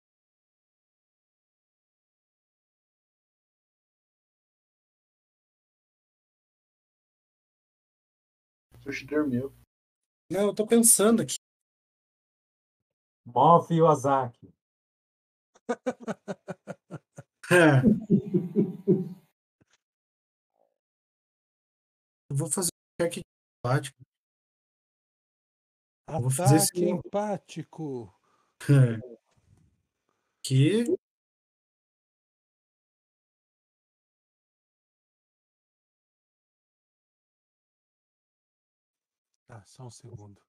Speaker 3: Sushi dormiu.
Speaker 2: Não, eu tô pensando aqui.
Speaker 5: Move o Ozaki.
Speaker 2: É. [LAUGHS] Eu vou fazer um de empate. Eu vou fazer esse
Speaker 4: Ataque empático. [LAUGHS]
Speaker 2: É. Aqui.
Speaker 4: Só um segundo.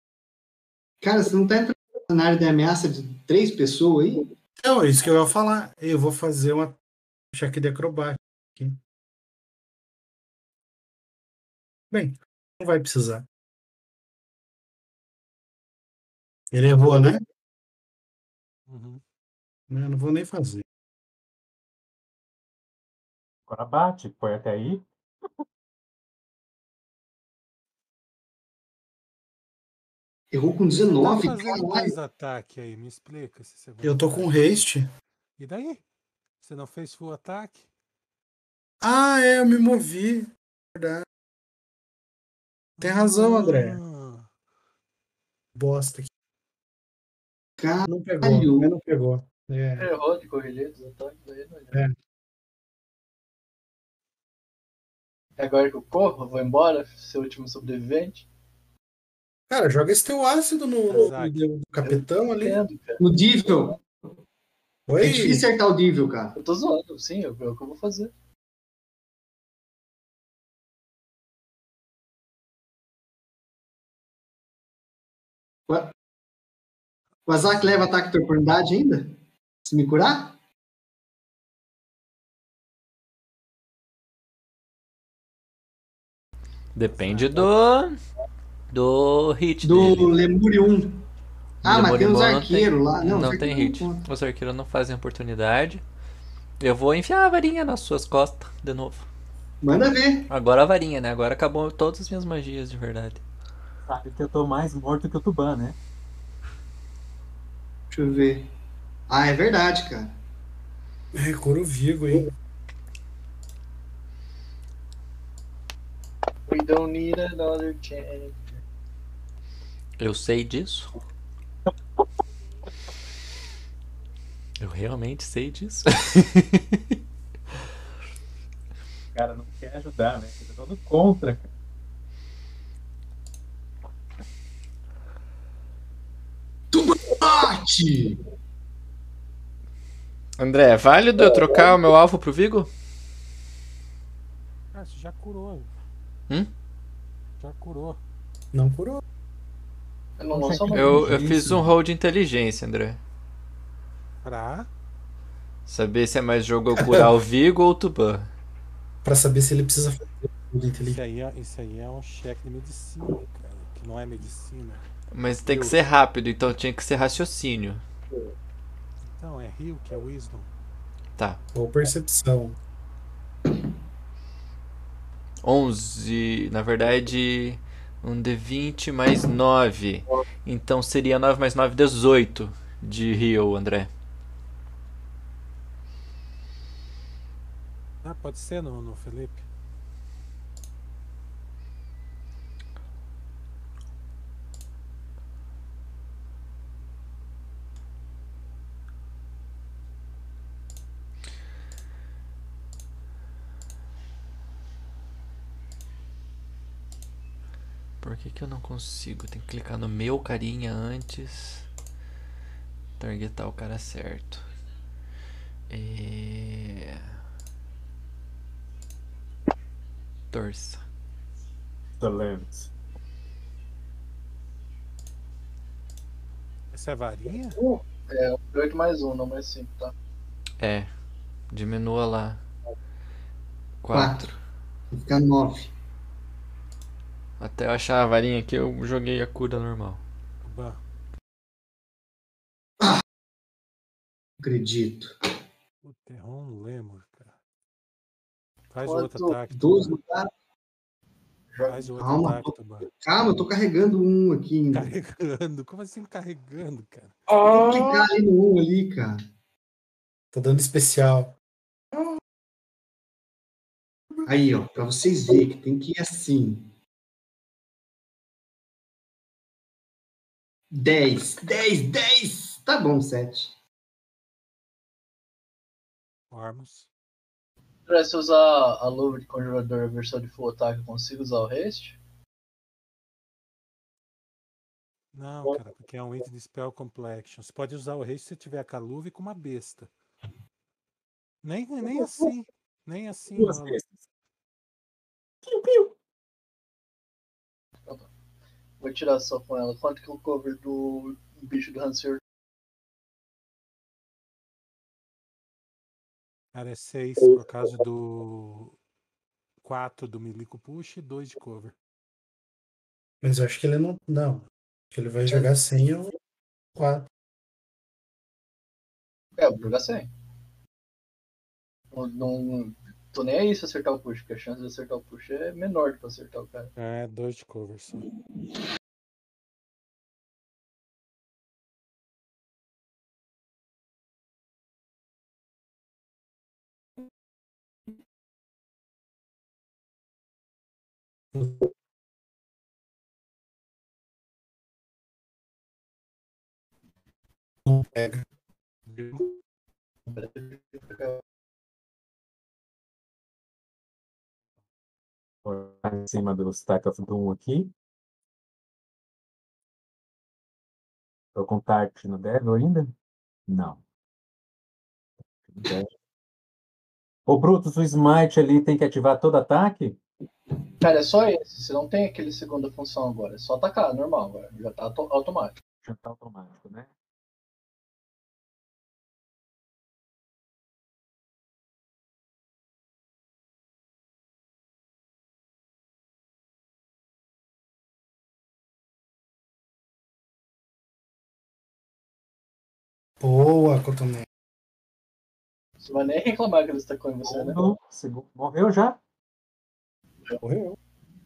Speaker 1: Cara, você não tá entrando no cenário de ameaça de três pessoas aí?
Speaker 2: Não, é isso que eu ia falar. Eu vou fazer uma check de acrobática aqui. Bem, não vai precisar. Ele errou, né?
Speaker 4: Uhum.
Speaker 2: Eu não vou nem fazer.
Speaker 5: Agora bate. Foi até aí.
Speaker 1: Errou com
Speaker 4: Tá
Speaker 1: 19,
Speaker 4: fazendo
Speaker 1: caralho.
Speaker 4: quais ataques aí? Me explica segundo.
Speaker 2: Eu tô com
Speaker 4: ataque.
Speaker 2: haste.
Speaker 4: E daí? Você não fez full ataque?
Speaker 2: Ah, é, eu me movi. Verdade. Tem razão, André.
Speaker 4: Ah,
Speaker 2: Bosta aqui.
Speaker 1: Caralho.
Speaker 2: Não pegou. Não pegou. É.
Speaker 3: Errou de corrigir dos ataques aí, não.
Speaker 2: É.
Speaker 3: É agora que eu corro, eu vou embora, ser o último sobrevivente.
Speaker 2: Cara, joga esse teu ácido no, no, no capitão ali.
Speaker 3: Entendo, cara.
Speaker 1: O Dível.
Speaker 2: Oi?
Speaker 1: É difícil acertar o Dível, cara.
Speaker 3: Eu tô zoando, sim, é o que eu vou fazer.
Speaker 1: O Azak leva ataque de oportunidade ainda? Se me curar?
Speaker 6: Depende do. Do hit
Speaker 1: Do
Speaker 6: dele.
Speaker 1: Lemuri 1. Ah, mas tem uns
Speaker 6: não
Speaker 1: arqueiros lá. Não,
Speaker 6: Não,
Speaker 1: os
Speaker 6: tem hit.
Speaker 1: não.
Speaker 6: Os arqueiros não fazem oportunidade. Eu vou enfiar a varinha nas suas costas de novo.
Speaker 1: Manda ver.
Speaker 6: Agora a varinha, né? Agora acabou todas as minhas magias de verdade.
Speaker 5: Sabe que eu tô mais morto que o Tuban, né?
Speaker 1: Deixa eu ver. Ah, é verdade, cara.
Speaker 2: Recoro Vigo, hein?
Speaker 3: We don't need another chance.
Speaker 6: Eu sei disso. Eu realmente sei disso.
Speaker 5: O [LAUGHS] cara não quer ajudar, né? Ele tá todo contra, cara.
Speaker 6: André, é válido eu trocar o meu alvo pro Vigo?
Speaker 4: Ah, você já curou.
Speaker 6: Hum?
Speaker 4: Já curou.
Speaker 2: Não curou.
Speaker 3: Eu não lançou uma
Speaker 6: Eu, eu fiz um roll de inteligência, André.
Speaker 4: Pra.
Speaker 6: Saber se é mais jogo eu curar o Vigo ou o Tuban.
Speaker 2: Pra saber se ele precisa fazer tudo
Speaker 4: Isso
Speaker 2: inteligente.
Speaker 4: aí, é, isso aí é um cheque de medicina, cara. Que não é medicina.
Speaker 6: Mas tem que
Speaker 4: Eu-
Speaker 6: ser rápido, então tinha que ser raciocínio.
Speaker 4: Então, é Rio, que é Wisdom.
Speaker 6: Tá.
Speaker 2: Ou percepção.
Speaker 6: 11, na verdade, um D20 mais 9. Então seria 9 mais 9, 18 de Rio, André.
Speaker 4: Ah, pode ser no, no Felipe.
Speaker 6: Por que, eu não consigo? Tem que clicar no meu carinha antes. Targetar o cara certo. É... Torça.
Speaker 5: Excelente.
Speaker 4: Essa é a varinha?
Speaker 3: É, um de 8 mais 1, não mais 5, tá?
Speaker 6: É. Diminua lá. 4.
Speaker 1: 4. Vai ficar 9.
Speaker 6: Até eu achar a varinha aqui, eu joguei a cura normal.
Speaker 4: Oba.
Speaker 1: Acredito.
Speaker 4: O Terron Lemur, cara. Faz
Speaker 3: Quanto?
Speaker 4: outro ataque.
Speaker 1: 12
Speaker 4: Tuban.
Speaker 1: no cara.
Speaker 4: Faz outro
Speaker 1: Calma,
Speaker 4: ataque,
Speaker 1: tô-. Calma, eu tô carregando um aqui ainda.
Speaker 4: Carregando. Como assim carregando, cara?
Speaker 1: Tem que clicar ali no 1 ali, cara.
Speaker 2: Tá dando especial.
Speaker 1: Aí, ó, pra vocês verem que tem que ir assim. 10, 10, 10! Tá bom, 7.
Speaker 4: Ormus.
Speaker 3: André, se eu usar a luva de conjurador a versão de full attack, eu consigo usar o haste?
Speaker 4: Não, cara, porque é um item de Spell Complexion. Você pode usar o rei se você tiver com a luva e com uma besta. Nem, nem assim. Nem assim
Speaker 5: Duas
Speaker 4: rola.
Speaker 5: vezes.
Speaker 3: Vou tirar só com ela. Quanto que é o cover do bicho do Hansir?
Speaker 4: Cara, é 6 por causa do 4 do Milico Push e 2 de cover.
Speaker 2: Mas eu acho que ele não. Não. Acho que ele vai jogar sem o 4.
Speaker 3: É, eu vou jogar sem. Não, não tô nem aí se acertar o push, porque a chance de acertar o push é menor do que acertar o cara.
Speaker 4: É, 2 de cover só.
Speaker 2: Não pega.
Speaker 5: Vou botar em cima do Stack of Doom aqui. Tô com Tart no Devil ainda? Não. Ô, Brutus, o Smite ali tem que ativar todo ataque?
Speaker 3: Cara, é só esse. Você não tem aquele segunda função agora. É só atacar, normal agora. Já tá auto- automático.
Speaker 5: Já tá automático, né?
Speaker 2: Boa, Cotonete.
Speaker 3: Você vai nem reclamar que ele estacou em você, né?
Speaker 5: Segundo. Morreu já?
Speaker 2: Morreu.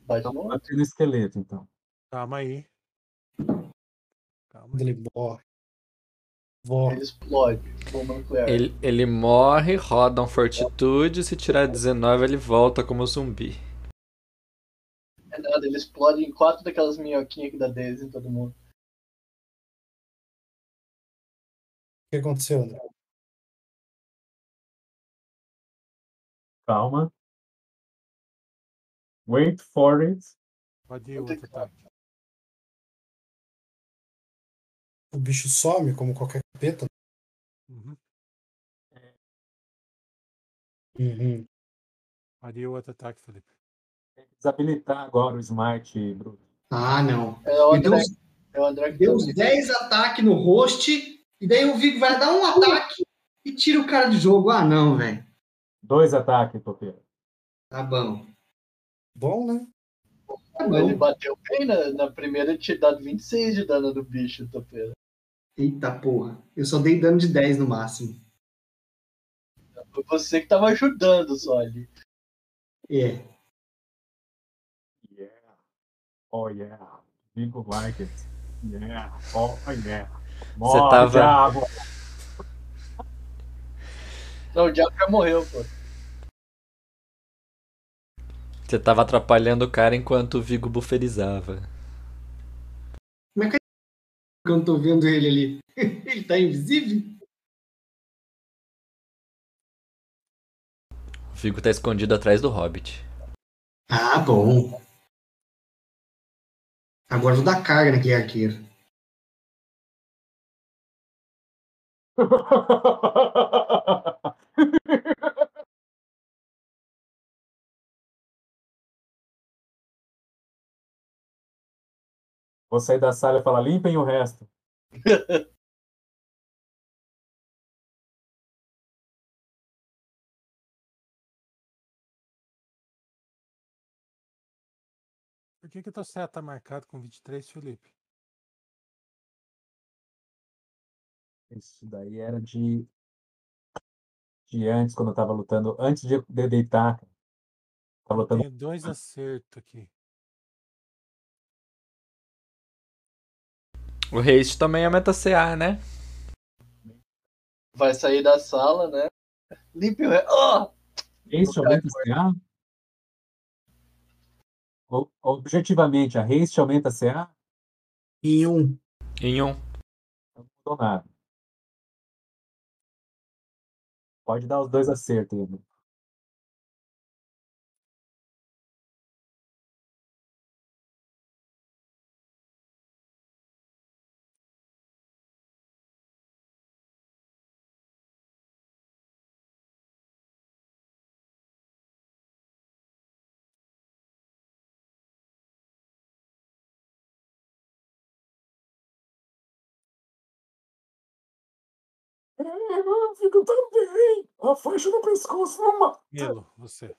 Speaker 3: Bate
Speaker 5: Então,
Speaker 3: no
Speaker 5: bati no esqueleto, então.
Speaker 4: Calma aí. Calma
Speaker 2: ele morre. Morre.
Speaker 3: Ele explode. Bomba nuclear.
Speaker 6: Ele, ele morre, roda um fortitude, se tirar 19 ele volta como zumbi.
Speaker 3: É nada, ele explode em quatro daquelas minhoquinhas que dá 10 em todo mundo.
Speaker 2: Que aconteceu, André?
Speaker 5: Calma. Wait for it.
Speaker 4: Pode ir outro
Speaker 3: que-
Speaker 4: ataque.
Speaker 2: O bicho some como qualquer capeta.
Speaker 4: Uhum.
Speaker 2: Uhum.
Speaker 4: Pode ir outro ataque, Felipe.
Speaker 5: Tem que desabilitar agora o Smite, Brutus.
Speaker 1: Ah, não.
Speaker 3: É o
Speaker 1: deu
Speaker 3: André,
Speaker 1: uns,
Speaker 3: é o André que
Speaker 1: deu
Speaker 3: tá-
Speaker 1: uns 10 ataques no host, e daí o Vigo vai dar um ataque e tira o cara de jogo. Ah, não, velho.
Speaker 5: Dois ataques, Topeira.
Speaker 1: Tá bom.
Speaker 2: Bom, né?
Speaker 1: Tá
Speaker 3: Ele
Speaker 1: bom.
Speaker 3: bateu bem na, na primeira, tinha dado 26 de dano do bicho, topeira.
Speaker 1: Eita porra. Eu só dei dano de 10 no máximo.
Speaker 3: Foi você que tava ajudando só ali.
Speaker 1: É.
Speaker 5: Yeah. Oh, yeah. Vigo like it. Yeah. Oh, yeah.
Speaker 6: Você
Speaker 5: Morre,
Speaker 6: tava-
Speaker 5: diabo.
Speaker 3: Não, o diabo já morreu, pô.
Speaker 6: Você tava atrapalhando o cara enquanto o Vigo buferizava.
Speaker 1: Eu não tô vendo ele ali. [LAUGHS] Ele tá invisível?
Speaker 6: O Vigo tá escondido atrás do Hobbit.
Speaker 1: Ah, bom. Agora eu vou dar carga naquele arqueiro. [LAUGHS]
Speaker 5: Vou sair da sala e falar, limpem o resto.
Speaker 4: Por que que teu set tá marcado com 23, Felipe?
Speaker 5: Isso daí era de, de antes, quando eu tava lutando, antes de, de deitar. Tava lutando.
Speaker 4: Tem dois acertos aqui.
Speaker 6: O haste também é meta CA, né?
Speaker 3: Vai sair da sala, né? Limpe o. Oh!
Speaker 5: Haste aumenta CA? Objetivamente, a haste aumenta CA?
Speaker 2: Em um.
Speaker 6: Em um.
Speaker 5: Não mudou nada. Pode dar os dois acertos não fico tão bem. A faixa no pescoço não mata.
Speaker 4: Milo, você.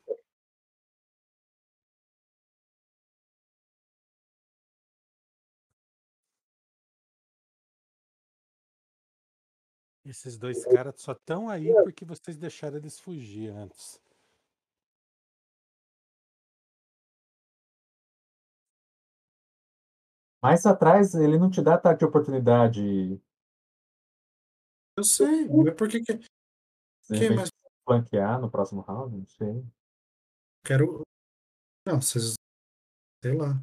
Speaker 4: Esses dois caras só estão aí porque vocês deixaram eles fugir antes.
Speaker 5: Mais atrás, ele não te dá ataque de oportunidade.
Speaker 2: Eu sei, mas por que que.
Speaker 5: De
Speaker 2: Que,
Speaker 5: repente,
Speaker 2: mas
Speaker 5: flanquear no próximo round, não sei.
Speaker 2: quero. Não, vocês. Sei lá.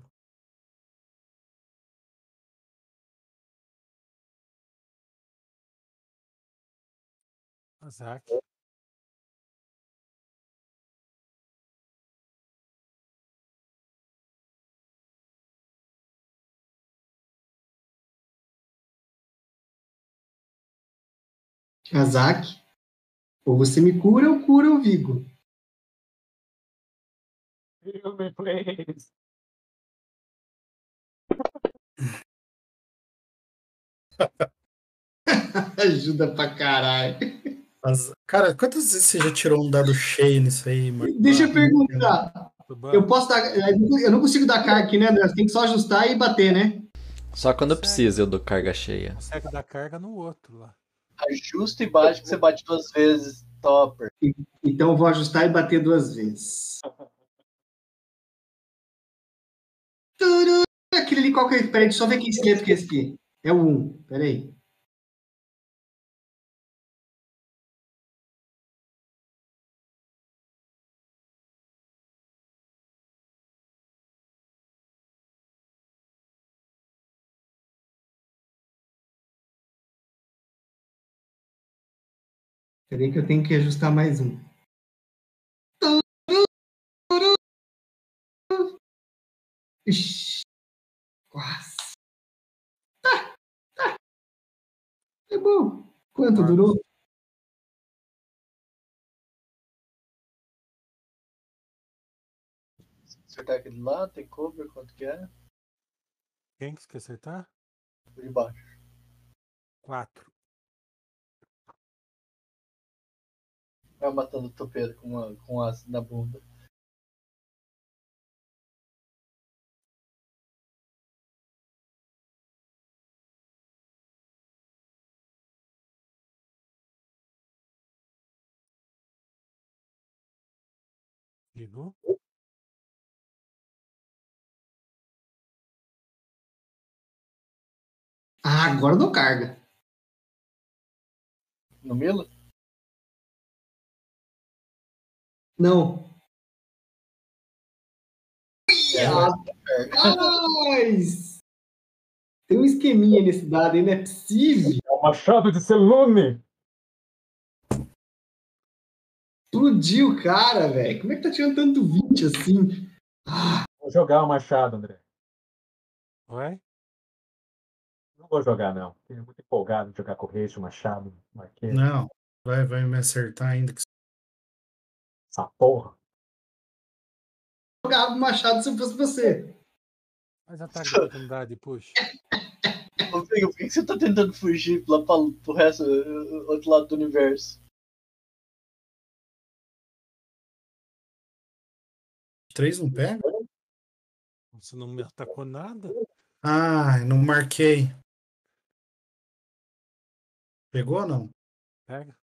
Speaker 4: Azak.
Speaker 1: Azak. Ou você me cura ou cura o Vigo.
Speaker 5: Heal me, please.
Speaker 1: Ajuda pra caralho.
Speaker 2: Mas, cara, quantas vezes você já tirou um dado cheio nisso aí, mano?
Speaker 1: Deixa eu perguntar. Eu posso dar. Eu não consigo dar carga aqui, né, André? Você tem que só ajustar e bater, né?
Speaker 6: Só quando precisa eu dou carga cheia.
Speaker 4: consegue dar carga no outro lá.
Speaker 3: Ajusta e bate que você bate duas vezes, topper.
Speaker 1: Então vou ajustar e bater duas vezes. Aquele ali, qual que é? Peraí, só ver que esqueleto que é esse aqui. É o 1. Peraí. Peraí que eu tenho que ajustar mais um. Ixi, quase. Tá, tá. É bom. Quanto durou?
Speaker 3: Acertar aquele lá, tem cover, quanto que é?
Speaker 4: Quem que você quer acertar?
Speaker 3: O de baixo.
Speaker 4: Quatro.
Speaker 3: Vai matando o topeiro com, uma, com ácido na bunda.
Speaker 4: Vigo.
Speaker 1: Ah, agora dou carga.
Speaker 3: No Milo?
Speaker 1: Não.
Speaker 3: É,
Speaker 1: Rapaz! Tem um esqueminha nesse dado aí, não é possível.
Speaker 5: É o machado de Selune.
Speaker 1: Explodiu o cara, velho. Como é que tá tirando tanto 20 assim? Ah,
Speaker 5: Vou jogar o machado, André.
Speaker 4: Vai?
Speaker 5: Não vou jogar, não. Fiquei muito empolgado de jogar com o Reis, o machado, o.
Speaker 2: Não, vai, vai me acertar ainda. que-
Speaker 5: Essa porra.
Speaker 1: jogava o machado se eu fosse você.
Speaker 4: Faz ataque de oportunidade, puxa.
Speaker 3: Ô, por que você tá tentando fugir lá pra, pro resto, uh, outro lado do universo?
Speaker 2: Três não pega?
Speaker 4: Você não me atacou nada?
Speaker 2: Ah, não marquei. Pegou ou não?
Speaker 4: Pega.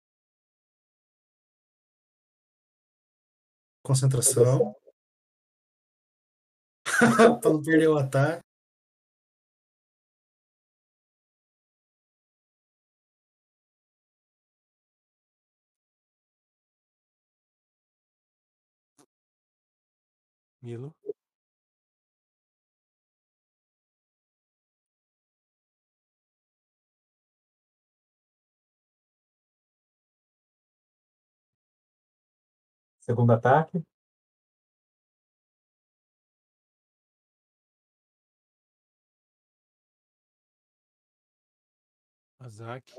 Speaker 2: Concentração. [LAUGHS] pra não perder o ataque.
Speaker 4: Milo.
Speaker 5: Segundo ataque.
Speaker 4: Azak.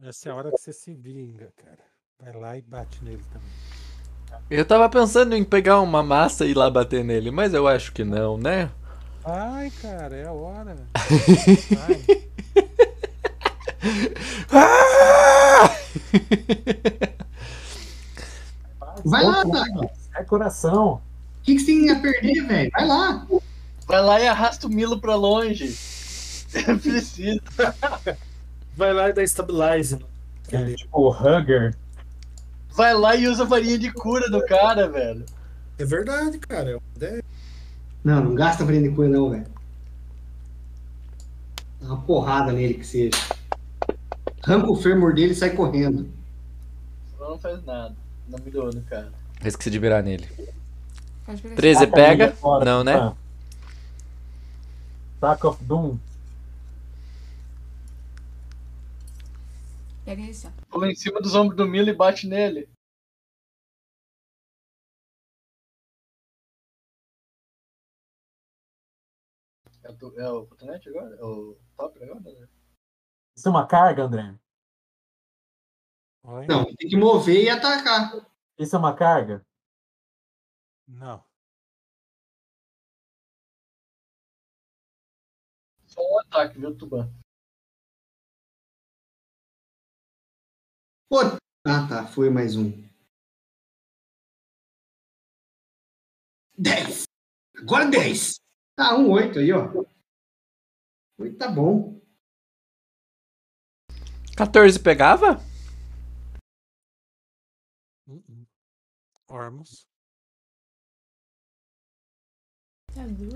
Speaker 4: Essa é a hora que você se vinga, cara. Vai lá e bate nele também.
Speaker 6: Eu tava pensando em pegar uma massa e ir lá bater nele, mas eu acho que não, né?
Speaker 4: Ai, cara, é a hora. [LAUGHS]
Speaker 6: Ah! [LAUGHS]
Speaker 1: Vai lá,
Speaker 5: lado, É coração.
Speaker 1: O que, que você tem a perder, velho? Vai lá.
Speaker 3: Vai lá e arrasta o Milo pra longe. [LAUGHS] Precisa.
Speaker 2: Vai lá e dá stabilize.
Speaker 5: É, tipo o Hugger.
Speaker 3: Vai lá e usa a varinha de cura do cara, velho.
Speaker 2: É verdade, cara. É.
Speaker 1: Não, não gasta varinha de cura, não, velho. Dá uma porrada nele que seja. Arranca o fêmur dele e sai correndo.
Speaker 3: Senão não faz nada. Não mirou no cara.
Speaker 6: Eu esqueci de virar nele.
Speaker 10: Pode pegar
Speaker 6: 13
Speaker 5: Taca ele
Speaker 6: pega?
Speaker 5: fora,
Speaker 6: Não, né?
Speaker 5: tá. Sack of Doom.
Speaker 10: Pega.
Speaker 3: Pula em cima dos ombros do Milo e bate nele. É o, é o cotonete agora? É o top agora?
Speaker 5: Isso é uma carga, André?
Speaker 4: Oi?
Speaker 1: Não, tem que mover e atacar.
Speaker 5: Isso é uma carga?
Speaker 4: Não.
Speaker 3: Só um ataque, viu, Tuban?
Speaker 1: Pô. Ah, tá. Foi mais um. 10. Agora 10. Tá, um 8 aí, ó. 8 tá bom.
Speaker 6: 14 pegava?
Speaker 4: Ormus.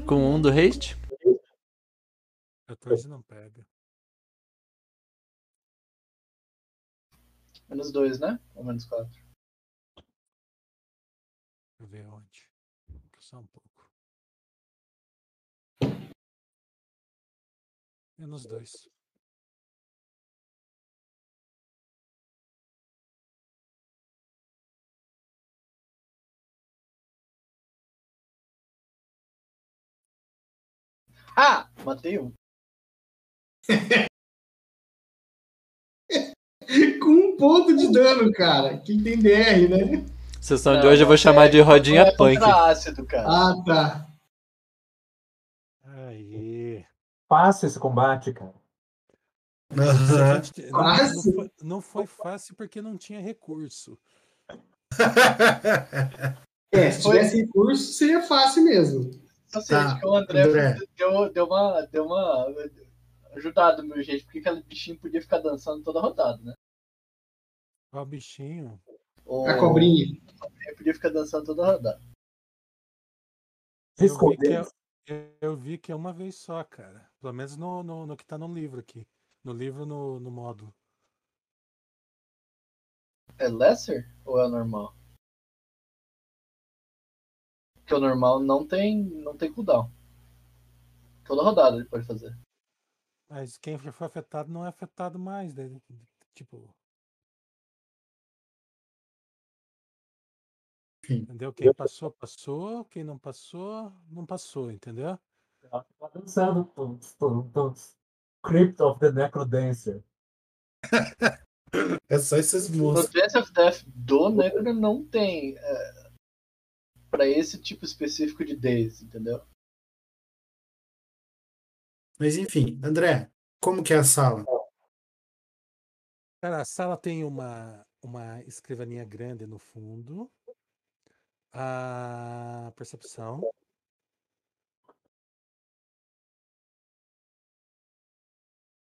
Speaker 6: Com um do haste?
Speaker 4: 14 não pega.
Speaker 3: Menos dois, né? Ou menos quatro?
Speaker 4: Deixa eu ver onde. Só um pouco. Menos dois.
Speaker 3: Ah! Matei um. [LAUGHS]
Speaker 1: Com um ponto de dano, cara. Quem tem DR, né?
Speaker 6: Sessão de
Speaker 3: Não,
Speaker 6: hoje eu vou chamar de rodinha
Speaker 3: é
Speaker 6: punk.
Speaker 3: ácido, cara.
Speaker 1: Ah, tá.
Speaker 4: Aí.
Speaker 5: Fácil esse combate, cara.
Speaker 2: Aham.
Speaker 4: Não, não foi, não foi fácil porque não tinha recurso. [LAUGHS]
Speaker 1: É, se tivesse recurso, seria fácil mesmo.
Speaker 3: Só sei
Speaker 2: Tá,
Speaker 3: que o André,
Speaker 2: André.
Speaker 3: Deu, deu uma. Deu uma. Ajudado, meu gente, porque aquele bichinho podia ficar dançando toda rodada, né?
Speaker 4: O bichinho.
Speaker 3: O,
Speaker 1: A cobrinha.
Speaker 3: Ele podia ficar dançando toda rodada.
Speaker 4: Eu vi, que é, eu vi que é uma vez só, cara. Pelo menos no, no, no que tá no livro aqui. No livro, no, no módulo.
Speaker 3: É lesser ou é normal? Porque o normal não tem, não tem cooldown. Toda rodada ele pode fazer.
Speaker 4: Mas quem já foi afetado não é afetado mais. Daí, tipo. Entendeu? Quem passou, passou. Quem não passou, não passou, entendeu?
Speaker 5: Tá dançando. Tum, tum. Crypt of the Necrodancer. [LAUGHS]
Speaker 2: É só esses
Speaker 3: No
Speaker 2: monstros.
Speaker 3: Dance of Death do Necro não tem. é, pra esse tipo específico de days, entendeu?
Speaker 2: Mas enfim, André, como que é a sala?
Speaker 4: Cara, a sala tem uma, uma escrivaninha grande no fundo. A percepção.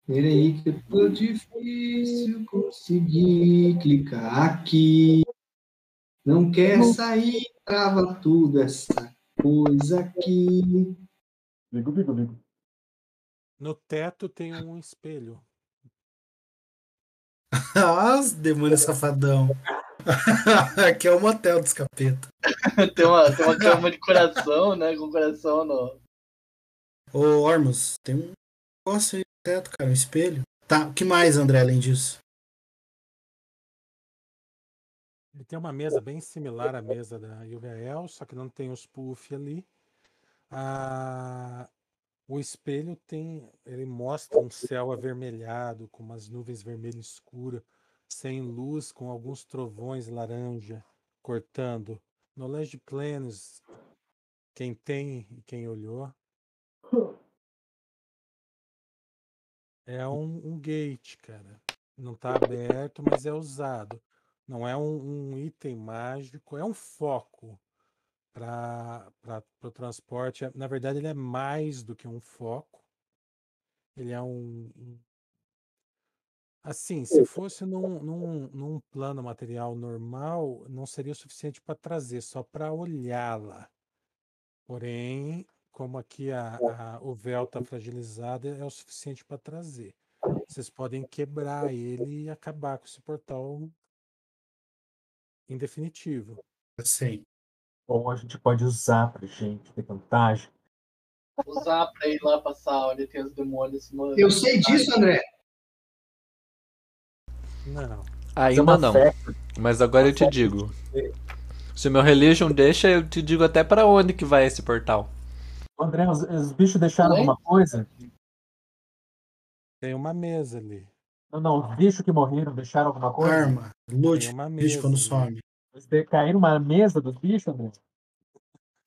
Speaker 1: Peraí que tô difícil conseguir clicar aqui. Não quer sair, trava tudo essa coisa aqui.
Speaker 5: Bigo, bigo, bigo.
Speaker 4: No teto tem um espelho. [LAUGHS]
Speaker 2: Ah, demônio safadão. [LAUGHS] Aqui é o motel dos capeta. [LAUGHS]
Speaker 3: tem, uma, tem uma cama de coração, né? Com coração no.
Speaker 2: Ô, Ormus, tem um negócio aí no teto, cara, um espelho. Tá, o que mais, André, além disso?
Speaker 4: Ele tem uma mesa bem similar à mesa da Yugael, só que não tem os puff ali. Ah, o espelho tem, ele mostra um céu avermelhado com umas nuvens vermelhas escuras, sem luz, com alguns trovões laranja cortando. Knowledge Planes, quem tem e quem olhou, é um, um gate, cara. Não tá aberto, mas é usado. Não é um, um item mágico, é um foco para o transporte. Na verdade, ele é mais do que um foco. Ele é um. um- Assim, se fosse num, num, num plano material normal, não seria o suficiente para trazer, só para olhá-la. Porém, como aqui a, a- o véu está fragilizado, é o suficiente para trazer. Vocês podem quebrar ele e acabar com esse portal em definitivo.
Speaker 2: Sim.
Speaker 5: Ou a gente pode usar pra gente ter vantagem.
Speaker 3: Usar pra ir lá passar onde tem os demônios. Mano.
Speaker 1: Eu sei disso, André.
Speaker 4: Não.
Speaker 6: Ainda
Speaker 5: uma
Speaker 6: não.
Speaker 5: festa.
Speaker 6: Mas agora eu te digo. Se o meu religion deixa, eu te digo até pra onde que vai esse portal.
Speaker 5: André, os, os bichos deixaram
Speaker 3: Oi?
Speaker 5: alguma coisa?
Speaker 4: Tem uma mesa ali.
Speaker 5: Não, não, os bichos que morreram deixaram alguma coisa?
Speaker 2: Arma, loot, bicho quando some.
Speaker 5: De- caíram uma mesa dos bichos, André?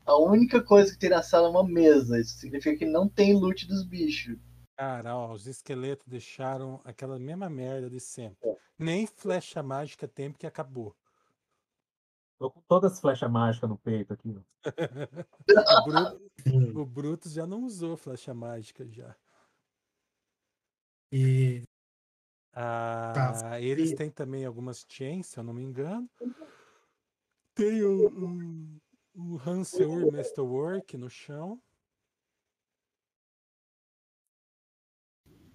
Speaker 3: A única coisa que tem na sala é uma mesa. Isso significa que não tem loot dos bichos.
Speaker 4: Cara, ó, os esqueletos deixaram aquela mesma merda de sempre. Nem flecha mágica tem porque acabou.
Speaker 5: Tô com todas as flechas mágicas no peito aqui. ó. [LAUGHS]
Speaker 4: O, Bru-
Speaker 2: Hum.
Speaker 4: o Brutus já não usou flecha mágica já.
Speaker 2: E
Speaker 4: Ah, eles
Speaker 2: e-
Speaker 4: têm também algumas chains, se eu não me engano. Tem o, o, o Hanseur Masterwork no chão.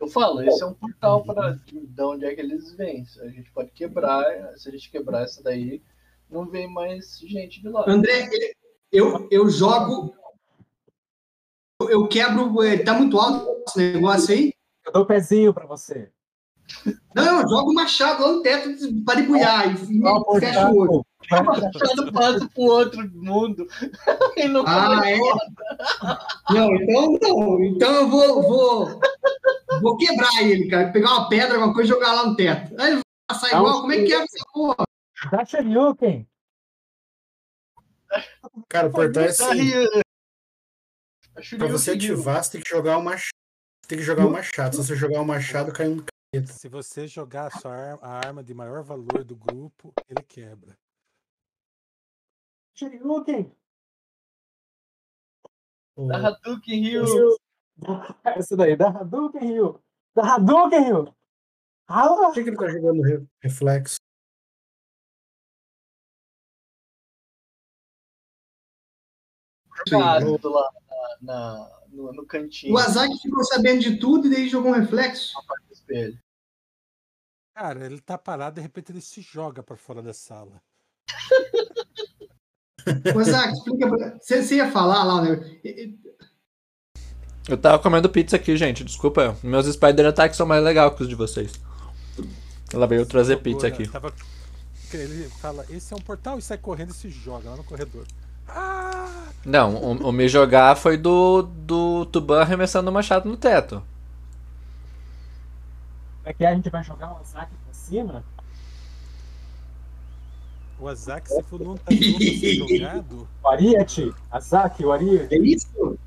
Speaker 3: Eu falo, esse é um portal para de onde é que eles vêm. A gente pode quebrar. Se a gente quebrar essa daí, não vem mais gente de lá.
Speaker 1: André, eu, eu jogo. Eu quebro. eh, Tá muito alto esse negócio aí?
Speaker 5: Eu dou o pezinho pra você.
Speaker 1: Não, eu jogo o machado lá no teto para debulhar e
Speaker 5: o
Speaker 1: fecha o olho.
Speaker 5: Vai-
Speaker 3: Machado passa pro outro mundo. [LAUGHS] e não
Speaker 1: Ah, é? Não, então não. Então eu vou, vou, vou quebrar ele, cara. Pegar uma pedra, alguma coisa e jogar lá no teto. Aí ele vai passar igual. Como é que quebra essa porra?
Speaker 5: Dá Shoryuken.
Speaker 2: Cara, o portal é assim. Pra você ativar, você tem que jogar o machado. Tem que jogar o machado. Se você jogar o machado, cai um.
Speaker 4: Se você jogar a sua arma, a arma de maior valor do grupo, ele quebra.
Speaker 5: Shoryuken.
Speaker 3: Da Hadouken Rio.
Speaker 5: Essa daí, da Hadouken Ryu. Da Hadouken Ryu. Ah,
Speaker 2: Por que, que ele tá jogando re- reflexo?
Speaker 3: Jogado lá na, na- no, no cantinho
Speaker 1: O Azak ficou sabendo de tudo e daí jogou um reflexo.
Speaker 3: Espelho.
Speaker 4: Cara, ele tá parado, de repente ele se joga pra fora da sala. [LAUGHS]
Speaker 1: O Azak, explica pra... Você, você ia falar lá, né?
Speaker 6: Eu tava comendo pizza aqui, gente. Desculpa. Meus Spider Attacks são mais legais que os de vocês. Ela veio trazer pizza
Speaker 4: Agora,
Speaker 6: aqui.
Speaker 4: tava- Ele fala, esse é um portal e sai correndo e se joga lá no corredor. Ah!
Speaker 6: Não, o, o me jogar foi do, do Tuban arremessando o machado no teto.
Speaker 5: Aqui a gente vai jogar o Azaki pra cima.
Speaker 4: O Azak, se for não tá jogado,
Speaker 5: O Ariete, Azaki, o Ariete.
Speaker 1: É isso?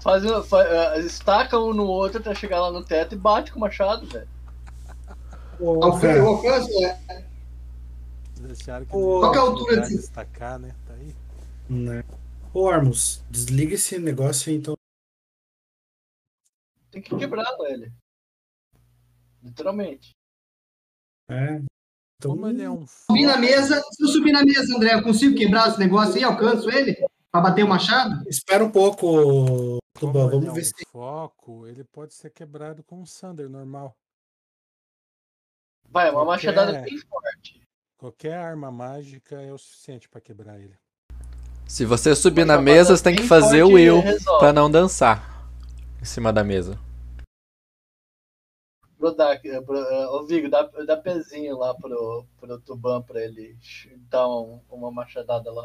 Speaker 3: Faz, fa, eh, estaca um no outro até chegar lá no teto e bate com o machado, velho.
Speaker 1: O alcance é.
Speaker 4: deixaram que
Speaker 1: Qual que é a altura desse-
Speaker 4: destacar, né? Tá aí.
Speaker 2: né? Ô, Armus, desliga esse negócio aí, então.
Speaker 3: Tem que quebrar ele. Literalmente.
Speaker 2: É. Então,
Speaker 4: Como ele é um
Speaker 1: Subir na mesa, se eu subir na mesa, André, eu consigo quebrar esse negócio aí? Alcanço ele? Pra bater o machado?
Speaker 2: espera um pouco, Tuban.
Speaker 4: ele
Speaker 2: Vamos
Speaker 4: é
Speaker 2: ver
Speaker 4: um
Speaker 2: se.
Speaker 4: foco, ele pode ser quebrado com um Sander normal.
Speaker 3: Vai, uma
Speaker 4: Qualquer-
Speaker 3: machadada bem forte.
Speaker 4: Qualquer arma mágica é o suficiente pra quebrar ele.
Speaker 6: Se você subir
Speaker 3: Uma
Speaker 6: na mesa, você tem que fazer o will pra não dançar em cima da mesa.
Speaker 3: Brodak, eh, bro- eh, ô Vigo, dá, dá pezinho lá pro, pro Tuban pra ele dar um- uma machadada lá.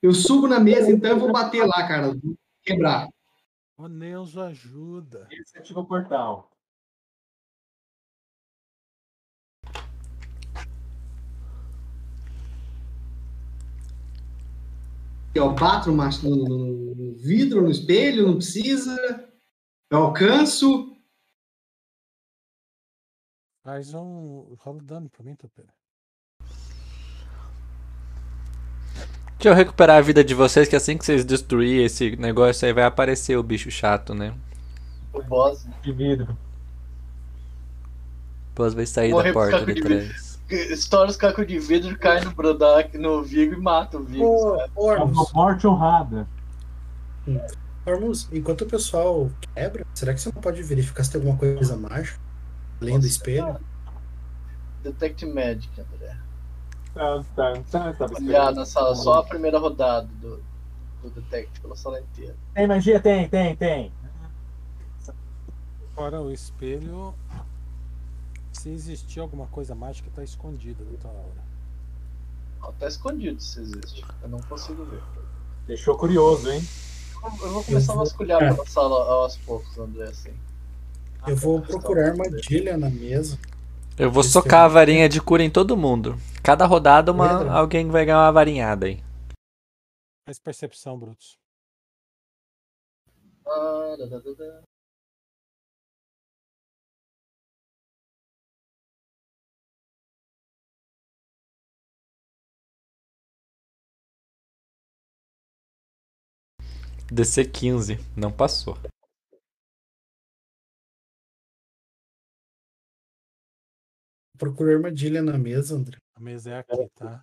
Speaker 1: Eu subo na mesa, então eu vou bater lá, cara. vou Quebrar.
Speaker 4: O Neuzo ajuda.
Speaker 5: Esse ativa o portal.
Speaker 1: Eu bato no- no- no vidro, no espelho, não precisa. Eu alcanço.
Speaker 4: Faz um. Rola dano pra mim, Topeira.
Speaker 6: Deixa eu recuperar a vida de vocês, que assim que vocês destruir esse negócio aí, vai aparecer o bicho chato, né?
Speaker 3: O boss.
Speaker 5: De vidro.
Speaker 6: Depois vai sair
Speaker 3: Morrer
Speaker 6: da
Speaker 3: por
Speaker 6: porta
Speaker 3: caco
Speaker 6: de trás.
Speaker 3: Estoura os cacos de vidro, cai no Brodak, no Vigo e mata o Vigo.
Speaker 2: Ô,
Speaker 5: É uma morte honrada.
Speaker 2: Armus, enquanto o pessoal quebra, será que você não pode verificar se tem alguma coisa mágica além do espelho?
Speaker 3: Detect Magic, André.
Speaker 5: Tan, tan, tan, tava
Speaker 3: Olhar
Speaker 5: esperando.
Speaker 3: na sala, só a primeira rodada do, do Detect, pela sala inteira.
Speaker 5: Tem magia? Tem, tem, tem.
Speaker 4: Fora o espelho. Se existir alguma coisa mágica, tá escondida da tua aura.
Speaker 3: Tá escondido se existe. Eu não consigo ver.
Speaker 5: Deixou curioso, hein?
Speaker 3: Eu vou começar a vasculhar
Speaker 2: é.
Speaker 3: pela sala aos poucos, André, assim.
Speaker 2: Eu vou procurar armadilha na mesa.
Speaker 6: Eu vou socar
Speaker 2: é
Speaker 6: a varinha de cura em todo mundo. Cada rodada uma, alguém vai ganhar uma varinhada aí.
Speaker 4: Faz percepção, Brutus.
Speaker 6: DC 15, não passou.
Speaker 2: Procurar armadilha na mesa, André.
Speaker 4: A mesa é aqui, tá?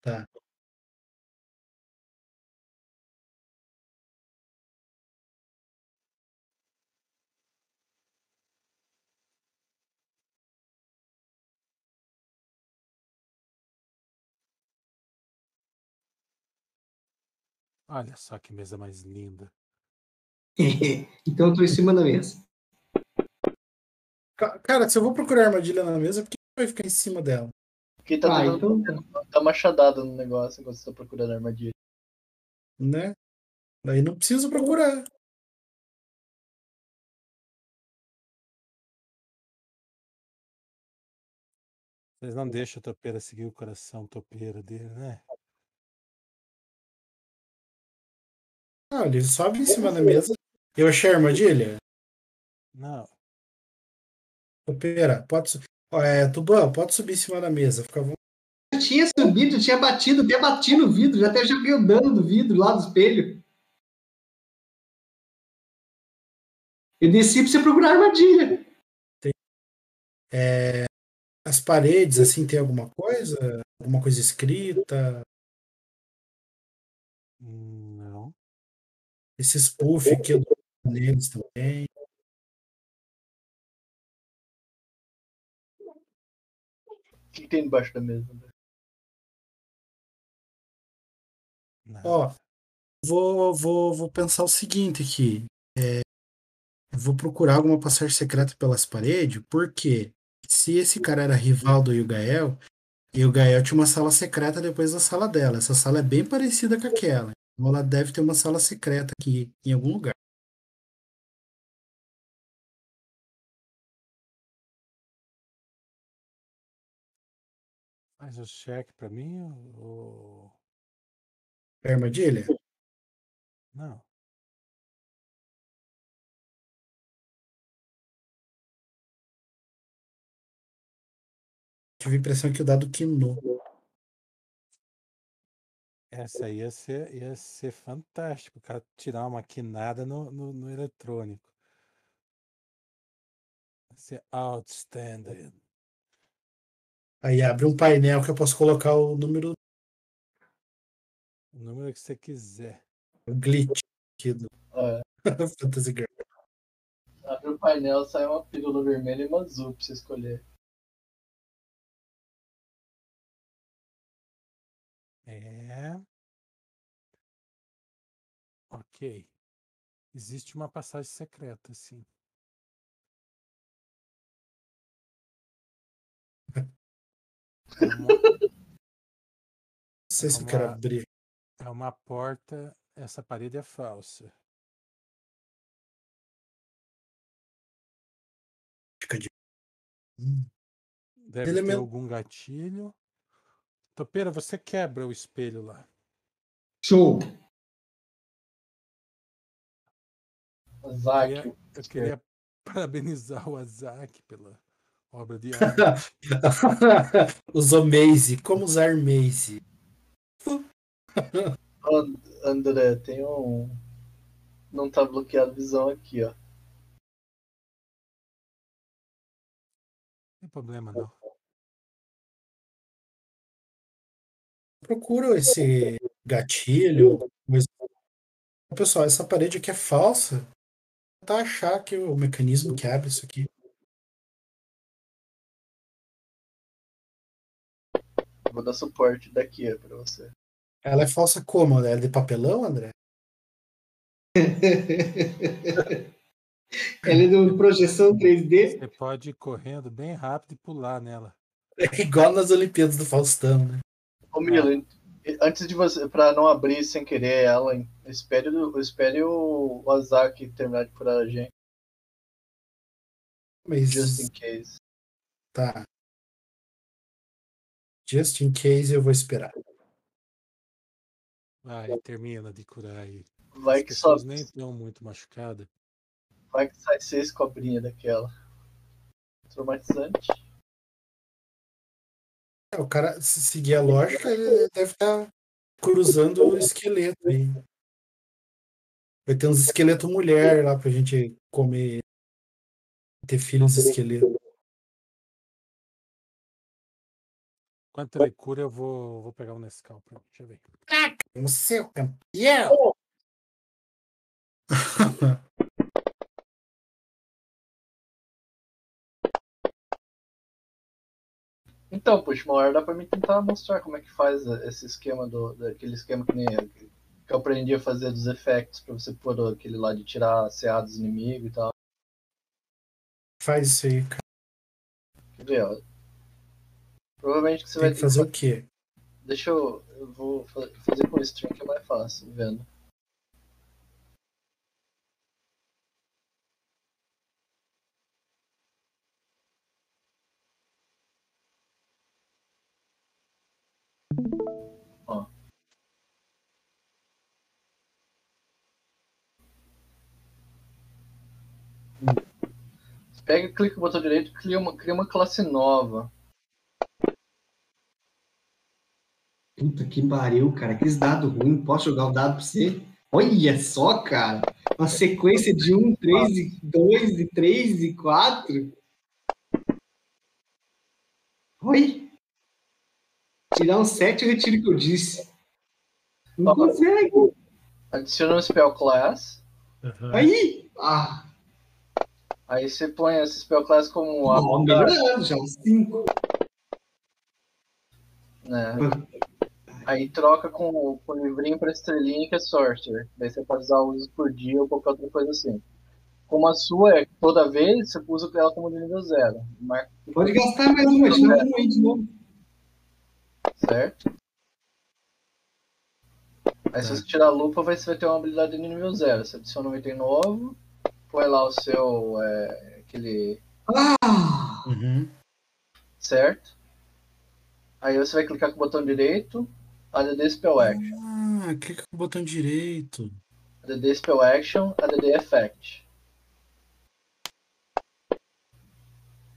Speaker 2: Tá.
Speaker 4: Olha só que mesa mais linda. [LAUGHS]
Speaker 1: então eu tô em cima da mesa.
Speaker 2: Ca- Cara, se eu vou procurar armadilha na mesa, por que vai ficar em cima dela?
Speaker 3: Porque tá
Speaker 1: Ah, então.
Speaker 3: dar machadada no negócio enquanto você tá procurando armadilha.
Speaker 2: Né? Daí não preciso procurar.
Speaker 4: Vocês não deixam o topeira seguir o coração topeira dele, né?
Speaker 2: Ah, ele sobe em cima da mesa. Eu achei a armadilha.
Speaker 4: Não.
Speaker 2: Pera, pode subir. É, Tuban, pode subir em cima da mesa. Fica à vontade.
Speaker 1: Eu tinha subido, eu tinha batido, até bati no vidro, já até joguei o dano do vidro lá do espelho. Eu desci pra você procurar armadilha.
Speaker 2: É, as paredes, assim, tem alguma coisa? Alguma coisa escrita?
Speaker 4: Não.
Speaker 2: Esses puff aqui eu dou neles também.
Speaker 3: Que, que tem debaixo da mesa?
Speaker 4: Nada.
Speaker 2: Ó, vou, vou, vou pensar o seguinte aqui. É, vou procurar alguma passagem secreta pelas paredes, porque se esse cara era rival do Yugael, e o Gael tinha uma sala secreta depois da sala dela. Essa sala é bem parecida com aquela. Então ela deve ter uma sala secreta aqui em algum lugar.
Speaker 4: O cheque pra mim ou.
Speaker 2: Armadilha?
Speaker 4: Não.
Speaker 2: Tive a impressão que o dado quinou.
Speaker 4: Essa aí ia ser, ia ser fantástico, o cara tirar uma quinada no, no, no eletrônico. Ia ser outstanding.
Speaker 2: Aí abre um painel que eu posso colocar o número,
Speaker 4: O número que você quiser.
Speaker 2: o glitch aqui do
Speaker 3: É, [LAUGHS]
Speaker 2: Fantasy Girl.
Speaker 3: abre o painel, sai uma pílula vermelha e uma azul pra você escolher.
Speaker 4: É. Ok. Existe uma passagem secreta, sim. Uma,
Speaker 2: Não sei se eu
Speaker 4: Vamos
Speaker 2: quero
Speaker 4: lá.
Speaker 2: abrir.
Speaker 4: é uma porta. Essa parede é falsa.
Speaker 2: Fica de. Hum,
Speaker 4: Deve ter
Speaker 2: Elemento-
Speaker 4: algum gatilho. Topeira, você quebra o espelho lá.
Speaker 1: Show.
Speaker 3: Zack,
Speaker 4: queria- Eu queria [LAUGHS] parabenizar o Azak pela obra de arte. [LAUGHS]
Speaker 2: Usou Maze. Como usar Maze?
Speaker 3: And- André, tem um. Não tá bloqueado a visão aqui, ó.
Speaker 4: Não tem problema, não.
Speaker 2: Procuro esse gatilho. mas- Pessoal, essa parede aqui é falsa. Vou tentar achar que o mecanismo que abre isso aqui.
Speaker 3: Vou dar suporte daqui ó, pra você.
Speaker 2: Ela é falsa como? Ela é de papelão, André? [LAUGHS]
Speaker 1: Ela é de projeção 3D.
Speaker 4: Você pode ir correndo bem rápido e pular nela.
Speaker 2: É igual nas Olimpíadas do Faustão, né?
Speaker 3: Ô Milo, antes de você, pra não abrir sem querer ela, espere, o- espere o, o Azak terminar de curar a gente,
Speaker 2: Mas
Speaker 3: just in case.
Speaker 2: tá. Just in case eu vou esperar.
Speaker 4: Vai, termina de curar aí.
Speaker 3: Vai
Speaker 4: As
Speaker 3: que só,
Speaker 4: nem estão muito machucadas.
Speaker 3: vai que sai seis cobrinhas daquela. Traumatizante.
Speaker 2: É, O cara, se seguir a lógica, ele deve estar cruzando o esqueleto aí. Vai ter uns esqueletos mulher lá pra gente comer. Ter filhos esqueleto.
Speaker 4: Enquanto ele cura, eu vou, vou pegar um Nescau pra mim. Deixa eu ver.
Speaker 2: O seu campeão! [LAUGHS]
Speaker 3: Então, puxa, uma hora dá pra mim tentar mostrar como é que faz esse esquema do. daquele esquema que nem eu, que eu aprendi a fazer dos efeitos pra você pôr aquele lá de tirar a CA dos inimigos e tal.
Speaker 2: Faz isso aí, cara.
Speaker 3: Quer ver, ó. Provavelmente que você
Speaker 2: Tem
Speaker 3: vai
Speaker 2: que fazer o quê?
Speaker 3: Deixa eu. Eu vou fa- fazer com stream que é mais fácil, vendo. Ó. Você pega, clica no botão direito, cria uma, cria uma classe nova.
Speaker 1: Puta que pariu, cara. Aqueles dados ruins. Posso jogar o dado pra você? Olha só, cara. Uma sequência de 1, 3 e 2 e 3 e 4. Oi? Tirar um 7 eu retiro o que eu disse. Não
Speaker 3: Ó.
Speaker 1: consegue.
Speaker 3: Adiciona um spell class.
Speaker 1: Aí. Ah,
Speaker 3: Aí você põe esse spell class como a
Speaker 1: melhorando já. 5.
Speaker 3: né? Aí troca com, o- com o livrinho pra estrelinha que é sorcerer. Daí você pode usar usos por dia ou qualquer outra coisa assim. Como a sua é toda vez, você usa ela como de nível zero. Marca,
Speaker 1: Pode gastar mais uma. Um aí de novo.
Speaker 3: certo? Aí se você tirar a lupa, vai- você vai ter uma habilidade de nível zero. Você adiciona um item novo, põe lá o seu. é, aquele.
Speaker 1: Ah!
Speaker 2: Uhum.
Speaker 3: Certo? Aí você vai clicar com o botão direito, ADD Spell Action.
Speaker 2: Ah, clica com o botão direito.
Speaker 3: ADD Spell Action, ADD Effect.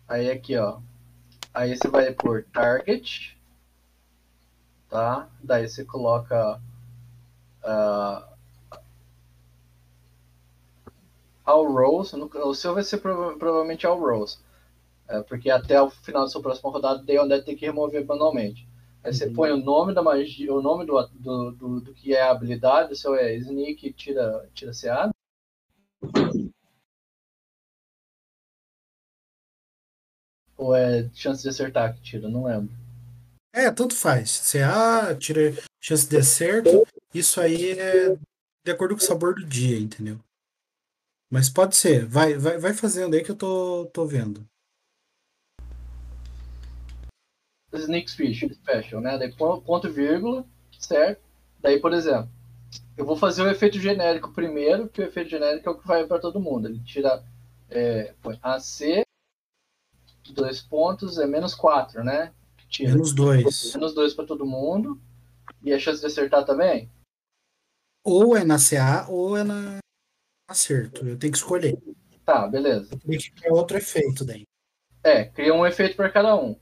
Speaker 3: Aí aqui, ó. Aí você vai por Target. Tá? Daí você coloca. ah, All. No, o seu vai ser prova- provavelmente All Rows. É, porque até o final da sua próxima rodada tem onde tem que remover manualmente. Aí você
Speaker 2: Uhum.
Speaker 3: põe o nome da magia, o nome do, do, do, do que é a habilidade, o seu é Sneak, tira, tira CA. Ou é chance de acertar que tira, não lembro.
Speaker 2: É, tanto faz. CA, tira chance de acerto. Isso aí é de acordo com o sabor do dia, entendeu? Mas pode ser. Vai, vai, vai fazendo aí que eu tô, tô vendo.
Speaker 3: Sneak Special, special, né? Daí pon- ponto e vírgula, certo? Daí, por exemplo, eu vou fazer o efeito genérico primeiro, que o efeito genérico é o que vai para todo mundo. Ele tira, é, AC, dois pontos, é menos 4, né? Tira.
Speaker 2: Menos dois.
Speaker 3: Menos 2 para todo mundo. E a chance de acertar também?
Speaker 2: Ou é na CA ou é na acerto. Eu tenho que escolher.
Speaker 3: Tá, beleza.
Speaker 2: Tem que criar outro efeito daí.
Speaker 3: É, cria um efeito para cada um.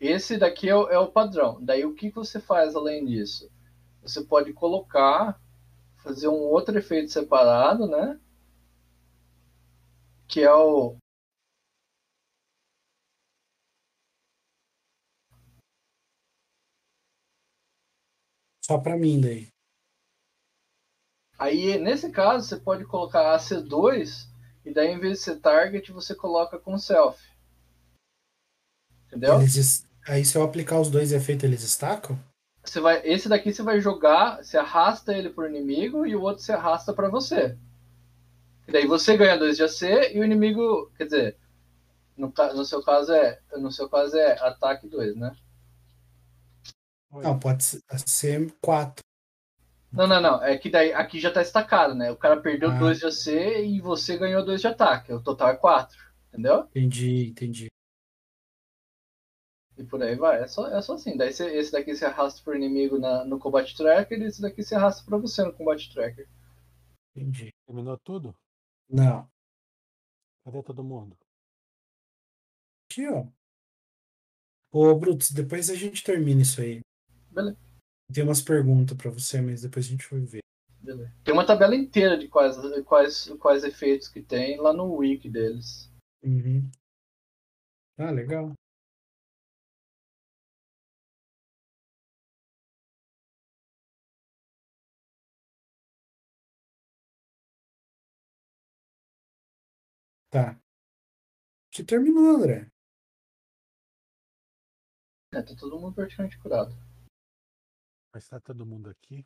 Speaker 3: Esse daqui é o, é o padrão. Daí o que que você faz além disso? Você pode colocar, fazer um outro efeito separado, né? Que é o.
Speaker 2: Só pra mim daí.
Speaker 3: Aí, nesse caso, você pode colocar AC2 e daí, em vez de ser target, você coloca com self. Entendeu?
Speaker 2: Eles es- Aí se eu aplicar os dois efeitos, eles estacam?
Speaker 3: Você vai, esse daqui você vai jogar, você arrasta ele pro inimigo e o outro você arrasta para você. E daí você ganha 2 de AC e o inimigo, quer dizer, no, no seu caso é, no seu caso é ataque 2, né?
Speaker 2: Não, pode ser- ser quatro.
Speaker 3: Não, não, não, é que daí aqui já tá estacado, né? O cara perdeu
Speaker 2: Ah.
Speaker 3: 2 de AC e você ganhou 2 de ataque, o total é 4, entendeu?
Speaker 2: Entendi, entendi.
Speaker 3: E por aí vai, é só, é só assim. Daí você- esse daqui você arrasta pro inimigo na, no Combat Tracker e esse daqui você arrasta pra você no Combat Tracker.
Speaker 2: Entendi.
Speaker 4: Terminou tudo?
Speaker 2: Não.
Speaker 4: Cadê todo mundo?
Speaker 2: Aqui, ó. Ô, Brutus, depois a gente termina isso aí.
Speaker 3: Beleza.
Speaker 2: Tem umas perguntas pra você, mas depois a gente vai ver.
Speaker 3: Beleza. Tem uma tabela inteira de quais, quais, quais efeitos que tem lá no wiki deles.
Speaker 2: Uhum. Ah, legal. Tá. Que terminou, André.
Speaker 3: É, tá todo mundo praticamente curado.
Speaker 4: Mas tá todo mundo aqui?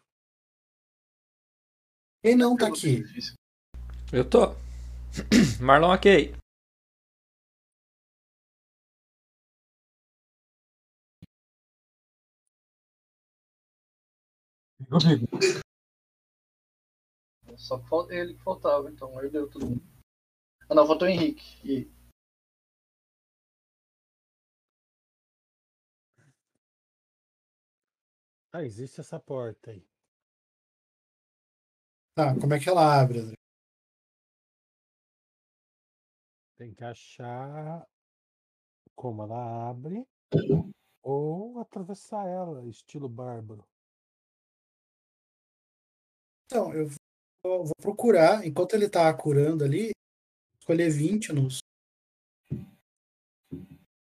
Speaker 2: Quem não tá aqui?
Speaker 6: Eu tô. [CLEARS THROAT] Marlon ok.
Speaker 3: Só que fal- ele que faltava, então aí deu todo mundo. Ah não, o Henrique. E
Speaker 4: Ah, existe essa porta aí.
Speaker 2: Tá, como é que ela abre, André?
Speaker 4: Tem que achar como ela abre ou atravessar ela, estilo bárbaro.
Speaker 2: Então, eu vou, vou procurar, enquanto ele tá curando ali, escolher 20 nos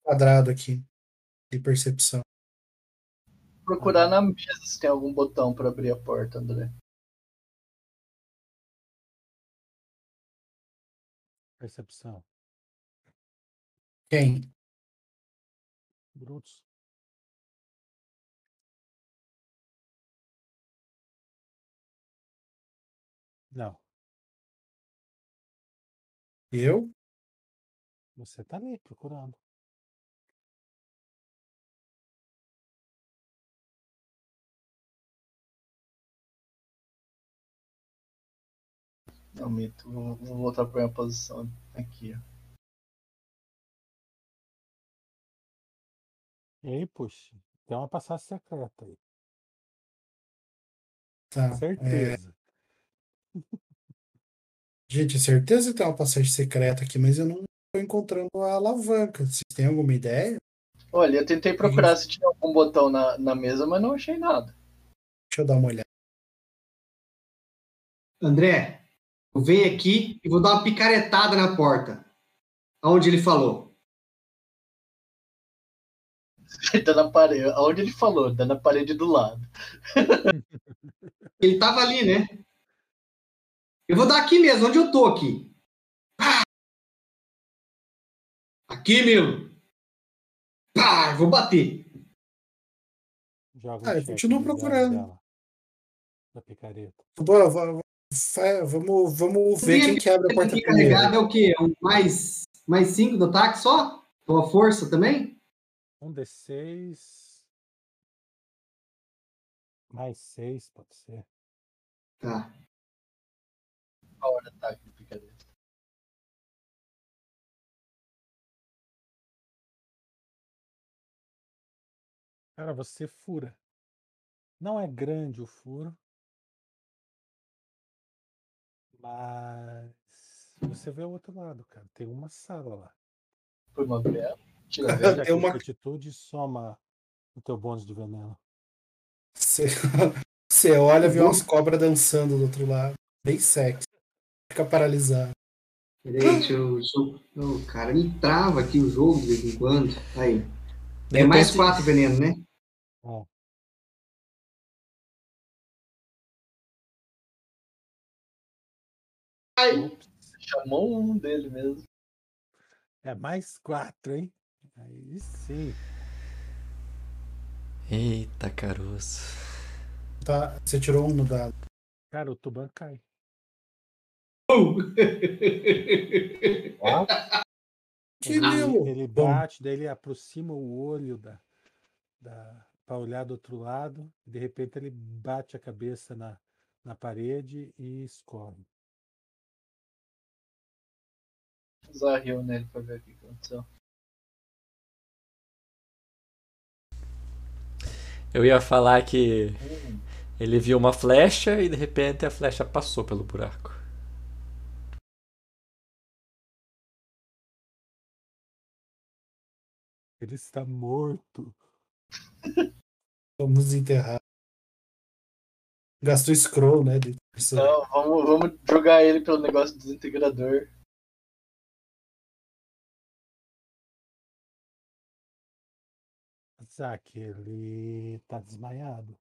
Speaker 2: quadrado aqui de percepção.
Speaker 3: procurar na mesa se tem algum botão pra abrir a porta, André.
Speaker 4: Percepção.
Speaker 2: Quem?
Speaker 4: Brutos. Não,
Speaker 2: Eu?
Speaker 4: você tá ali procurando.
Speaker 3: Não, mito. Vou, vou voltar pra minha posição aqui, ó.
Speaker 4: E aí, puxa, Tem uma passagem secreta aí.
Speaker 2: Tá. é,
Speaker 4: Certeza. [LAUGHS]
Speaker 2: gente, certeza que tem uma passagem secreta aqui, mas eu não tô encontrando a alavanca. Vocês têm alguma ideia?
Speaker 3: Olha, eu tentei procurar se tinha algum botão na, na mesa, mas não achei nada.
Speaker 2: Deixa eu dar uma olhada.
Speaker 1: André, eu venho aqui e vou dar uma picaretada na porta. Aonde ele falou. [LAUGHS]
Speaker 3: tá na parede. Aonde ele falou? Tá na parede do lado. [LAUGHS]
Speaker 1: Ele tava ali, né? Eu vou dar aqui mesmo, onde eu tô aqui. Pá! Aqui, meu. Pá, eu vou bater.
Speaker 4: Joga
Speaker 2: Ah,
Speaker 4: dado
Speaker 2: procurando.
Speaker 4: Da picareta.
Speaker 2: Bora, va- fa- vamos, vamos ver quem que abre a porta
Speaker 1: Aqui
Speaker 2: primeiro.
Speaker 1: carregado é o quê? Um mais, mais cinco do ataque só? Com a força também?
Speaker 4: Um D6. Mais 6, pode ser.
Speaker 1: Tá.
Speaker 3: A hora tá aqui, picareta.
Speaker 4: Cara, você fura. Não é grande o furo. Mas você vê o outro lado, cara. Tem uma sala lá.
Speaker 3: Foi uma bela. Tira a vela.
Speaker 2: Tem uma-
Speaker 4: fortitude e soma o teu bônus de veneno.
Speaker 2: Você, [LAUGHS] olha, vê umas cobras dançando do outro lado. Bem sexy. Fica paralisado.
Speaker 1: Deixa eu. Cara, me trava aqui o jogo de vez em quando. Aí. É mais quatro veneno, né?
Speaker 4: Ó, ops.
Speaker 3: Chamou um dele mesmo.
Speaker 4: É mais quatro, hein? Aí sim.
Speaker 6: Eita, caroço.
Speaker 2: Tá? Você tirou um no dado.
Speaker 4: Cara, o Tuban cai.
Speaker 2: Que
Speaker 4: Ele,
Speaker 2: Nilo?
Speaker 4: ele bate, daí ele aproxima o olho da, da, para olhar do outro lado, e de repente ele bate a cabeça na, na parede e escorre.
Speaker 3: Usar rio nele pra ver o que aconteceu.
Speaker 6: Eu ia falar que ele viu uma flecha e de repente a flecha passou pelo buraco.
Speaker 4: Ele está morto.
Speaker 2: Vamos enterrar. Gastou scroll, né? de-.
Speaker 3: Não, vamos, vamos jogar ele pelo negócio do desintegrador.
Speaker 4: Zack, ele tá desmaiado.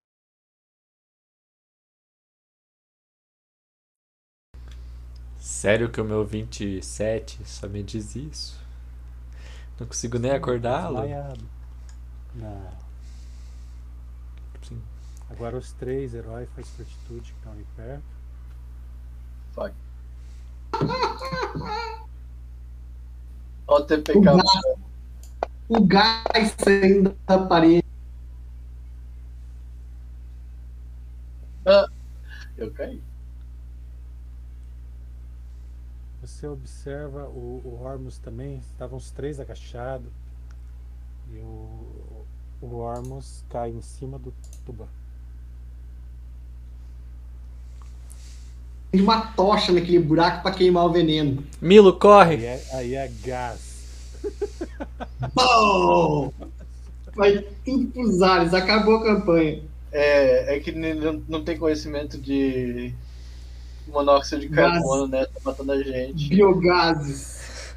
Speaker 6: Sério que o meu 27 só me diz isso? Não consigo nem acordá-lo?
Speaker 4: Desmaiado. Não.
Speaker 6: Sim.
Speaker 4: Agora os três heróis faz fortitude que estão ali perto.
Speaker 3: Fuck. Ó o TPK.
Speaker 1: O gás, o gás saindo da parede.
Speaker 3: Eu caí.
Speaker 4: Você observa o, o Ormus também, estavam os três agachados. E o, o Ormus cai em cima do Tuban.
Speaker 1: Tem uma tocha naquele buraco pra queimar o veneno.
Speaker 6: Milo, corre!
Speaker 4: Aí é, aí é gás. [LAUGHS]
Speaker 1: Pô! Vai tudo pros ares, acabou a campanha.
Speaker 3: É, é que não tem conhecimento de monóxido de
Speaker 1: Gás.
Speaker 3: carbono, né? Tá matando a gente.
Speaker 1: Biogases.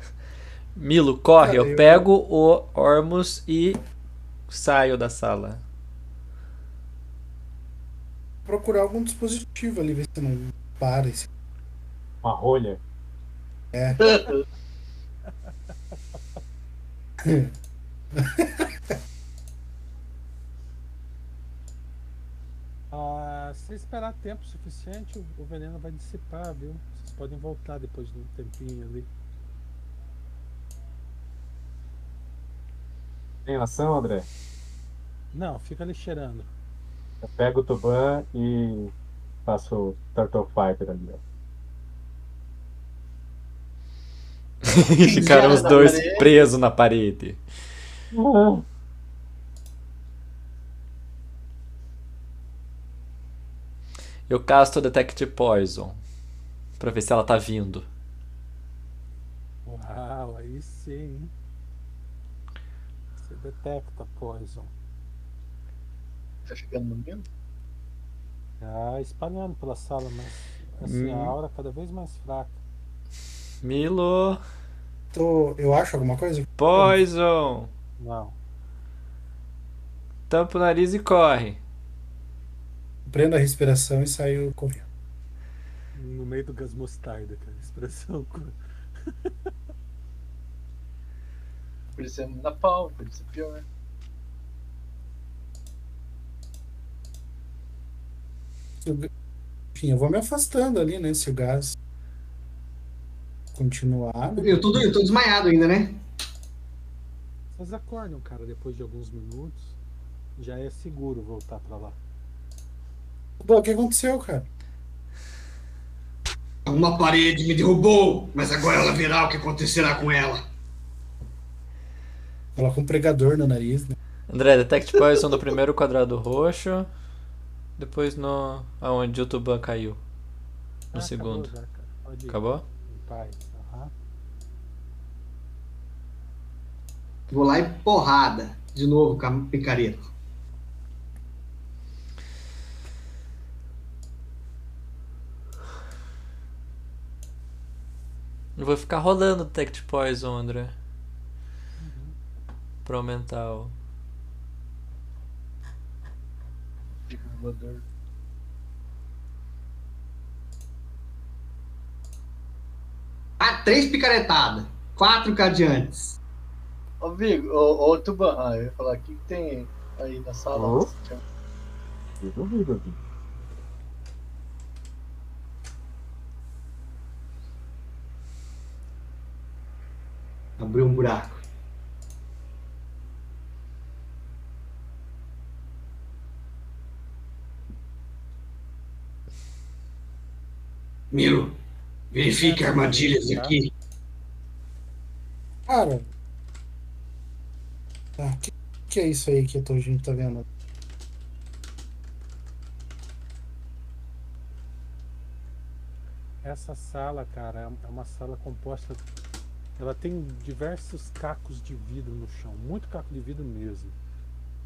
Speaker 6: Milo, corre! Eu
Speaker 2: eu-
Speaker 6: pego o Ormus e saio da sala.
Speaker 2: Procurar algum dispositivo ali, ver se não para. Esse...
Speaker 5: Uma rolha. [LAUGHS] [LAUGHS]
Speaker 4: Ah, se esperar tempo suficiente, o, veneno vai dissipar, viu? Vocês podem voltar depois de um tempinho ali.
Speaker 5: Tem ação, André?
Speaker 4: Não, fica ali cheirando.
Speaker 5: Eu pego o Tuban e faço o Turtle Fighter ali, ó. [LAUGHS]
Speaker 6: Ficaram os dois presos na parede. Eu casto Detect Poison. Pra ver se ela tá vindo.
Speaker 4: Uau, aí sim. Você detecta poison.
Speaker 3: Tá chegando no mil?
Speaker 4: Ah, espalhando pela sala, mas assim, a
Speaker 6: Hum.
Speaker 4: aura cada vez mais fraca.
Speaker 6: Milo!
Speaker 2: Tô, eu acho alguma coisa?
Speaker 6: Poison!
Speaker 4: Não.
Speaker 6: Tampa o nariz e corre.
Speaker 2: Prendo a respiração e saio correndo.
Speaker 4: No meio do gás mostarda, cara. Expressão. co-
Speaker 3: Podia ser na pau, podia ser pior.
Speaker 2: Se o ga- Enfim, eu vou me afastando ali, né? Se o gás continuar. né?
Speaker 1: Eu tô, eu tô desmaiado ainda, né?
Speaker 4: Vocês acordam, cara, depois de alguns minutos. Já é seguro voltar pra lá.
Speaker 2: Pô, o que aconteceu, cara?
Speaker 1: Uma parede me derrubou, mas agora ela verá o que acontecerá com ela.
Speaker 2: Coloca um pregador no nariz, né?
Speaker 6: André, Detect Poison no primeiro quadrado roxo. Depois no. aonde o Tuban caiu. No
Speaker 4: Ah,
Speaker 6: segundo.
Speaker 4: Acabou.
Speaker 6: Acabou?
Speaker 1: Vou lá e porrada. De novo com a picareta.
Speaker 6: Eu vou ficar rolando Detect Poison, André. Pra aumentar o.
Speaker 1: Ah, três picaretadas. Quatro cadeantes.
Speaker 3: Ô, Vigo, ô, ô Tuban, ah, eu ia falar, o que, que tem aí na sala?
Speaker 5: Ô. Eu duvido aqui.
Speaker 1: Abriu um buraco. Miro, verifique armadilhas aqui.
Speaker 2: Cara. Tá, que, que é isso aí que a gente tá vendo?
Speaker 4: Essa sala, cara, é uma sala composta. Ela tem diversos cacos de vidro no chão, muito caco de vidro mesmo.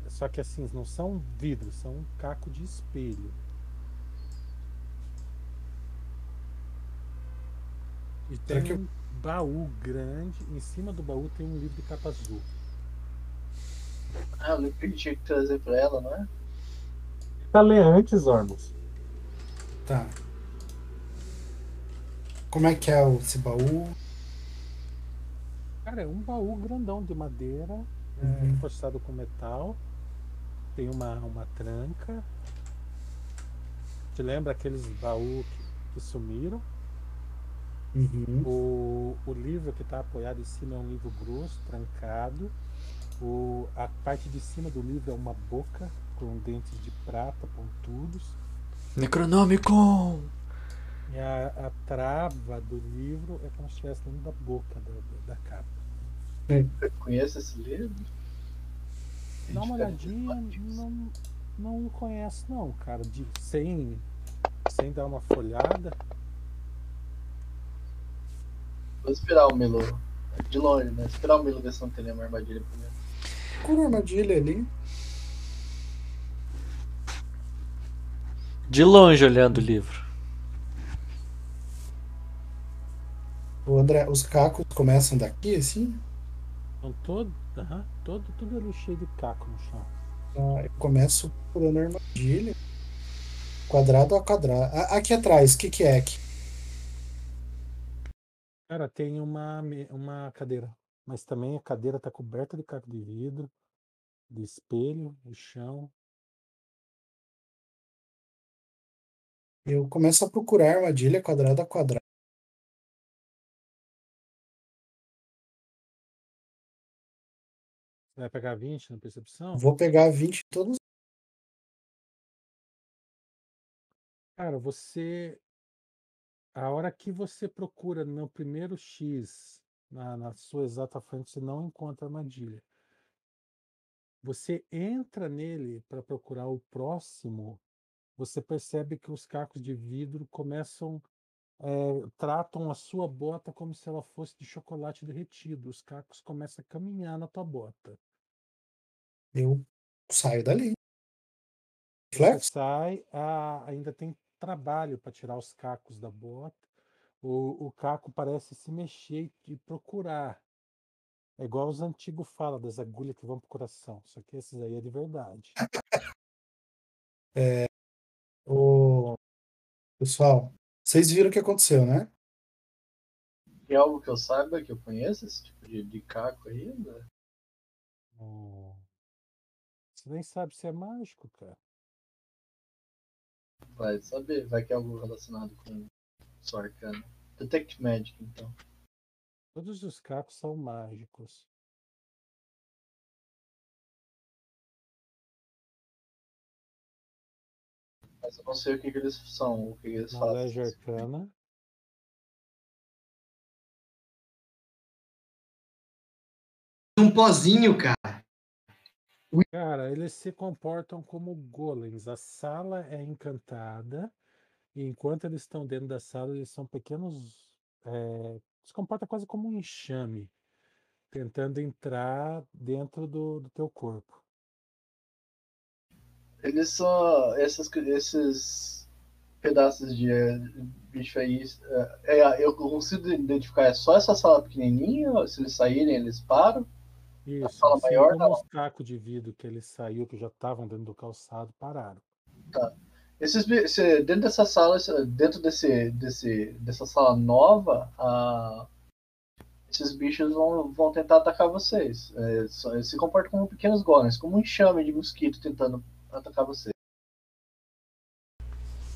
Speaker 4: Só que assim, não são vidros, são um caco de espelho. E tem
Speaker 2: que
Speaker 4: um baú grande, em cima do baú tem um livro de capa azul.
Speaker 3: Ah, eu lembro que tinha que trazer pra ela, não é?
Speaker 5: Tá ler antes, Ormus.
Speaker 2: Tá. Como é que é o- esse baú?
Speaker 4: Cara, é um baú grandão de madeira, é,
Speaker 2: Uhum.
Speaker 4: reforçado com metal. Tem uma, uma tranca. Te lembra aqueles baús que, que sumiram?
Speaker 2: Uhum.
Speaker 4: O, o livro que está apoiado em cima é um livro grosso, trancado. O, a parte de cima do livro é uma boca com dentes de prata pontudos.
Speaker 6: Necronômico!
Speaker 4: E a, a trava do livro é como se estivesse dentro da boca da, da, capa.
Speaker 3: Eu conheço esse livro?
Speaker 4: Dá uma olhadinha, não, não conhece não, cara. De, sem, sem dar uma folhada.
Speaker 3: Vou esperar o Milo. De longe, né? Esperar o Milo ver se não tem nenhuma armadilha primeiro.
Speaker 2: Procura armadilha ali.
Speaker 6: De longe olhando o livro.
Speaker 2: O André, os cacos começam daqui, assim?
Speaker 4: Então todo, aham, todo, tudo ali cheio de caco no chão.
Speaker 2: Ah, eu começo procurando armadilha. Quadrado a quadrado. Aqui atrás, o que, que é aqui?
Speaker 4: Cara, tem uma, uma cadeira. Mas também a cadeira tá coberta de caco de vidro, de espelho, no chão.
Speaker 2: Eu começo a procurar armadilha quadrado a quadrado.
Speaker 4: Vai pegar 20 na percepção?
Speaker 2: Vou pegar 20 em todos.
Speaker 4: Cara, você. A hora que você procura no primeiro X, na, na sua exata frente, você não encontra armadilha. Você entra nele para procurar o próximo, você percebe que os cacos de vidro começam, eh, tratam a sua bota como se ela fosse de chocolate derretido. Os cacos começam a caminhar na tua bota.
Speaker 2: Eu saio dali.
Speaker 4: Você
Speaker 2: Flex?
Speaker 4: sai, ah, ainda tem trabalho para tirar os cacos da bota. O, o caco parece se mexer e procurar. É igual os antigos falam das agulhas que vão pro coração. Só que esses aí é de verdade. [LAUGHS]
Speaker 2: É, o... Pessoal, vocês viram o que aconteceu, né?
Speaker 3: É algo que eu saiba, que eu conheço, esse tipo de, de caco aí? né?
Speaker 4: Hum. Você nem sabe se é mágico, cara.
Speaker 3: Vai saber, vai que é algo relacionado com sua arcana. Detect Magic, então.
Speaker 4: Todos os cacos são mágicos.
Speaker 3: Mas eu não sei o que, que eles são, o que, que eles
Speaker 4: Knowledge
Speaker 3: fazem.
Speaker 4: Arcana.
Speaker 1: Um pozinho, cara.
Speaker 4: Cara, eles se comportam como golems. A sala é encantada e enquanto eles estão dentro da sala, eles são pequenos. eh, se comporta quase como um enxame, tentando entrar dentro do, do teu corpo.
Speaker 3: Eles são. Esses, esses pedaços de bicho aí. eh, é, eu consigo identificar, é só essa sala pequenininha? Se eles saírem, eles param?
Speaker 4: Isso,
Speaker 3: sala
Speaker 4: assim
Speaker 3: maior,
Speaker 4: os cacos de vidro que eles saiu, que já estavam dentro do calçado, pararam.
Speaker 3: Tá. Esses, bi- se- dentro dessa sala, dentro desse, desse, dessa sala nova, ah, esses bichos vão, vão tentar atacar vocês. É, só- eles se comportam como pequenos golems, como um enxame de mosquito tentando atacar vocês.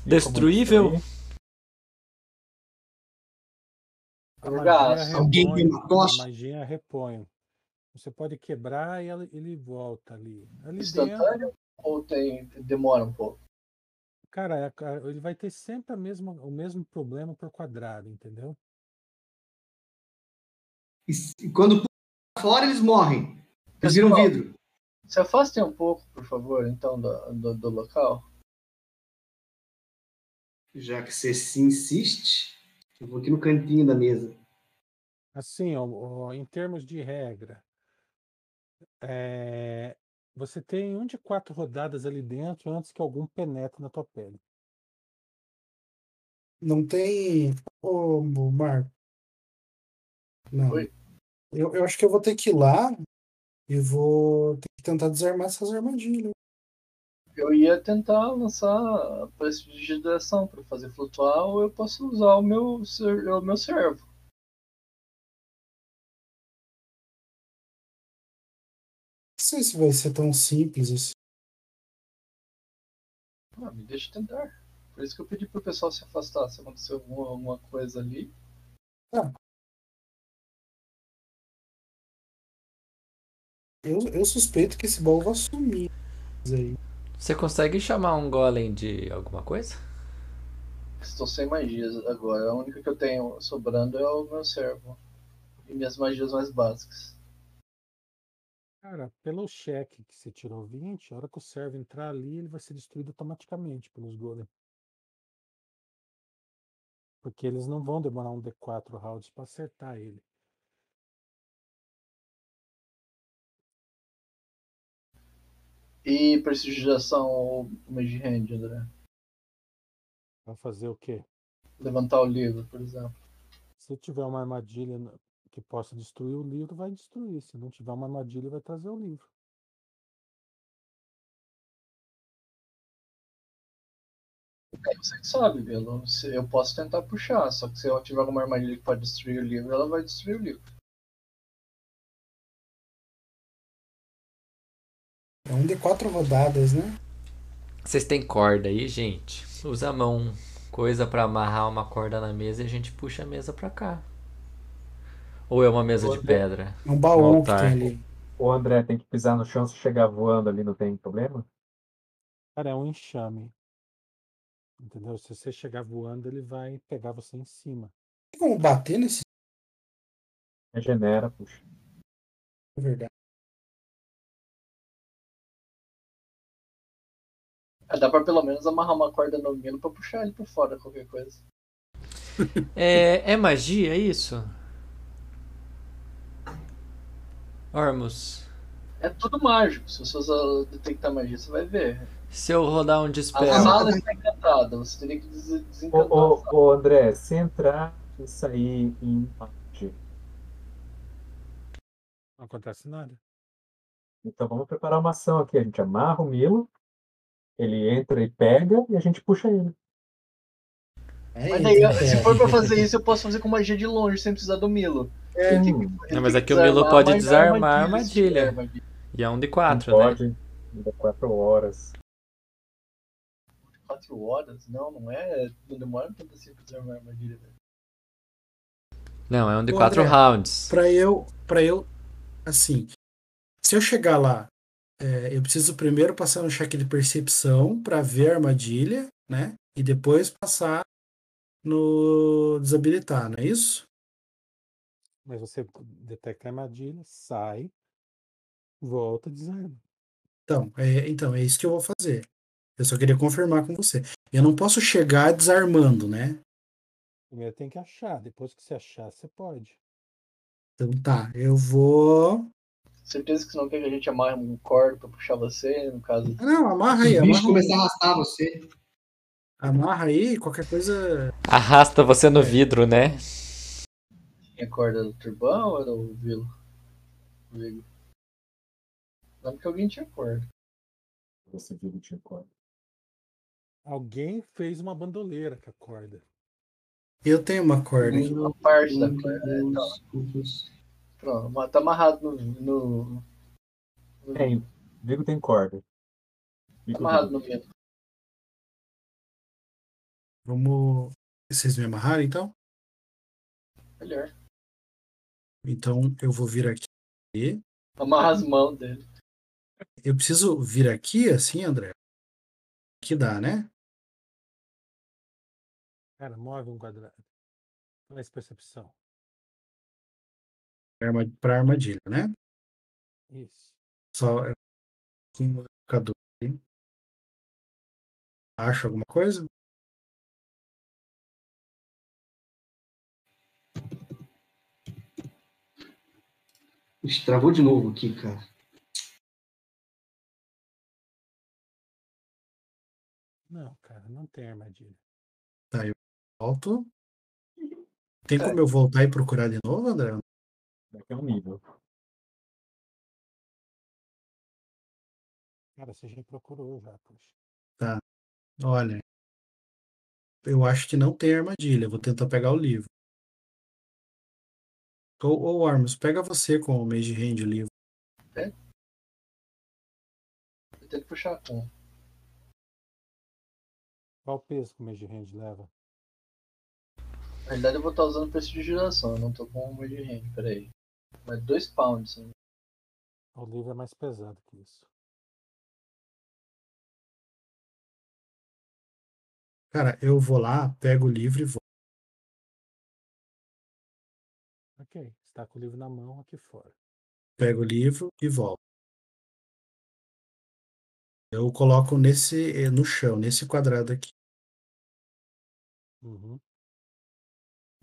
Speaker 6: Destruível?
Speaker 4: A
Speaker 1: Alguém tem uma
Speaker 4: a
Speaker 1: tocha?
Speaker 4: magia repõe. Você pode quebrar e ele volta ali. Ali
Speaker 3: instantâneo
Speaker 4: dentro,
Speaker 3: ou tem, demora um pouco?
Speaker 4: cara, é ele vai ter sempre a mesma, o mesmo problema por quadrado, entendeu?
Speaker 1: E, e quando pula fora, eles morrem. Eles viram vidro.
Speaker 3: Se afastem um pouco, por favor, então, do, do, do local.
Speaker 1: Já que você se insiste, eu vou aqui no cantinho da mesa.
Speaker 4: Assim, ó, ó, em termos de regra, é, você tem um de quatro rodadas ali dentro antes que algum penetre na tua pele.
Speaker 2: Não tem. Ô, Marco. Não.
Speaker 3: Oi?
Speaker 2: Eu, eu acho que eu vou ter que ir lá e vou ter que tentar desarmar essas armadilhas.
Speaker 3: Eu ia tentar lançar prestidigitação para fazer flutuar, ou eu posso usar o meu, ser- o meu servo.
Speaker 2: Sei se vai ser tão simples assim.
Speaker 3: Ah, me deixa tentar. Por isso que eu pedi pro pessoal se afastar. Se acontecer alguma, alguma coisa ali.
Speaker 2: Eu, eu suspeito que esse baú vai sumir.
Speaker 6: Você consegue chamar um golem de alguma coisa?
Speaker 3: Estou sem magias agora. A única que eu tenho sobrando é o meu servo. E minhas magias mais básicas.
Speaker 4: Cara, pelo cheque que você tirou 20, a hora que o servo entrar ali, ele vai ser destruído automaticamente pelos golems. Porque eles não vão demorar um D4 rounds pra acertar ele.
Speaker 3: E prestidigitação ou mage hand, André?
Speaker 4: Vai fazer o quê?
Speaker 3: Levantar o livro, por exemplo.
Speaker 4: Se tiver uma armadilha que possa destruir o livro, vai destruir. Se não tiver uma armadilha, vai trazer o livro.
Speaker 3: É você que sabe, Belo. Se- Eu posso tentar puxar, só que se eu tiver alguma armadilha que pode destruir o livro, ela vai destruir o livro.
Speaker 2: É um de quatro rodadas, né?
Speaker 6: Vocês têm corda aí, gente? Usa a mão, coisa pra amarrar uma corda na mesa e a gente puxa a mesa pra cá. Ou é uma mesa de pedra?
Speaker 2: É um baú que tem ali.
Speaker 5: O André tem que pisar no chão se chegar voando ali, não tem problema?
Speaker 4: Cara, é um enxame. Entendeu? Se você chegar voando, ele vai pegar você em cima.
Speaker 2: Tem como bater nesse.
Speaker 5: Regenera, puxa.
Speaker 2: É verdade.
Speaker 3: Ah, Dá pra pelo menos amarrar uma corda no Milo pra puxar ele pra fora, qualquer coisa. [LAUGHS]
Speaker 6: É, é magia isso? Ormus,
Speaker 3: É tudo mágico. Se você usar detectar magia, você vai ver.
Speaker 6: se eu rodar um
Speaker 3: A
Speaker 6: dispel,
Speaker 3: sala está encantada, você teria que des-
Speaker 5: Ô,
Speaker 3: desencantar.
Speaker 5: ô, ô, André, se entrar e sair em magia,
Speaker 4: Não acontece nada.
Speaker 5: então vamos preparar uma ação aqui. A gente amarra o Milo, ele entra e pega e a gente puxa ele.
Speaker 2: É
Speaker 3: Mas
Speaker 2: isso,
Speaker 3: se
Speaker 2: é.
Speaker 3: for pra fazer isso, eu posso fazer com magia de longe, sem precisar do Milo.
Speaker 2: É,
Speaker 3: que-
Speaker 6: Não, mas aqui
Speaker 3: que
Speaker 6: o Milo pode
Speaker 3: mas
Speaker 6: desarmar a armadilha.
Speaker 3: tiver armadilha.
Speaker 6: e é um de
Speaker 5: não
Speaker 6: 4, né?
Speaker 5: pode, ainda quatro horas.
Speaker 3: Quatro horas? Não, não é. Não demora tanto assim pra desarmar a armadilha. velho.
Speaker 6: Não, é um de 4
Speaker 2: André,
Speaker 6: rounds.
Speaker 2: Pra eu, pra eu, assim, se eu chegar lá, é, eu preciso primeiro passar um cheque de percepção pra ver a armadilha, né? E depois passar no desabilitar, não é isso?
Speaker 4: Mas você detecta a armadilha, sai, volta, desarma.
Speaker 2: Então, é, então, é isso que eu vou fazer. Eu só queria confirmar com você. Eu não posso chegar desarmando, né?
Speaker 4: Primeiro tem que achar, depois que você achar, você pode.
Speaker 2: Então tá, eu vou.
Speaker 3: Certeza que você não quer que a gente amarre um corda pra puxar você, no caso.
Speaker 2: Ah, Não, amarra
Speaker 1: Se
Speaker 2: aí,
Speaker 1: bichos
Speaker 2: amarra,
Speaker 1: começarem a arrastar você.
Speaker 2: amarra aí, qualquer coisa.
Speaker 6: Arrasta você no vidro, né?
Speaker 3: Tinha corda do turbão ou era o Vilo? Vigo. Lembro que alguém tinha corda.
Speaker 5: Você viu que tinha corda.
Speaker 4: Alguém fez uma bandoleira com a corda.
Speaker 2: Eu tenho uma corda aqui.
Speaker 3: Uma parte da corda. é, Então, pronto, tá amarrado no. no,
Speaker 5: Tem, Vigo tem corda.
Speaker 3: tá
Speaker 5: Vigo
Speaker 3: amarrado
Speaker 5: tem.
Speaker 3: no vento.
Speaker 2: Vamos. Vocês me amarraram então?
Speaker 3: Melhor.
Speaker 2: Então eu vou vir aqui.
Speaker 3: Amarra as mãos dele.
Speaker 2: Eu preciso vir aqui assim, André? Que dá, né?
Speaker 4: Cara, move um quadrado. Faz percepção.
Speaker 2: Arma- Pra armadilha, né?
Speaker 4: Isso.
Speaker 2: Só é, com o marcador aí. Acha alguma coisa?
Speaker 1: Ixi, travou de novo aqui, cara.
Speaker 4: Não, cara, não tem armadilha.
Speaker 2: Volto. Tem como eu voltar e procurar de novo, André?
Speaker 5: Daqui é um nível.
Speaker 4: Cara, você já procurou já, poxa.
Speaker 2: Olha. Eu acho que não tem armadilha. Vou tentar pegar o livro. Ou, ou Armus, pega você com o Mage Hand o livro.
Speaker 3: Eu tenho que puxar com.
Speaker 4: Qual o peso que o Mage Hand leva?
Speaker 3: Na realidade eu vou estar usando prestidigitação, eu não tô com uma de rende, peraí. Mas 2 pounds. né?
Speaker 4: O livro é mais pesado que isso.
Speaker 2: Cara, eu vou lá, pego o livro e vou.
Speaker 4: Ok, está com o livro na mão aqui fora.
Speaker 2: Pego o livro e volto. Eu coloco nesse, eh, no chão, nesse quadrado aqui.
Speaker 4: Uhum.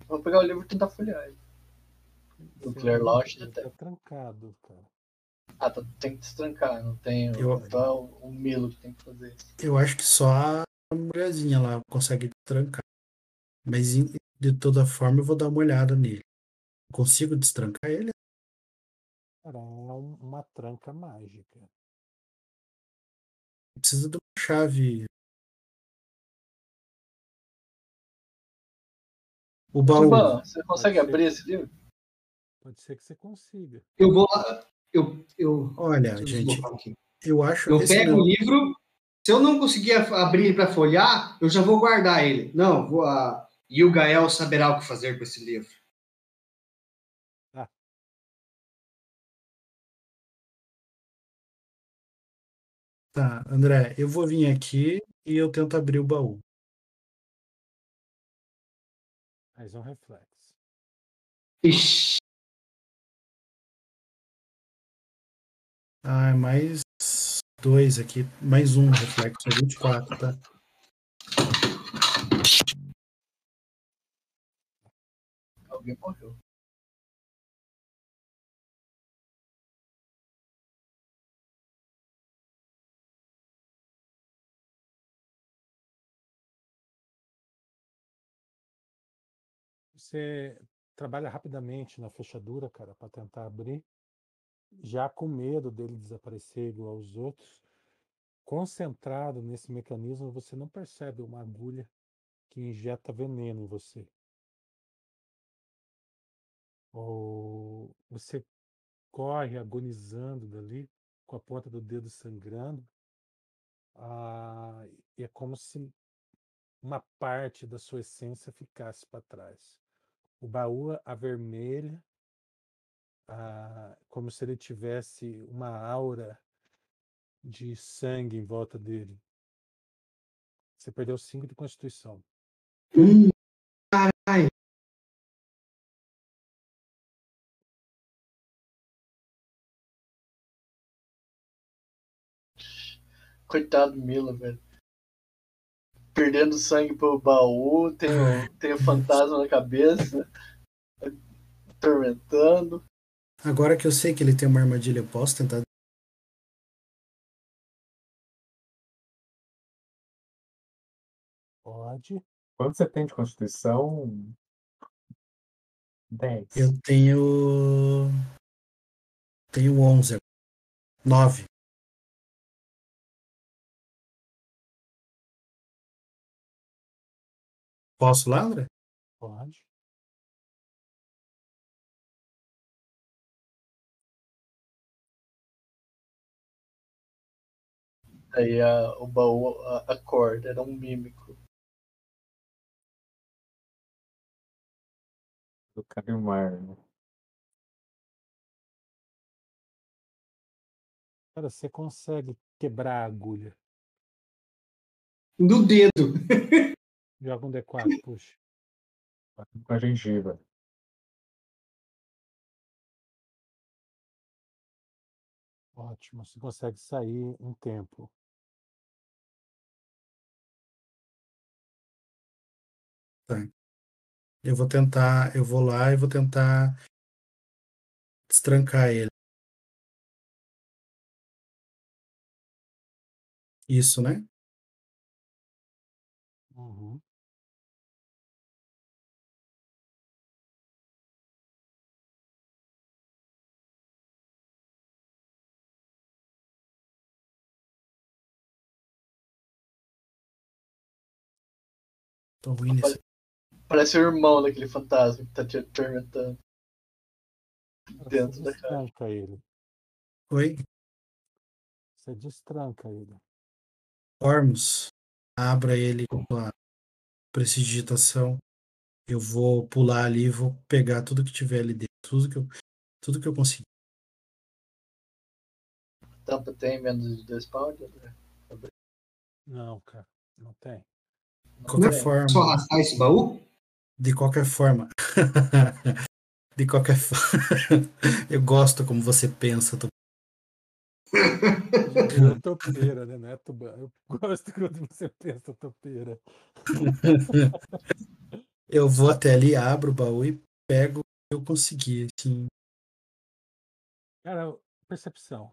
Speaker 3: Vou pegar o livro e tentar folhear ele. Launch
Speaker 4: ele
Speaker 3: Detect.
Speaker 4: Tá trancado, cara.
Speaker 3: Ah, tá, tem que destrancar, não tem.
Speaker 2: Eu-
Speaker 3: Então é o Milo que tem que fazer isso.
Speaker 2: Eu acho que só a mulherzinha lá consegue trancar. Mas de toda forma eu vou dar uma olhada nele. Consigo destrancar ele?
Speaker 4: Cara, é um- uma tranca mágica.
Speaker 2: Precisa de uma chave. O baú.
Speaker 3: Tuban, você consegue
Speaker 4: Pode ser.
Speaker 3: abrir esse livro?
Speaker 4: Pode ser que você consiga.
Speaker 1: Eu vou lá. Eu, eu,
Speaker 2: Olha,
Speaker 1: eu
Speaker 2: gente, eu acho
Speaker 1: Eu pego o livro. Se eu não conseguir a- abrir para folhear, eu já vou guardar ele. Não, vou, a Yilgael saberá o que fazer com esse livro.
Speaker 2: Tá, André, eu vou vir aqui e eu tento abrir o baú.
Speaker 4: Mas é um reflexo.
Speaker 1: Ixi,
Speaker 2: Ah, é mais dois aqui, mais um reflexo, é 24, tá?
Speaker 3: Alguém morreu.
Speaker 4: Você trabalha rapidamente na fechadura, cara, para tentar abrir, já com medo dele desaparecer igual aos outros. Concentrado nesse mecanismo, você não percebe uma agulha que injeta veneno em você. Ou você corre agonizando dali, com a ponta do dedo sangrando. Ah, é como se uma parte da sua essência ficasse para trás. O baú avermelha, ah, como se ele tivesse uma aura de sangue em volta dele. Você perdeu 5 de constituição.
Speaker 1: Hum, caralho.
Speaker 3: Coitado do Mila, velho. Perdendo sangue pro baú, tem o, tem o fantasma na cabeça, atormentando.
Speaker 2: Agora que eu sei que ele tem uma armadilha, eu posso tentar.
Speaker 4: Pode.
Speaker 5: Quanto você tem de constituição? 10.
Speaker 2: Eu tenho. Tenho 11. 9. Posso lá, André?
Speaker 4: Pode.
Speaker 3: Aí a, o baú a- acorda, era um mímico.
Speaker 5: Do Carimar, né?
Speaker 4: Cara, você consegue quebrar a agulha.
Speaker 1: Do dedo. [LAUGHS]
Speaker 4: Joga um D4, puxa.
Speaker 5: Com a gengiva.
Speaker 4: Ótimo, você consegue sair em tempo.
Speaker 2: Tá. Eu vou tentar. Eu vou lá e vou tentar destrancar ele. Isso, né? Tô ruim nesse.
Speaker 3: Parece o irmão daquele fantasma que tá te atormentando. Dentro da caixa.
Speaker 4: destranca ele.
Speaker 2: Oi?
Speaker 4: Você destranca ele.
Speaker 2: Ormus. Abra ele com a prestidigitação. Eu vou pular ali e vou pegar tudo que tiver ali dentro. Tudo que eu, tudo que eu conseguir.
Speaker 3: Tampa tem menos de dois pounds?
Speaker 4: Não, cara, não tem.
Speaker 2: De qualquer
Speaker 3: tem.
Speaker 2: forma.
Speaker 1: Só arrastar esse baú?
Speaker 2: De qualquer forma. [LAUGHS] De qualquer forma. Eu gosto como você pensa. Tô...
Speaker 4: É topeira, né? Não é tubarão. Eu gosto quando você pensa topeira. [LAUGHS]
Speaker 2: Eu vou até ali, abro o baú e pego o que eu conseguir. Assim.
Speaker 4: Cara, percepção.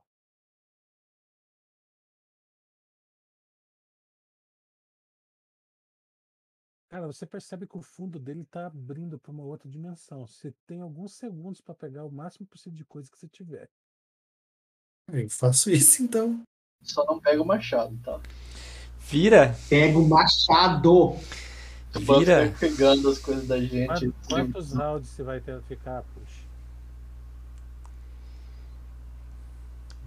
Speaker 4: Cara, você percebe que o fundo dele tá abrindo para uma outra dimensão. Você tem alguns segundos para pegar o máximo possível de coisa que você tiver.
Speaker 2: Eu faço isso então.
Speaker 3: Só não pega o machado, tá?
Speaker 6: Vira,
Speaker 1: Pega o machado.
Speaker 6: Vira.
Speaker 3: ficar pegando as coisas da gente.
Speaker 4: Quantos, quantos rounds você vai ter ficar, puxa?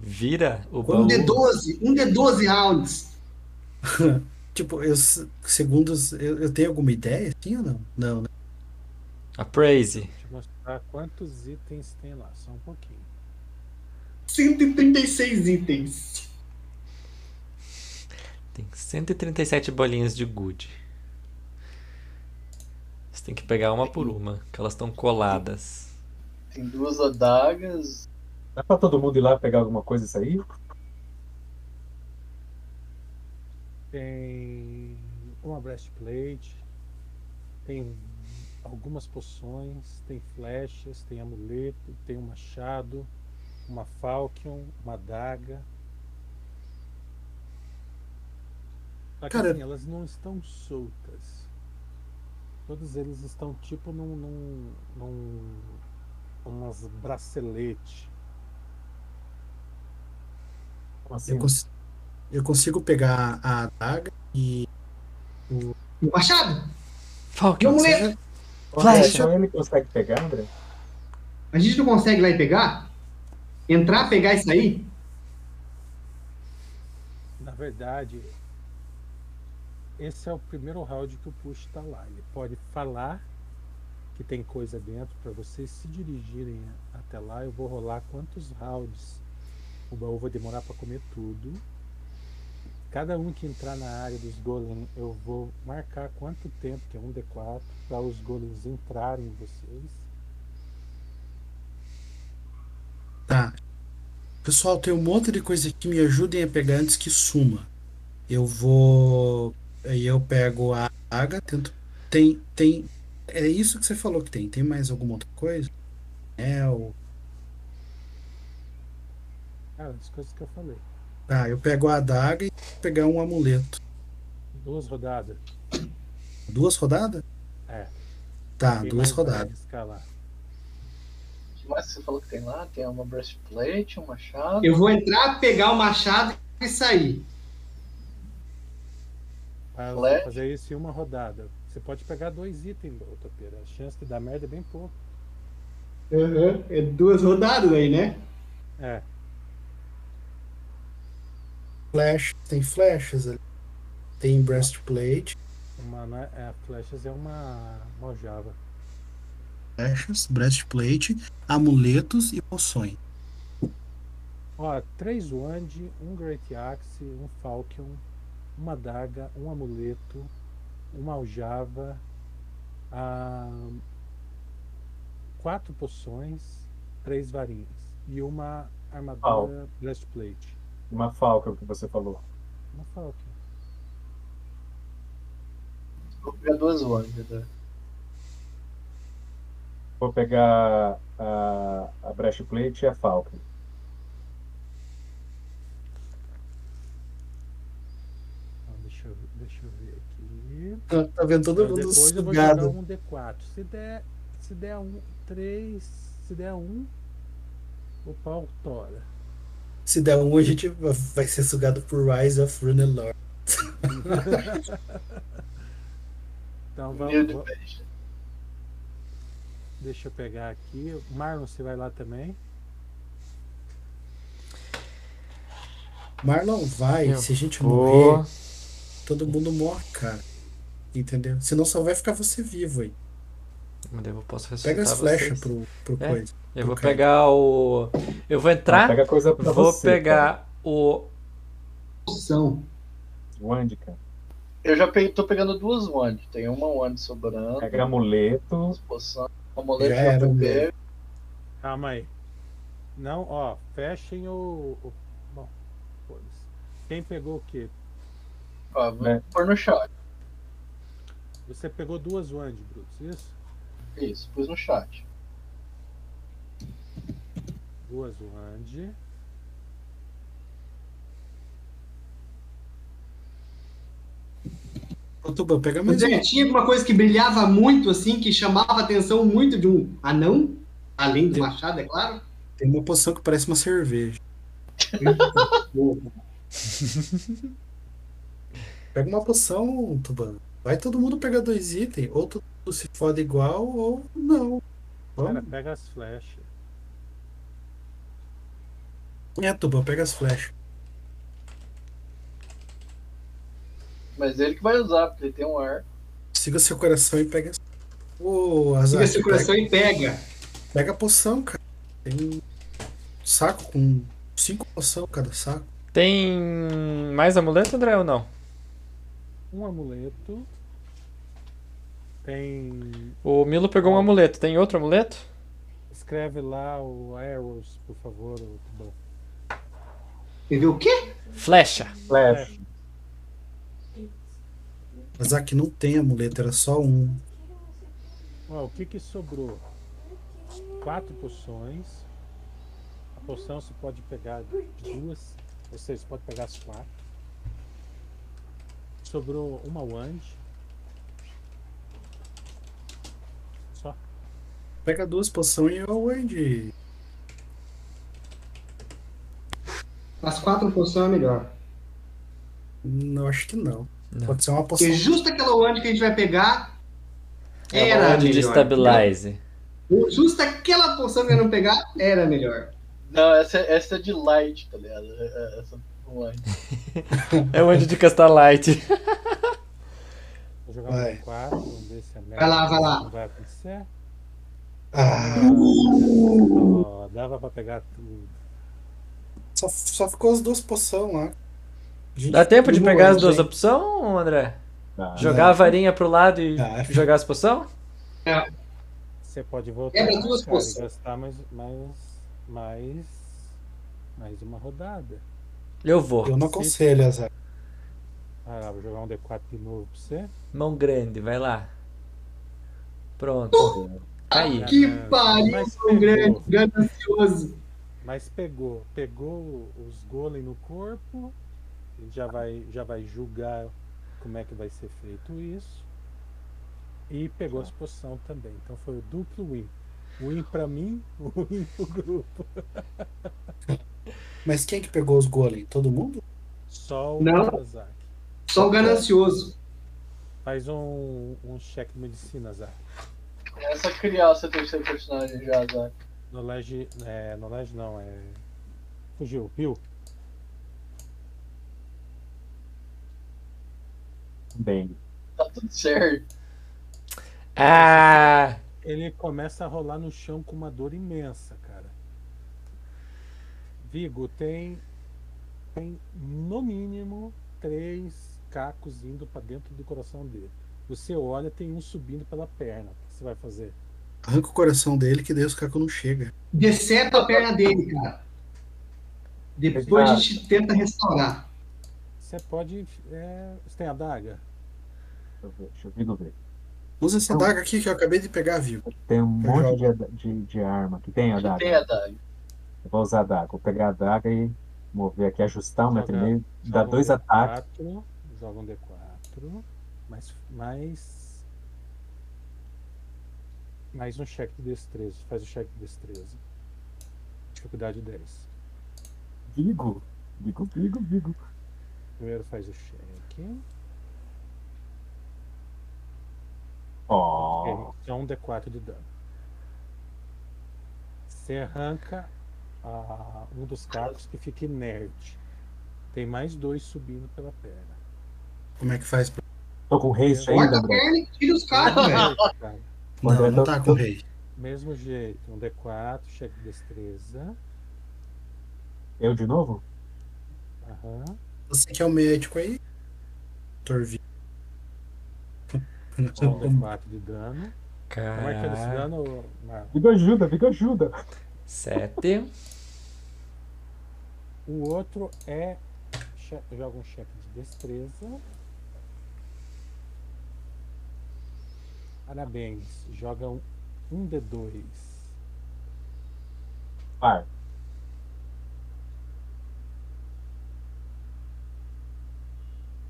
Speaker 6: Vira o
Speaker 1: Um
Speaker 6: baú.
Speaker 1: de 12. Um de 12 rounds. [LAUGHS]
Speaker 2: Tipo, eu, segundos, eu, eu tenho alguma ideia? Sim ou não? Não, né?
Speaker 6: Appraise.
Speaker 4: Deixa eu mostrar quantos itens tem lá, só um pouquinho.
Speaker 1: 136 itens.
Speaker 6: Tem 137 bolinhas de good. Você tem que pegar uma por uma, que elas estão coladas.
Speaker 3: Tem duas adagas.
Speaker 5: Dá pra todo mundo ir lá pegar alguma coisa e sair?
Speaker 4: Tem uma breastplate, tem algumas poções, tem flechas, tem amuleto, tem um machado, uma falchion, uma adaga. Só que
Speaker 2: Cara-
Speaker 4: assim, elas não estão soltas. Todos eles estão tipo num. num, num umas bracelete.
Speaker 5: Assim?
Speaker 2: Eu, cons- eu consigo pegar a adaga e.
Speaker 1: O machado? O
Speaker 6: Falcon.
Speaker 1: amuleto?
Speaker 5: Qual
Speaker 6: Flecha.
Speaker 5: ação ele consegue pegar, André?
Speaker 1: A gente não consegue lá e pegar? Entrar, pegar e sair?
Speaker 4: Na verdade, esse é o primeiro round que o Push está lá. Ele pode falar que tem coisa dentro para vocês se dirigirem até lá. Eu vou rolar quantos rounds o baú vai demorar para comer tudo. Cada um que entrar na área dos golems, eu vou marcar quanto tempo, que é um D4, para os golems entrarem em vocês.
Speaker 2: Tá. Pessoal, tem um monte de coisa aqui. Me ajudem a pegar antes que suma. Eu vou. Aí eu pego a adaga, tento. Tem. Tem. É isso que você falou que tem. Tem mais alguma outra coisa? É o.
Speaker 4: Ah, as coisas que eu falei.
Speaker 2: Tá, eu pego a adaga e vou pegar um amuleto.
Speaker 4: Duas rodadas.
Speaker 2: Duas rodadas?
Speaker 4: É.
Speaker 2: Tá,
Speaker 4: Quem
Speaker 2: duas rodadas.
Speaker 3: que você falou que tem lá? Tem uma breastplate, um machado.
Speaker 1: Eu vou entrar, pegar o machado e sair.
Speaker 4: Para
Speaker 3: Flash.
Speaker 4: fazer isso em uma rodada. Você pode pegar dois itens, Topeira. A chance de dar merda é bem pouco.
Speaker 1: Aham, É duas rodadas aí, né?
Speaker 4: É.
Speaker 2: Flash, tem flechas ali. Tem breastplate,
Speaker 4: Uma, não é, flechas é uma mojava.
Speaker 2: flechas, breastplate, amuletos e poções.
Speaker 4: Ó, três wand, um Great Axe, um Falcon, uma adaga, um amuleto, uma aljava, ah, quatro poções, três varinhas e uma armadura breastplate.
Speaker 5: Uma falca, o que você falou.
Speaker 4: Uma Falcon.
Speaker 3: Vou pegar duas wands. Né?
Speaker 5: Vou pegar a, a breastplate e a falca.
Speaker 4: Deixa, eu, deixa eu ver aqui.
Speaker 2: Tá, tá vendo todo mundo
Speaker 4: depois eu vou jogar
Speaker 2: sugado.
Speaker 4: um D4. Se der, se der um, três, se der um, o pau tora.
Speaker 2: Se der um, a gente vai ser sugado por Rise of Runelord. [LAUGHS]
Speaker 4: Então vamos, deixa eu pegar aqui. Marlon, você vai lá também?
Speaker 2: Marlon, vai.
Speaker 6: Eu
Speaker 2: Se a gente
Speaker 6: Vou.
Speaker 2: morrer, todo mundo morre, cara. Entendeu? Senão só vai ficar você vivo aí.
Speaker 6: Eu posso
Speaker 2: Pega
Speaker 6: ressuscitar
Speaker 2: as flechas pro, pro
Speaker 6: É.
Speaker 2: coisa.
Speaker 6: Eu vou
Speaker 2: pro cara.
Speaker 6: pegar o. Eu vou entrar.
Speaker 5: Pega coisa pra
Speaker 6: Vou
Speaker 5: você, cara.
Speaker 6: pegar o.
Speaker 1: Poção.
Speaker 5: Wand, cara.
Speaker 3: Eu já peguei, tô pegando duas wands. Tem uma wand sobrando.
Speaker 5: Pega amuleto.
Speaker 3: duas poções. O amuleto
Speaker 2: Já
Speaker 3: já
Speaker 2: era,
Speaker 3: pego.
Speaker 4: Calma aí. Não, ó, fechem o. o- bom, foda-se. Quem pegou o quê?
Speaker 3: Ó, vou
Speaker 5: Né?
Speaker 3: pôr no chat.
Speaker 4: Você pegou duas Wand, Brutus, isso?
Speaker 3: Isso, pus no chat.
Speaker 4: Duas Wand.
Speaker 2: Ô, Tuban, pega
Speaker 1: Mas
Speaker 2: mais um.
Speaker 1: tinha alguma coisa que brilhava muito, assim, que chamava a atenção muito de um anão? Além do machado, é claro.
Speaker 2: Tem uma poção que parece uma cerveja. [LAUGHS] Pega uma poção, Tuban. Vai todo mundo pegar dois itens. Ou mundo se foda igual, ou não.
Speaker 4: Cara,
Speaker 2: Vamos.
Speaker 4: pega as flechas.
Speaker 2: É, Tuban, pega as flechas.
Speaker 3: Mas ele que vai usar, porque ele tem um ar.
Speaker 2: Siga seu coração e pega. Ô, Azar,
Speaker 1: Siga seu coração e pega.
Speaker 2: Pega, pega a poção, cara. Tem um saco com cinco poção cada saco.
Speaker 6: Tem mais amuleto, André, ou não?
Speaker 4: Um amuleto. Tem.
Speaker 6: O Milo pegou um amuleto. Tem outro amuleto?
Speaker 4: Escreve lá o Arrows, por favor, Tuban.
Speaker 1: Entendeu o quê?
Speaker 6: Flecha.
Speaker 5: Flash.
Speaker 2: Mas aqui não tem amuleto, era só um.
Speaker 4: Ó, o que que sobrou? Quatro poções. A poção você pode pegar duas, ou seja, você pode pegar as quatro. Sobrou uma wand.
Speaker 2: Pega duas poções e eu onde?
Speaker 1: As quatro poções é melhor.
Speaker 2: Não, acho que não.
Speaker 6: Não.
Speaker 2: Pode ser uma poção.
Speaker 1: Porque justo aquela wand que a gente vai pegar
Speaker 6: É
Speaker 1: era
Speaker 6: wand de
Speaker 1: melhor.
Speaker 6: stabilize.
Speaker 1: Justo aquela poção que eu não pegar era a melhor.
Speaker 3: Não, essa, essa é de light, tá ligado? É- é- Essa light. [LAUGHS]
Speaker 6: É o wand de castar light.
Speaker 4: Vou jogar
Speaker 2: Vai.
Speaker 4: um D4, vamos ver se merda
Speaker 1: Vai lá, vai lá.
Speaker 4: não vai acontecer.
Speaker 2: Ah,
Speaker 4: Ó, dava pra pegar tudo.
Speaker 2: só, só ficou as duas poções lá. Gente
Speaker 6: Dá tempo de pegar as
Speaker 2: antes,
Speaker 6: duas opções, André?
Speaker 5: Tá.
Speaker 6: Jogar a varinha pro lado e
Speaker 2: Ah.
Speaker 6: jogar as poções?
Speaker 4: Você pode voltar lá,
Speaker 1: duas
Speaker 4: cara, e gastar mais, mais, mais, mais uma rodada.
Speaker 6: Eu vou.
Speaker 2: Eu não aconselho, Azar.
Speaker 4: Vai lá, vou jogar um D4 de novo pra você.
Speaker 6: Mão grande, vai lá. Pronto. Caí.
Speaker 1: Que
Speaker 4: Ah,
Speaker 1: pariu, sou grande, ganancioso.
Speaker 4: Mas pegou, pegou os golem no corpo, ele já vai, já vai julgar como é que vai ser feito isso. E pegou as poção também. Então foi o duplo win. Win pra mim, [LAUGHS] win pro grupo.
Speaker 2: Mas quem que pegou os golem? Todo mundo?
Speaker 4: Só o
Speaker 1: Não. Só o ganancioso.
Speaker 4: Faz um, um cheque de medicina, Zé.
Speaker 3: Essa criança tem que ser personagem já, Zac.
Speaker 4: Knowledge. É, knowledge não, é. Fugiu, Rio.
Speaker 5: Bem.
Speaker 3: Tá tudo certo.
Speaker 6: Ah!
Speaker 4: Ele começa a rolar no chão com uma dor imensa, cara. Vigo tem. Tem no mínimo três cacos indo pra dentro do coração dele. Você olha, tem um subindo pela perna. Que você vai fazer?
Speaker 2: Arranca o coração dele que daí os cacos não chega.
Speaker 1: Decepa a perna dele, cara. Depois a gente tenta restaurar.
Speaker 4: Você pode. é, Você tem a daga?
Speaker 5: Deixa eu ver, deixa eu ver.
Speaker 2: Usa essa
Speaker 5: Então-
Speaker 2: daga aqui que eu acabei de pegar, viu?
Speaker 5: Tem um monte de, de, de arma aqui. Tem a daga.
Speaker 3: Tem a daga.
Speaker 5: Eu vou usar a daga. Vou pegar a daga e mover aqui, ajustar um metro e
Speaker 4: Joga-
Speaker 5: meio. Dá
Speaker 4: Joga um
Speaker 5: dois ataques.
Speaker 4: D4, Joga um D4. Mais. Mais. Mais um cheque de destreza. Faz o cheque de destreza. Dificuldade 10.
Speaker 5: Vigo. Vigo, Vigo, Vigo.
Speaker 4: Primeiro faz o cheque.
Speaker 5: Ó.
Speaker 4: É um D4 de dano. Você arranca ah, um dos cacos que fica inerte. Tem mais dois subindo pela perna.
Speaker 2: Como é que faz? pra-
Speaker 5: Tô com haste
Speaker 1: Corta
Speaker 5: ainda,
Speaker 1: a
Speaker 5: André.
Speaker 1: perna e tira os cacos, velho.
Speaker 2: Não, não tá com rei.
Speaker 4: Mesmo jeito, um D4, cheque de destreza.
Speaker 5: Eu de novo?
Speaker 4: Aham.
Speaker 2: Você que é o médico aí? Torvi.
Speaker 4: Um D4 de dano. Como é que é esse
Speaker 6: Caralho.
Speaker 4: dano, Marlon?
Speaker 5: Vigo ajuda, Vigo ajuda.
Speaker 6: Sete.
Speaker 4: O outro é. Joga um cheque de destreza. Parabéns. Joga um, um D2.
Speaker 5: Par.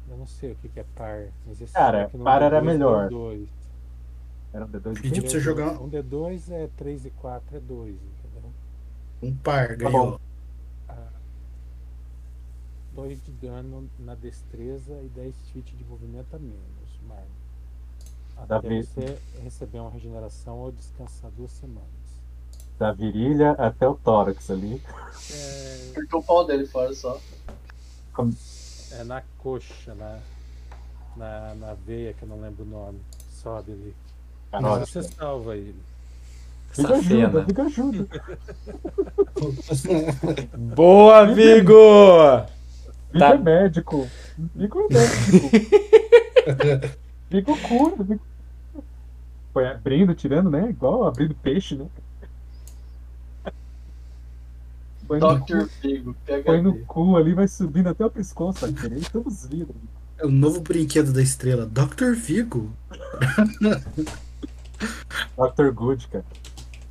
Speaker 4: Eu não sei o que que é par. Mas esse
Speaker 5: Cara, par era
Speaker 4: D2
Speaker 5: melhor.
Speaker 4: dois.
Speaker 5: Era um D2
Speaker 2: Pedi pra você jogar
Speaker 4: Um D2 é 3 e 4 é 2, entendeu?
Speaker 2: um par,
Speaker 5: Tá
Speaker 2: ganhou.
Speaker 5: bom.
Speaker 4: 2 de dano na destreza e 10 feet de movimento a menos, Marlon.
Speaker 5: Da
Speaker 4: Até
Speaker 5: vi-
Speaker 4: você receber uma regeneração ou descansar duas semanas.
Speaker 5: Da virilha até o tórax ali.
Speaker 4: É,
Speaker 3: o pau dele fora só.
Speaker 5: Como-
Speaker 4: é na coxa, na, na, na veia, que eu não lembro o nome. Sobe ali.
Speaker 5: Canora.
Speaker 4: Mas você salva ele.
Speaker 5: Vigo ajuda. Vigo ajuda.
Speaker 6: Boa, Vigo!
Speaker 5: Vigo
Speaker 6: Tá.
Speaker 5: é médico. Vigo é médico. [LAUGHS] Vigo cura. Vigo... Foi abrindo, tirando, né? Igual abrindo peixe, né? Põe no,
Speaker 3: Dr.
Speaker 5: cu,
Speaker 3: Vigo,
Speaker 5: põe no cu ali, vai subindo até o pescoço. Vai querer todos os vidros.
Speaker 2: É o novo brinquedo da estrela, Dr. Vigo.
Speaker 5: Dr. Good, cara.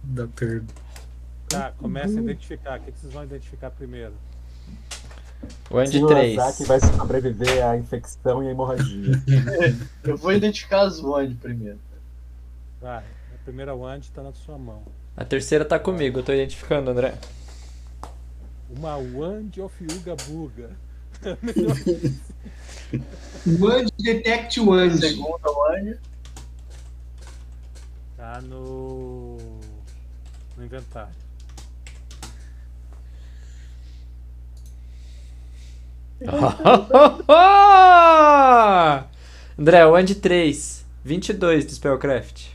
Speaker 2: Dr.
Speaker 4: Tá, começa a identificar. O que vocês vão identificar primeiro?
Speaker 6: O Andy
Speaker 5: o
Speaker 6: 3.
Speaker 5: Azaki vai sobreviver à infecção e à hemorragia. [LAUGHS]
Speaker 3: Eu vou identificar as Wand primeiro.
Speaker 4: Vai. A primeira wand tá na sua mão.
Speaker 6: A terceira tá comigo, eu tô identificando, André.
Speaker 4: Uma wand of Yuga Buga.
Speaker 1: Wand Detect Wand.
Speaker 3: Segunda Wand.
Speaker 4: Tá no. no inventário. [LAUGHS]
Speaker 6: André, o Andy 3. 22 do Spellcraft.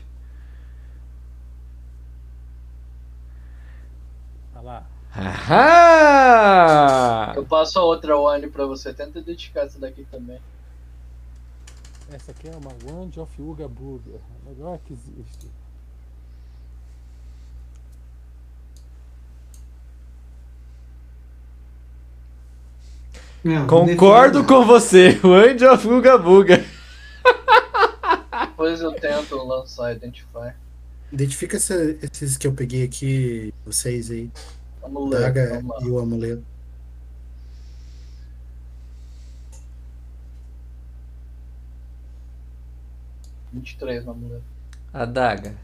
Speaker 4: Lá.
Speaker 6: Ahá!
Speaker 3: Eu passo a outra Wand pra você. Tenta identificar essa daqui também.
Speaker 4: Essa aqui é uma wand of Buga. A melhor que existe.
Speaker 1: Não,
Speaker 6: Concordo com você, [LAUGHS] o Andy of Uga Buga.
Speaker 3: Depois eu tento lançar Identify.
Speaker 2: Identifica essa- esses que eu peguei aqui, vocês aí.
Speaker 3: Ler.
Speaker 2: Daga e o amuleto.
Speaker 3: Vinte e três, vamos ler.
Speaker 6: A daga.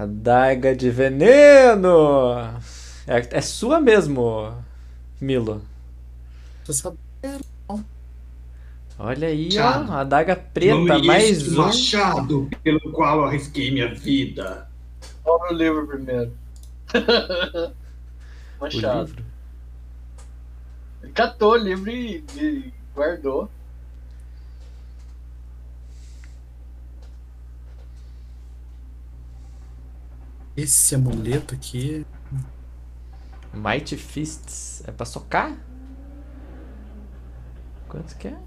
Speaker 6: A daga de veneno! É, é sua mesmo, Milo.
Speaker 2: Tô sabendo.
Speaker 6: Olha aí,
Speaker 1: Machado.
Speaker 6: ó. A daga preta, mais um.
Speaker 1: machado pelo qual arrisquei minha vida.
Speaker 3: Abre o livro primeiro. [LAUGHS]
Speaker 6: O
Speaker 3: Machado.
Speaker 6: livro.
Speaker 3: Ele catou o livro e, e guardou.
Speaker 2: Esse amuleto aqui.
Speaker 6: Mighty Fists. É pra socar? Quanto que é?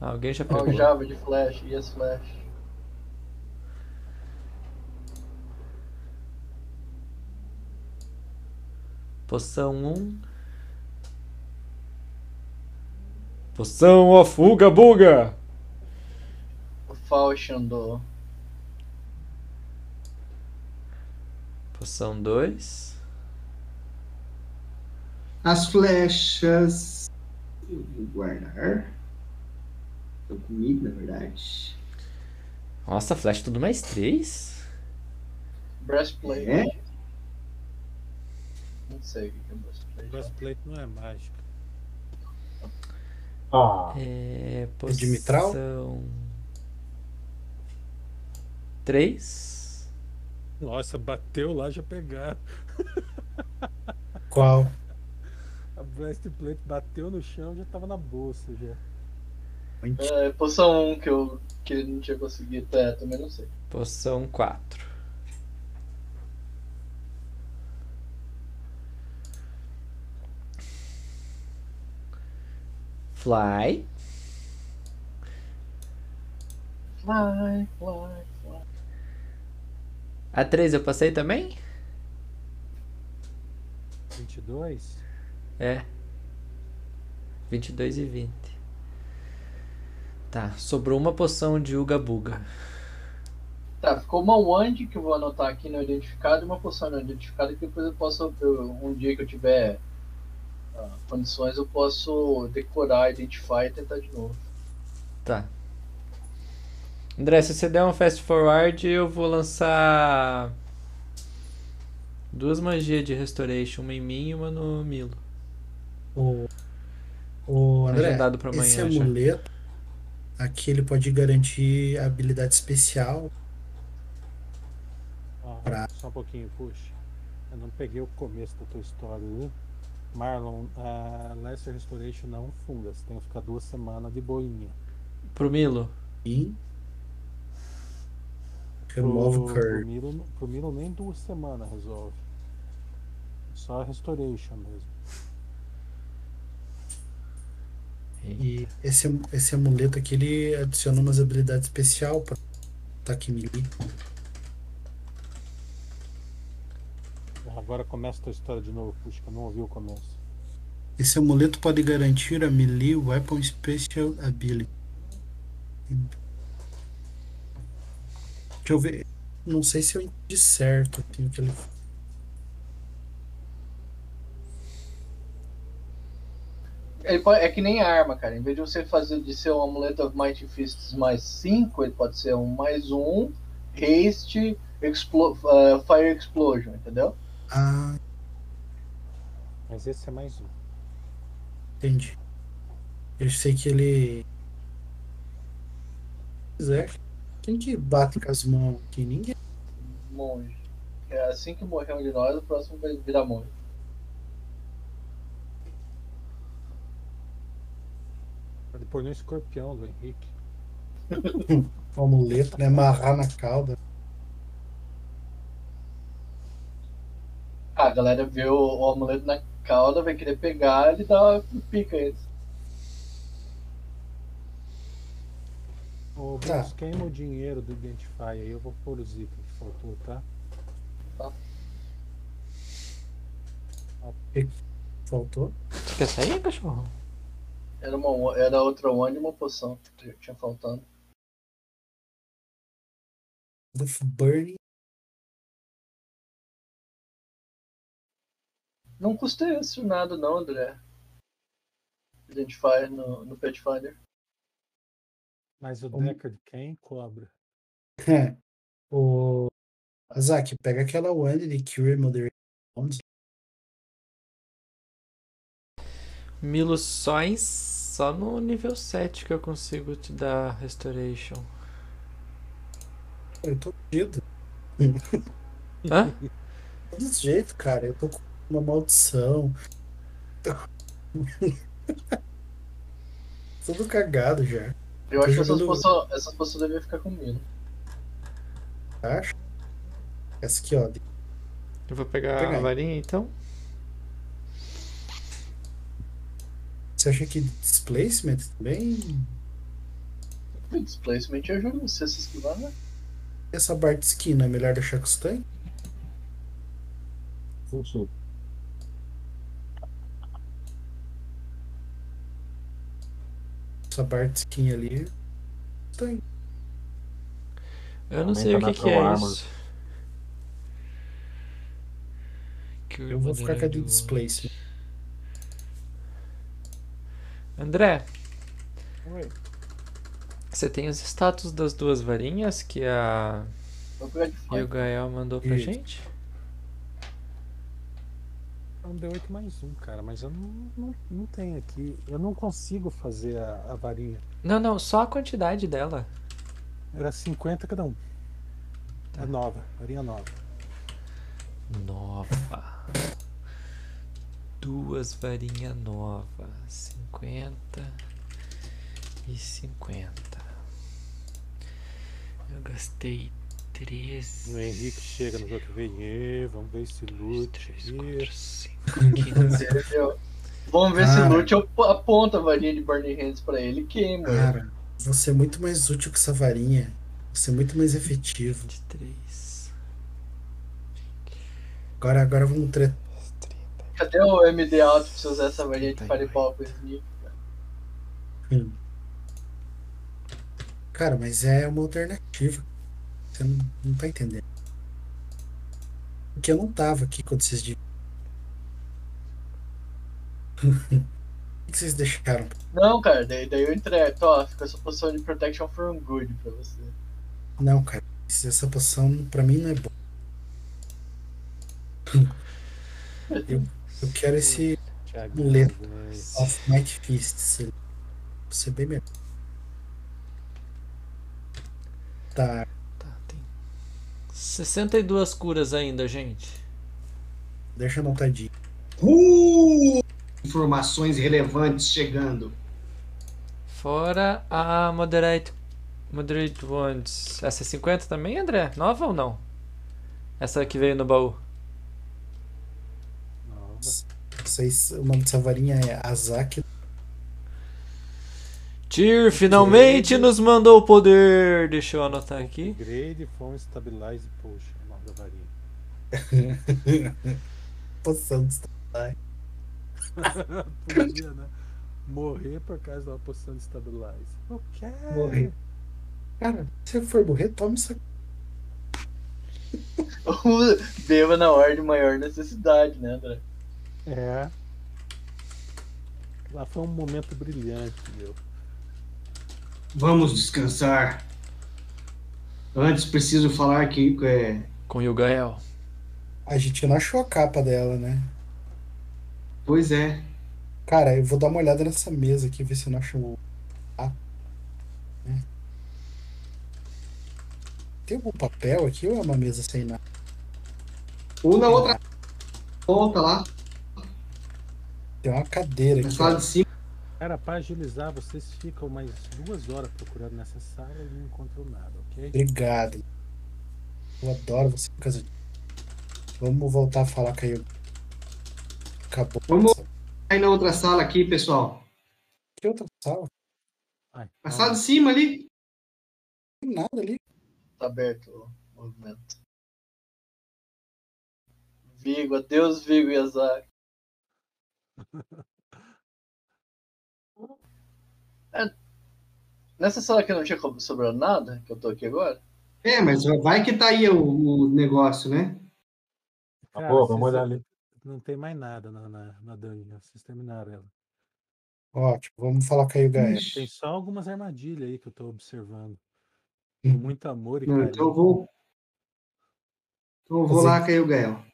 Speaker 6: Ah, alguém já pegou.
Speaker 3: Aljava de flash. E as flash.
Speaker 6: Poção 1. Poção of Uga Buga.
Speaker 3: O Falchion do.
Speaker 6: Poção 2.
Speaker 1: As flechas. Eu vou guardar. Estão comigo, na verdade.
Speaker 6: Nossa, flash tudo mais 3?
Speaker 3: Breastplate.
Speaker 1: É?
Speaker 3: Não sei o que é breastplate.
Speaker 4: Breastplate não é mágica.
Speaker 5: Ah,
Speaker 6: É.
Speaker 2: É de mitral?
Speaker 6: Poção. 3.
Speaker 4: Nossa, bateu lá, já pegaram.
Speaker 2: Qual?
Speaker 4: A breastplate bateu no chão, já tava na bolsa já.
Speaker 3: É, poção 1 que eu que não tinha conseguido. É, também não sei.
Speaker 6: Poção 4. Fly.
Speaker 3: Fly, fly, fly.
Speaker 6: A 3 eu passei também?
Speaker 4: 22?
Speaker 6: É. 22 e 20. Tá, sobrou uma poção de Uga Buga.
Speaker 3: Tá, ficou uma wand que eu vou anotar aqui no identificado e uma poção não identificada que depois eu posso, eu- um dia que eu tiver ah, condições, eu posso decorar, identificar e tentar de novo.
Speaker 6: Tá. André, se você der um fast forward, eu vou lançar duas magias de restoration, uma em mim e uma no Milo.
Speaker 2: O, o André,
Speaker 6: Agendado pra amanhã
Speaker 2: esse
Speaker 6: já.
Speaker 2: amuleto aqui ele pode garantir habilidade especial.
Speaker 4: Ó,
Speaker 2: Pra-
Speaker 4: Só um pouquinho, puxa. Eu não peguei o começo da tua história, viu? Marlon, a Lesser Restoration não funga. Você tem que ficar duas semanas de boinha.
Speaker 6: Pro Milo.
Speaker 2: E remove
Speaker 4: pro, pro,
Speaker 2: curve.
Speaker 4: Milo, pro Milo nem duas semanas resolve. Só a Restoration mesmo.
Speaker 2: E esse, esse amuleto aqui ele adiciona umas habilidades especial para ataque melee.
Speaker 4: Agora começa a tua história de novo, puxa, eu não ouvi o começo.
Speaker 2: Esse amuleto pode garantir a melee weapon special ability. Deixa eu ver. Não sei se eu entendi certo assim, o que ele
Speaker 3: Ele pode- é que nem arma, cara. Em vez de você fazer de ser um amuleto of Mighty Fists mais 5, ele pode ser um mais um, haste, explo ah, fire explosion, entendeu?
Speaker 2: Ah,
Speaker 4: Mas esse é mais um.
Speaker 2: entendi. Eu sei que ele. É. Quem que bate com as mãos aqui? Ninguém.
Speaker 3: Monge. É assim que morrer um de nós, o próximo vai virar monge.
Speaker 4: Pôr no escorpião do Henrique. [LAUGHS]
Speaker 2: O amuleto, né? Amarrar na cauda.
Speaker 3: Ah, a galera vê o, o amuleto na cauda, vai querer pegar ele e dá uma pica eles.
Speaker 4: Ô,
Speaker 2: Tá.
Speaker 4: Bruce, queima o dinheiro do Identify aí, eu vou pôr os itens que faltou, tá?
Speaker 2: Faltou.
Speaker 6: Tu quer sair, cachorro?
Speaker 3: Era, uma, era outra one e uma poção que tinha faltando.
Speaker 2: With Burning.
Speaker 3: Não custa isso nada não, André. Identifier no, no Pathfinder.
Speaker 4: Mas o
Speaker 2: Como-
Speaker 4: Decker de quem cobra? [LAUGHS]
Speaker 2: o Azaki, pega aquela one de Cure Moderate Wounds.
Speaker 6: Miluções só no nível 7 que eu consigo te dar Restoration.
Speaker 2: Eu tô fudido.
Speaker 6: Hã? [LAUGHS]
Speaker 2: Desse jeito, cara. Eu tô com uma maldição. [LAUGHS] Tudo cagado já.
Speaker 3: Eu acho que essas poções, essas poções deviam ficar comigo.
Speaker 2: Acho. Essa aqui, ó.
Speaker 6: Eu vou pegar
Speaker 2: Pegar
Speaker 6: a varinha então.
Speaker 2: Você acha que displacement também?
Speaker 3: Displacement ajuda você a se esquivar, né?
Speaker 2: Essa bar de esquina é melhor deixar com os tanques?
Speaker 5: Puxa,
Speaker 2: Essa bar de skin ali. Tanque.
Speaker 6: Eu não
Speaker 5: Aumenta
Speaker 6: sei o que,
Speaker 5: Natural
Speaker 6: que é isso. Cure
Speaker 2: Eu vou ficar com a de displacement.
Speaker 6: André,
Speaker 4: Oi.
Speaker 6: você tem os status das duas varinhas que a e o. Gael mandou pra
Speaker 2: Isso.
Speaker 6: gente?
Speaker 4: É um D8 mais um, cara, mas eu não, não, não tenho aqui. Eu não consigo fazer a, a varinha.
Speaker 6: Não, não, só a quantidade dela.
Speaker 4: Era 50 cada um.
Speaker 6: Tá.
Speaker 4: É nova, varinha nova.
Speaker 6: Nova. Duas varinhas novas. 50 e 50. Eu gastei 13.
Speaker 4: O Henrique chega no jogo que vem. "Ê, Vamos ver esse loot.
Speaker 6: 3,
Speaker 4: Ê,
Speaker 6: 4, 5, 15.
Speaker 3: Entendeu? Vamos ver se
Speaker 2: Cara.
Speaker 3: o Lute ap- aponta a varinha de Burning Hands pra ele e queima.
Speaker 2: Cara, você é muito mais útil que essa varinha. Você é muito mais efetivo.
Speaker 6: 23.
Speaker 2: Agora, agora vamos tre...
Speaker 3: Cadê o MD alto pra você usar essa varinha de Fireball com Sneak?
Speaker 2: Cara, mas é uma alternativa. Você não, não tá entendendo. Porque eu não tava aqui quando vocês. [LAUGHS] O que vocês deixaram?
Speaker 3: Não, cara, daí, daí eu entrego. Ó, fica essa posição de Protection from Good pra você.
Speaker 2: Não, cara. Essa poção pra mim não é boa. [LAUGHS] Eu, eu quero esse Amuleto. Off Might Fists. Pra ser bem melhor. Tá.
Speaker 6: Tá, tem 62 curas ainda, gente.
Speaker 2: Deixa anotadinho.
Speaker 1: Uh! Informações relevantes chegando.
Speaker 6: Fora a Moderate, moderate Ones. Essa é 50 também, André? Nova ou não? Essa que veio no baú.
Speaker 4: Nova.
Speaker 2: Vocês, o nome dessa varinha é Azaki.
Speaker 6: Tyr finalmente nos mandou o poder. Deixa eu anotar aqui.
Speaker 4: Upgrade Phone Stabilize Potion. O nome da varinha.
Speaker 2: Poção de stabilize. [LAUGHS]
Speaker 4: Podia, né? Morrer por causa uma poção de stabilize. Eu quero.
Speaker 2: Morrer. Cara, se for morrer, toma isso aqui. [LAUGHS]
Speaker 3: Beba na hora de maior necessidade, né, André?
Speaker 4: É. Lá foi um momento brilhante, meu.
Speaker 1: Vamos descansar. Antes preciso falar que é,
Speaker 6: Com Yugael.
Speaker 2: A gente não achou a capa dela, né?
Speaker 1: pois é.
Speaker 2: Cara, eu vou dar uma olhada nessa mesa aqui, ver se eu não acho. Ah. né? Tem algum papel aqui ou é uma mesa sem nada?
Speaker 1: Ou na outra ponta lá,
Speaker 2: Tem uma cadeira
Speaker 1: na
Speaker 2: aqui.
Speaker 1: sala
Speaker 2: ó.
Speaker 1: de cima.
Speaker 4: Cara, pra agilizar, vocês ficam mais duas horas procurando nessa sala e não encontram nada, ok?
Speaker 2: Obrigado. Eu adoro você por causa. Vamos voltar a falar com a Yu. Acabou.
Speaker 1: Vamos- Aí na outra sala aqui, pessoal.
Speaker 2: Que outra sala?
Speaker 4: Ai,
Speaker 1: Na
Speaker 4: calma.
Speaker 1: sala de cima ali.
Speaker 2: Não tem nada ali.
Speaker 3: Tá aberto o movimento. Vigo, adeus Vigo e Azar. [LAUGHS] É, nessa sala aqui não tinha sobrado nada, que eu tô aqui agora?
Speaker 1: É, mas vai que tá aí o, o negócio, né?
Speaker 5: Tá bom, vamos olhar ali.
Speaker 4: Não tem mais nada na, na, na dungeon. Vocês terminaram ela.
Speaker 2: Ótimo, vamos falar com a Yugael.
Speaker 4: Tem só algumas armadilhas aí que eu tô observando. Com
Speaker 2: Hum.
Speaker 4: muito amor e
Speaker 1: Não,
Speaker 4: carinho.
Speaker 1: então eu vou. Então eu vou
Speaker 2: Fazer-
Speaker 1: lá cair o Gael.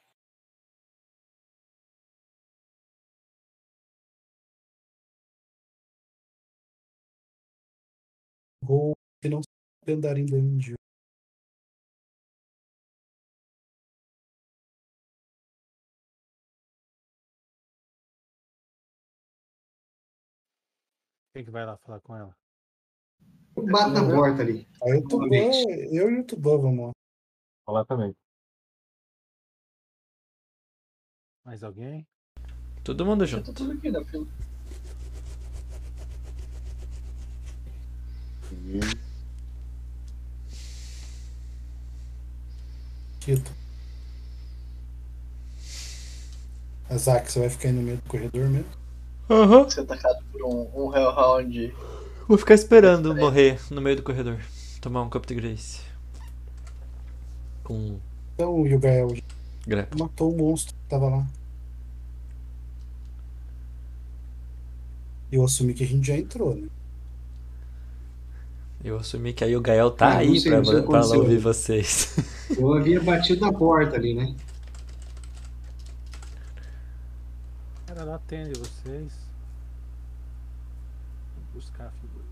Speaker 2: Vou que não andarim da Índia.
Speaker 4: Quem que vai lá falar com ela?
Speaker 1: Bate na porta ali.
Speaker 2: Aí o Tubã,
Speaker 1: Novamente.
Speaker 2: eu e o Tubã vamos lá.
Speaker 5: Vou lá também.
Speaker 4: Mais alguém?
Speaker 6: Todo mundo
Speaker 3: Eu
Speaker 6: junto.
Speaker 3: tô tudo aqui na fila.
Speaker 2: Tito. Azak, você vai ficar aí no meio do corredor mesmo?
Speaker 6: Aham.
Speaker 3: Ser atacado por um, um Hellhound.
Speaker 6: Vou ficar esperando morrer no meio do corredor. Tomar um Cup de Grace. Com
Speaker 2: Então o Yugael
Speaker 6: grepo.
Speaker 2: matou o monstro que tava lá. Eu assumi que a gente já entrou, né?
Speaker 6: Eu assumi que aí o Gael tá
Speaker 1: Ah,
Speaker 6: aí
Speaker 1: sei,
Speaker 6: pra, pra ela
Speaker 1: aconteceu.
Speaker 6: ouvir vocês. [LAUGHS]
Speaker 1: Eu havia batido na porta ali, né?
Speaker 4: Cara, ela atende vocês. Vou buscar a figurinha.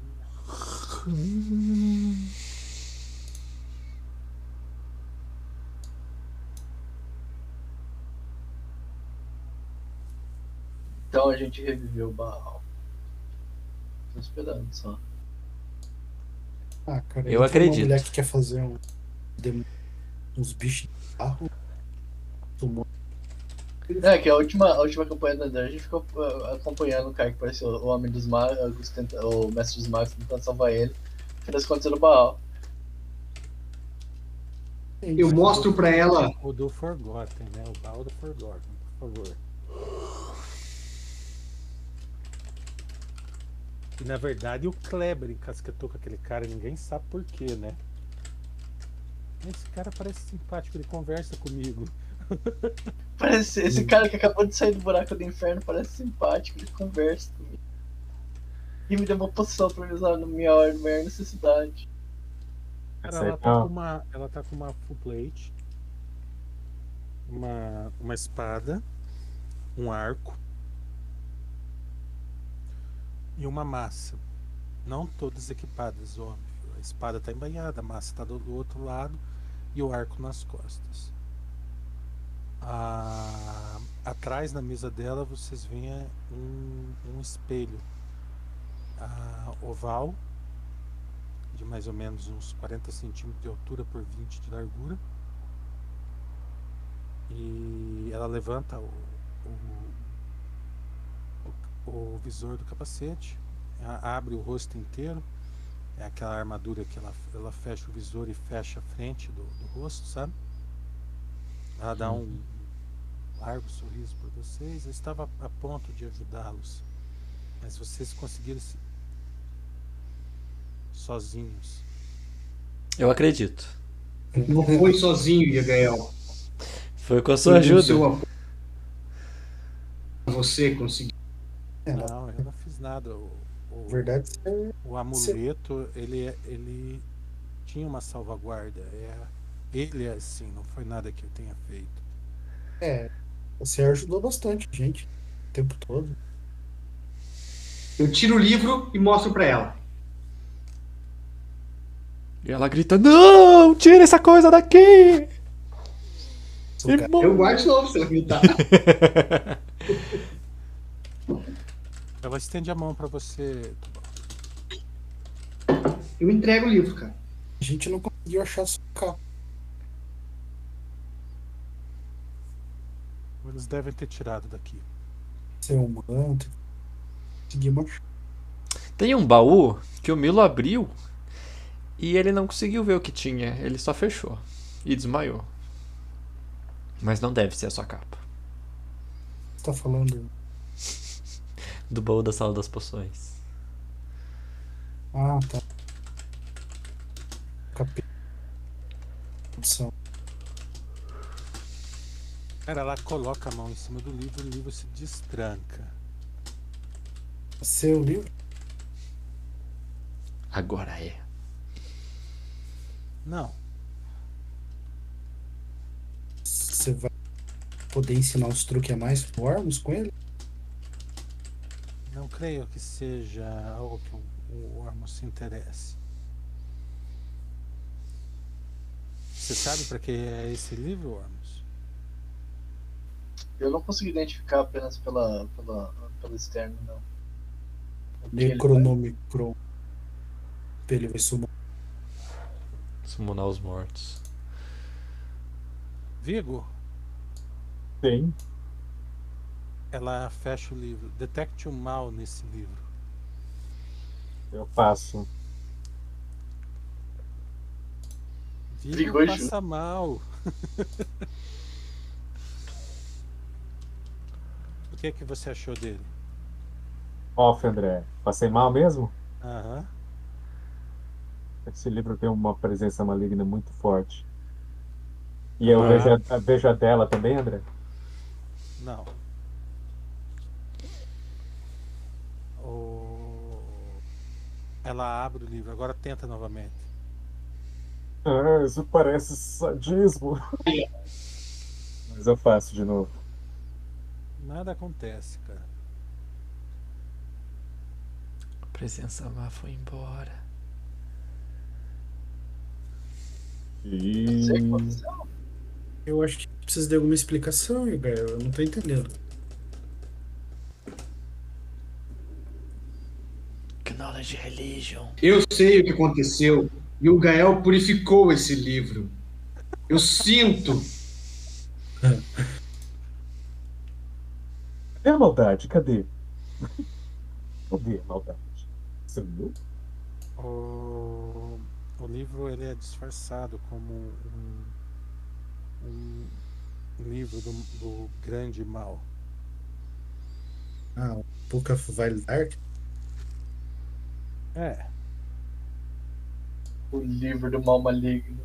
Speaker 3: Então a gente reviveu o Baal. Tô esperando só.
Speaker 2: Ah, cara,
Speaker 6: Eu acredito.
Speaker 2: Uma mulher que quer fazer um, uns bichos de carro.
Speaker 3: É, que a última, a última campanha da Dungeon a gente ficou uh, acompanhando o cara que parecia o Homem dos Magos, tenta- o Mestre dos Magos tentando salvar ele. No das contas era o Baal.
Speaker 1: Eu mostro pra ela.
Speaker 4: O do Forgotten, né? O baú do Forgotten, por favor. E na verdade o Kleber encasquetou com aquele cara, ninguém sabe por quê, né? Esse cara parece simpático, ele conversa comigo. [LAUGHS]
Speaker 3: Parece, esse cara que acabou de sair do buraco do inferno parece simpático, ele conversa comigo. E me deu uma poção pra me usar na minha hora necessidade.
Speaker 4: Cara, ela tá,
Speaker 5: tá-
Speaker 4: com uma, ela tá com uma full plate, uma, uma espada, um arco e uma massa. Não todas equipadas, óbvio. A espada tá embanhada, a massa tá do, do outro lado e o arco nas costas. Ah, atrás na mesa dela vocês veem um, um espelho ah, oval de mais ou menos uns 40 centímetros de altura por 20 de largura. E ela levanta o, o, o- visor do capacete, abre o rosto inteiro. É aquela armadura que ela, ela fecha o visor e fecha a frente do, do rosto, sabe? Ela dá um largo sorriso para vocês. Eu estava a ponto de ajudá-los, mas vocês conseguiram se... sozinhos.
Speaker 6: Eu acredito.
Speaker 1: Não foi sozinho, Yagael.
Speaker 6: Foi com a sua
Speaker 1: Foi
Speaker 6: ajuda.
Speaker 1: seu. Você conseguiu.
Speaker 2: É,
Speaker 4: Não, eu não fiz nada. O, o-
Speaker 2: verdade,
Speaker 4: o amuleto, ele, é- ele tinha uma salvaguarda. É, ele é assim, não foi nada que eu tenha feito.
Speaker 2: é. Você ajudou bastante, gente. O tempo todo.
Speaker 1: Eu tiro o livro e mostro pra ela.
Speaker 6: E ela grita: Não! Tira essa coisa daqui!
Speaker 1: Eu guardo de novo se ela gritar.
Speaker 4: Ela estende a mão para você.
Speaker 1: Eu entrego o livro, cara.
Speaker 2: A gente não conseguiu achar sua capa.
Speaker 4: Eles devem ter tirado daqui.
Speaker 2: Seu manto. Conseguimos achar.
Speaker 6: Tem um baú que o Milo abriu e ele não conseguiu ver o que tinha. Ele só fechou e desmaiou. Mas não deve ser a sua capa.
Speaker 2: Você tá falando.
Speaker 6: Do baú da sala das poções.
Speaker 2: Ah, tá. Capítulo.
Speaker 4: Cara, ela coloca a mão em cima do livro e o livro se destranca.
Speaker 2: Seu livro?
Speaker 6: Agora é.
Speaker 4: Não,
Speaker 2: Você vai poder ensinar os truques a mais pro Ormus com ele?
Speaker 4: Não creio que seja algo que o, o Ormus se interesse. Você sabe para que é esse livro, Ormus?
Speaker 3: Eu não consegui identificar apenas pela, pela, pelo externo, não. O que ele
Speaker 2: Necronomicron. Ele vai sumar.
Speaker 6: Summonar os mortos.
Speaker 4: Vigo,
Speaker 5: Sim.
Speaker 4: Ela fecha o livro. Detecte o mal nesse livro.
Speaker 5: Eu
Speaker 3: Brigou e
Speaker 4: passa mal. o que é que você achou dele?
Speaker 5: Off, André. Passei mal mesmo?
Speaker 4: Aham.
Speaker 5: Esse livro tem uma presença maligna muito forte. E eu
Speaker 6: Ah.
Speaker 5: vejo, a, vejo a dela também, André?
Speaker 4: Não. O... Ela abre o livro, agora tenta novamente.
Speaker 5: Ah, isso parece sadismo. Mas eu faço de novo.
Speaker 4: Nada acontece, cara.
Speaker 6: A presença má foi embora.
Speaker 5: E...
Speaker 2: Eu acho que precisa de alguma explicação, Gael. Eu não tô entendendo.
Speaker 6: Knowledge Religion.
Speaker 1: Eu sei o que aconteceu. E o Gael purificou esse livro. Eu sinto.
Speaker 5: Cadê a maldade? Cadê? Cadê a maldade? Sumiu?
Speaker 4: O, o livro ele é disfarçado como um, um livro do, do grande mal.
Speaker 2: Ah, o Book of Vile Dark?
Speaker 4: É,
Speaker 3: O livro do mal maligno.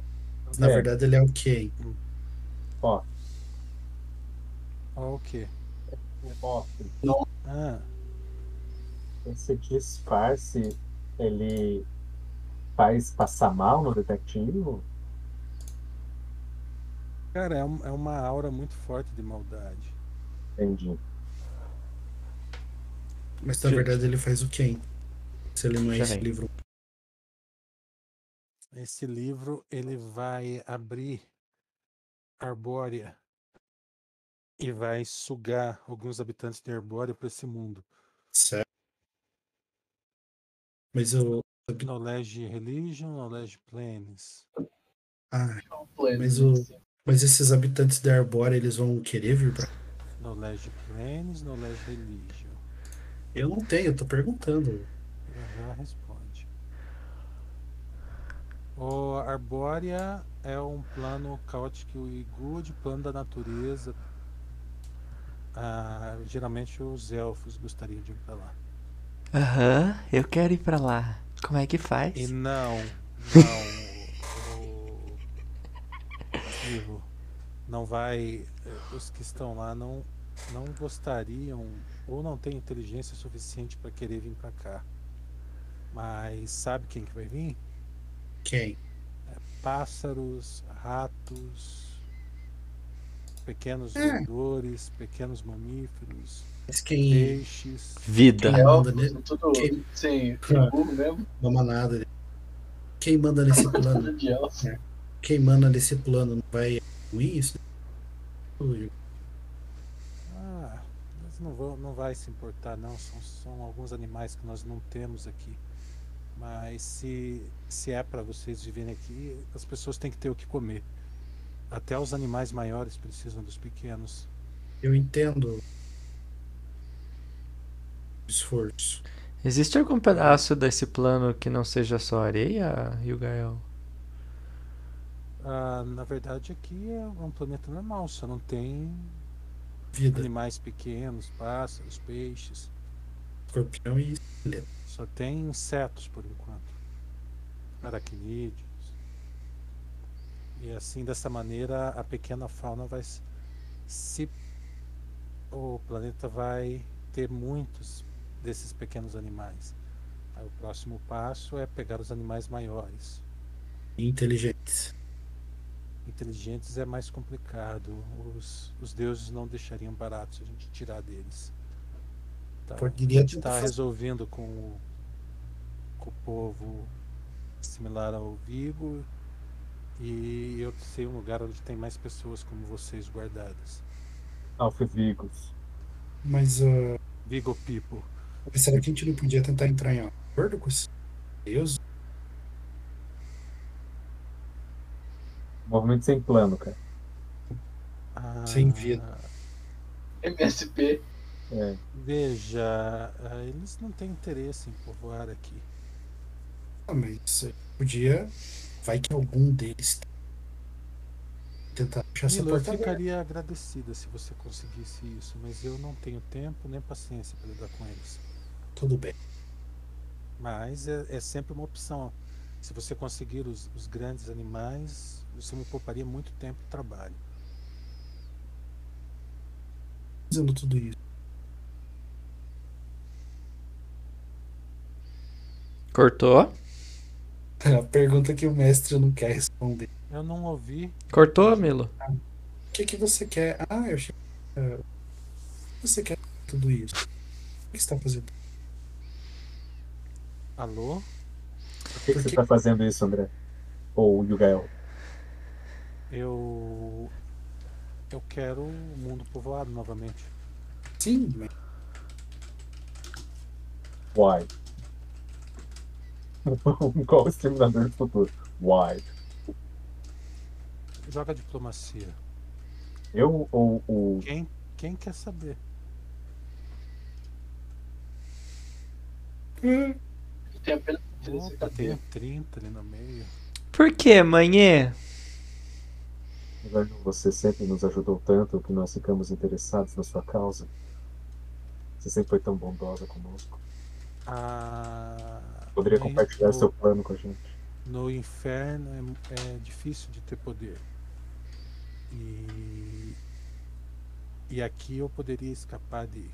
Speaker 2: Na
Speaker 5: É.
Speaker 2: verdade, ele é o quê?
Speaker 5: Ó,
Speaker 4: ó o quê?
Speaker 5: ó,
Speaker 4: Ah,
Speaker 5: esse disfarce, ele faz passar mal no detectivo?
Speaker 4: cara, é, um- é uma aura muito forte de maldade.
Speaker 5: Entendi.
Speaker 2: Mas na
Speaker 6: Gente.
Speaker 2: verdade ele faz o quê? Se ele não é esse livro.
Speaker 4: Esse livro ele vai abrir Arbórea e vai sugar alguns habitantes de Arbórea para esse mundo.
Speaker 2: Certo. Mas eu.
Speaker 4: Knowledge Religion, Knowledge Planes.
Speaker 2: Ah, Mas o-
Speaker 3: assim.
Speaker 2: mas esses habitantes da Arbórea, eles vão querer vir pra.
Speaker 4: Knowledge Planes, Knowledge Religion.
Speaker 2: Eu não tenho, eu tô perguntando.
Speaker 4: Já responde. O Arbórea é um plano caótico e good, plano da natureza. Ah, geralmente os elfos gostariam de ir pra lá.
Speaker 6: Aham, eu quero ir pra lá. Como é que faz?
Speaker 4: E não, não, o, não vai, os que estão lá não, não gostariam ou não têm inteligência suficiente para querer vir para cá. Mas sabe quem que vai vir?
Speaker 2: Quem?
Speaker 4: Pássaros, ratos, pequenos
Speaker 2: É.
Speaker 4: roedores, pequenos mamíferos,
Speaker 2: quem.
Speaker 4: peixes.
Speaker 6: Vida.
Speaker 2: Quem manda
Speaker 3: Elfos,
Speaker 2: nele?
Speaker 3: tudo
Speaker 2: Quem-
Speaker 3: sim,
Speaker 2: Ah.
Speaker 3: mesmo.
Speaker 2: Uma manada. Quem manda nesse [LAUGHS] plano?
Speaker 3: Elfo.
Speaker 2: Quem manda nesse plano não vai ruim isso?
Speaker 4: Ah, mas não, vão, não vai se importar não, são, são alguns animais que nós não temos aqui. Mas se, se é para vocês viverem aqui, as pessoas têm que ter o que comer. Até os animais maiores precisam dos pequenos.
Speaker 2: Eu entendo esforço.
Speaker 6: Existe algum pedaço desse plano que não seja só areia, Yugael?
Speaker 4: Ah, na verdade aqui é um planeta normal, só não tem
Speaker 2: Vida,
Speaker 4: animais pequenos, pássaros, peixes.
Speaker 2: escorpião e
Speaker 4: Só tem insetos por enquanto. Aracnídeos. E assim, dessa maneira, a pequena fauna vai se- o planeta vai ter muitos desses pequenos animais. Aí o próximo passo é pegar os animais maiores.
Speaker 2: inteligentes.
Speaker 4: Inteligentes é mais complicado. Os, os deuses não deixariam barato se a gente tirar deles. Tá?
Speaker 2: Poderia
Speaker 4: a gente está resolvendo com o, com o povo similar ao Vigo e eu sei um lugar onde tem mais pessoas como vocês guardadas.
Speaker 5: Alfevigos.
Speaker 2: Mas ah,
Speaker 4: Vigo People.
Speaker 2: será que a gente não podia tentar entrar em acordo com esses deuses?
Speaker 5: Movimento sem plano, cara.
Speaker 2: Sem vida.
Speaker 3: MSP.
Speaker 5: É.
Speaker 4: Veja, ah, eles não têm interesse em povoar aqui.
Speaker 2: Ah, mas podia. Vai que algum deles tentar puxar essa
Speaker 4: eu
Speaker 2: porta aberta.
Speaker 4: ficaria agradecida se você conseguisse isso, mas eu não tenho tempo nem paciência para lidar com eles.
Speaker 2: Tudo bem.
Speaker 4: Mas é, é sempre uma opção. Se você conseguir os, os grandes animais, você me pouparia muito tempo e trabalho.
Speaker 2: Fazendo tudo isso.
Speaker 6: Cortou? [LAUGHS]
Speaker 2: A pergunta que o mestre não quer responder.
Speaker 4: Eu não ouvi.
Speaker 6: Cortou, Milo?
Speaker 2: O que, que você quer? Ah, eu achei. ah, você quer tudo isso? O que você está fazendo?
Speaker 4: Alô?
Speaker 5: Por que, que você tá fazendo isso, André? Ou Yugael?
Speaker 4: Eu. Eu quero o mundo povoado novamente.
Speaker 2: Sim, mas
Speaker 5: Why? [LAUGHS] Qual o exterminador do futuro? Why?
Speaker 4: Joga diplomacia.
Speaker 5: Eu ou o.
Speaker 4: Quem, quem quer saber?
Speaker 3: Tem apenas
Speaker 4: Opa, tem
Speaker 3: cadê?
Speaker 4: 30 ali no meio.
Speaker 6: Por que, manhê?
Speaker 5: Velho, Você sempre nos ajudou tanto que nós ficamos interessados na sua causa. Você sempre foi tão bondosa conosco.
Speaker 4: Ah,
Speaker 5: Poderia
Speaker 4: no-
Speaker 5: compartilhar
Speaker 4: no-
Speaker 5: seu plano com a gente.
Speaker 4: No inferno é, é difícil de ter poder. E, e aqui eu poderia escapar de,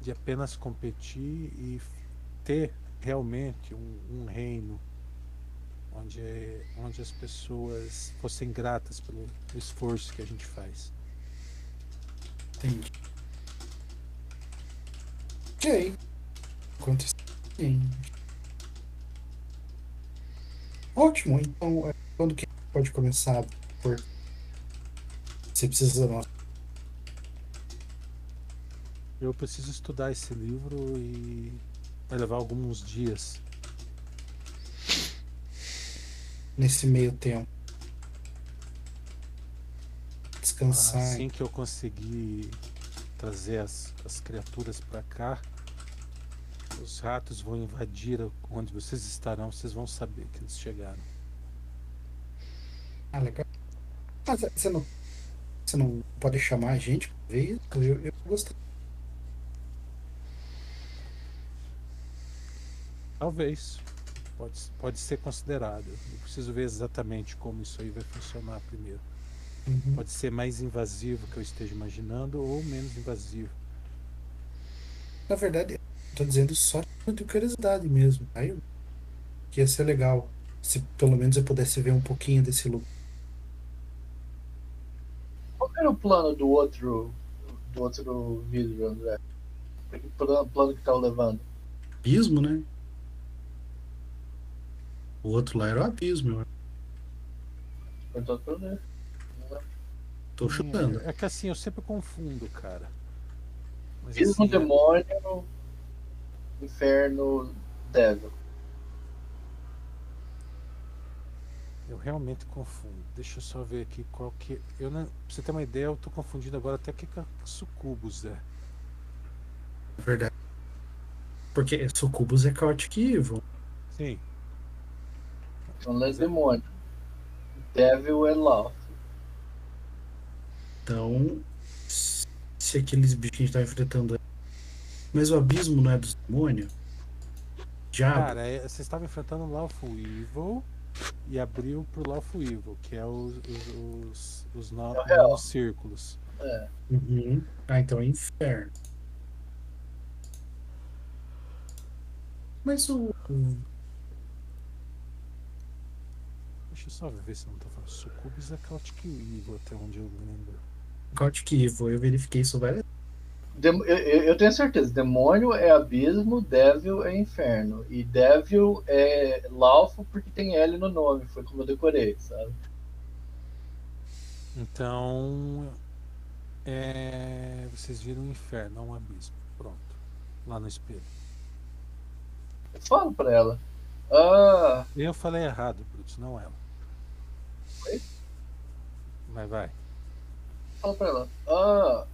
Speaker 4: de apenas competir e ter realmente um, um reino onde, onde as pessoas fossem gratas pelo esforço que a gente faz.
Speaker 2: entendi. Ok. Sim. Ótimo, então é, quando que pode começar por. Você precisa.
Speaker 4: Eu preciso estudar esse livro e vai levar alguns dias.
Speaker 2: nesse meio tempo. Descansar.
Speaker 4: Assim que eu conseguir trazer as, as criaturas para cá, os ratos vão invadir onde vocês estarão, vocês vão saber que eles chegaram.
Speaker 2: Ah, legal. Mas você não, você não pode chamar a gente isso? Eu, eu gostei.
Speaker 4: Talvez. Pode, pode ser considerado. Eu preciso ver exatamente como isso aí vai funcionar primeiro.
Speaker 2: Uhum.
Speaker 4: Pode ser mais invasivo que eu esteja imaginando ou menos invasivo.
Speaker 2: Na verdade, tô dizendo só de curiosidade mesmo. Aí que ia ser legal. Se pelo menos eu pudesse ver um pouquinho desse lugar.
Speaker 3: Qual era o plano do outro, do outro vidro, André? Que plano, plano que tava levando?
Speaker 2: Abismo, né? O outro lá era o abismo. eu
Speaker 3: Perguntando pra André.
Speaker 2: Tô chutando.
Speaker 4: É, é que assim, eu sempre confundo, cara. Mas,
Speaker 3: Abismo,
Speaker 4: assim,
Speaker 3: demônio, inferno, devil.
Speaker 4: Eu realmente confundo. Deixa eu só ver aqui qual que. Eu não... Pra você ter uma ideia, eu tô confundindo agora até que com sucubus é.
Speaker 2: É verdade. Porque Sucubus é Chaotic Evil.
Speaker 4: Sim.
Speaker 3: Então é demônio. Devil é love.
Speaker 2: Então, se aqueles bichos que a gente tá enfrentando. Mas o abismo não é dos demônios? Diabo.
Speaker 4: Cara, é- vocês estavam enfrentando o Lawful Evil e abriu pro Lawful Evil, que é os, os, os, os no-
Speaker 3: É
Speaker 4: novos círculos.
Speaker 3: É.
Speaker 2: Uhum. Ah, então é inferno. Mas o.
Speaker 4: Deixa eu só ver se eu não tô falando. Sucubus é Chaotic Evil, até onde eu lembro.
Speaker 2: Chaotic Evil, eu verifiquei isso várias
Speaker 3: Dem- eu, eu tenho certeza. Demônio é abismo, devil é inferno. E devil é laufo porque tem L no nome. Foi como eu decorei, sabe?
Speaker 4: Então. É, vocês viram um inferno, não um abismo. Pronto. Lá no espelho.
Speaker 3: Eu falo pra ela. Ah,
Speaker 4: Eu falei errado, Brutus, não ela.
Speaker 3: Oi?
Speaker 4: Mas vai.
Speaker 3: fala pra ela. Ah,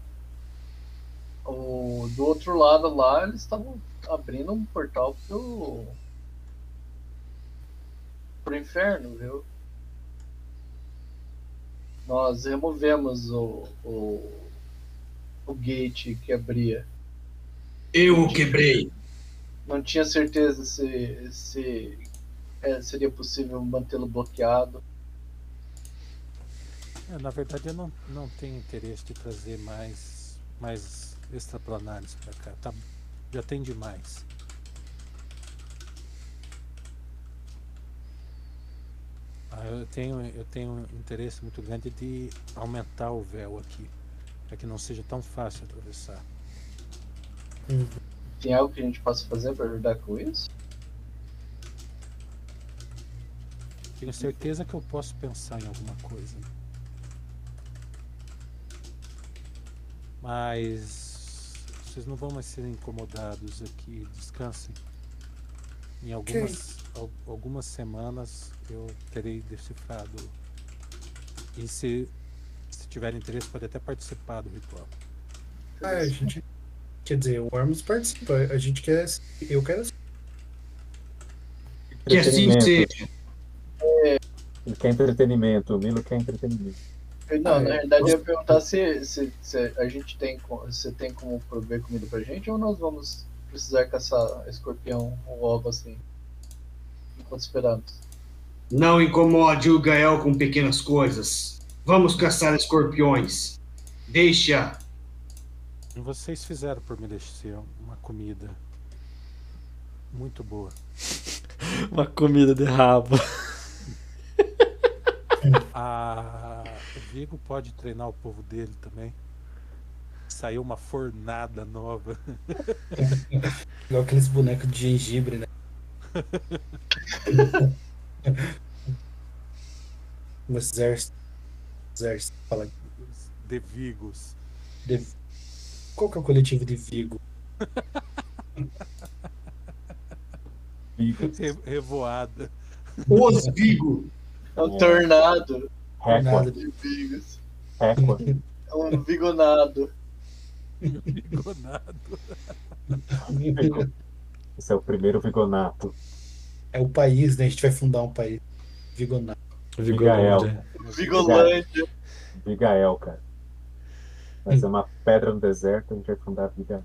Speaker 3: o, do outro lado lá, eles estavam abrindo um portal pro. pro inferno, viu? Nós removemos o, o, o gate que abria.
Speaker 1: Eu o quebrei.
Speaker 3: Não tinha certeza se, se é, seria possível mantê-lo bloqueado.
Speaker 4: É, na verdade, eu não, não tenho interesse de trazer mais, mais extraplanares pra cá. Tá, já tem demais. Ah, eu, tenho, eu tenho um interesse muito grande de aumentar o véu aqui, para que não seja tão fácil atravessar.
Speaker 3: Tem algo que a gente possa fazer para ajudar com isso?
Speaker 4: Tenho certeza que eu posso pensar em alguma coisa. Mas vocês não vão mais ser incomodados aqui. Descansem. Em algumas, al- algumas semanas eu terei decifrado. E se, se tiver interesse, pode até participar do ritual.
Speaker 2: Ah, a gente. Quer dizer, o Armus participa. A gente quer. Eu quero.
Speaker 1: Que assim seja.
Speaker 5: Ele quer entretenimento, o Milo quer entretenimento.
Speaker 3: Não,
Speaker 2: Ah,
Speaker 3: na
Speaker 2: é.
Speaker 3: realidade eu ia perguntar se, se, se a gente tem, se tem como prover comida pra gente ou nós vamos precisar caçar escorpião ou algo assim. Enquanto esperamos.
Speaker 1: Não incomode o Gael com pequenas coisas. Vamos caçar escorpiões. Deixa.
Speaker 4: E vocês fizeram por merecer uma comida muito boa. [LAUGHS]
Speaker 6: Uma comida de rabo.
Speaker 4: A... [LAUGHS] O Vigo pode treinar o povo dele também. Saiu uma fornada nova. [LAUGHS]
Speaker 2: Igual aqueles bonecos de gengibre, né? [LAUGHS] Um exército. Exército. Fala.
Speaker 4: De Vigos.
Speaker 2: De... Qual que é o coletivo de Vigo?
Speaker 5: Vigo,
Speaker 4: Re- Revoada.
Speaker 1: Os Vigo.
Speaker 3: É um tornado
Speaker 5: Récord,
Speaker 3: de vigos.
Speaker 5: Récord.
Speaker 3: É um vigonado.
Speaker 4: Vigonado. [LAUGHS]
Speaker 5: Esse é o primeiro Vigonato.
Speaker 2: É o país, né? A gente vai fundar um país. Vigonato.
Speaker 6: Vigolândia.
Speaker 3: Vigolândia.
Speaker 5: Vigael, cara. Vai ser uma pedra no deserto, a gente vai fundar Vigael.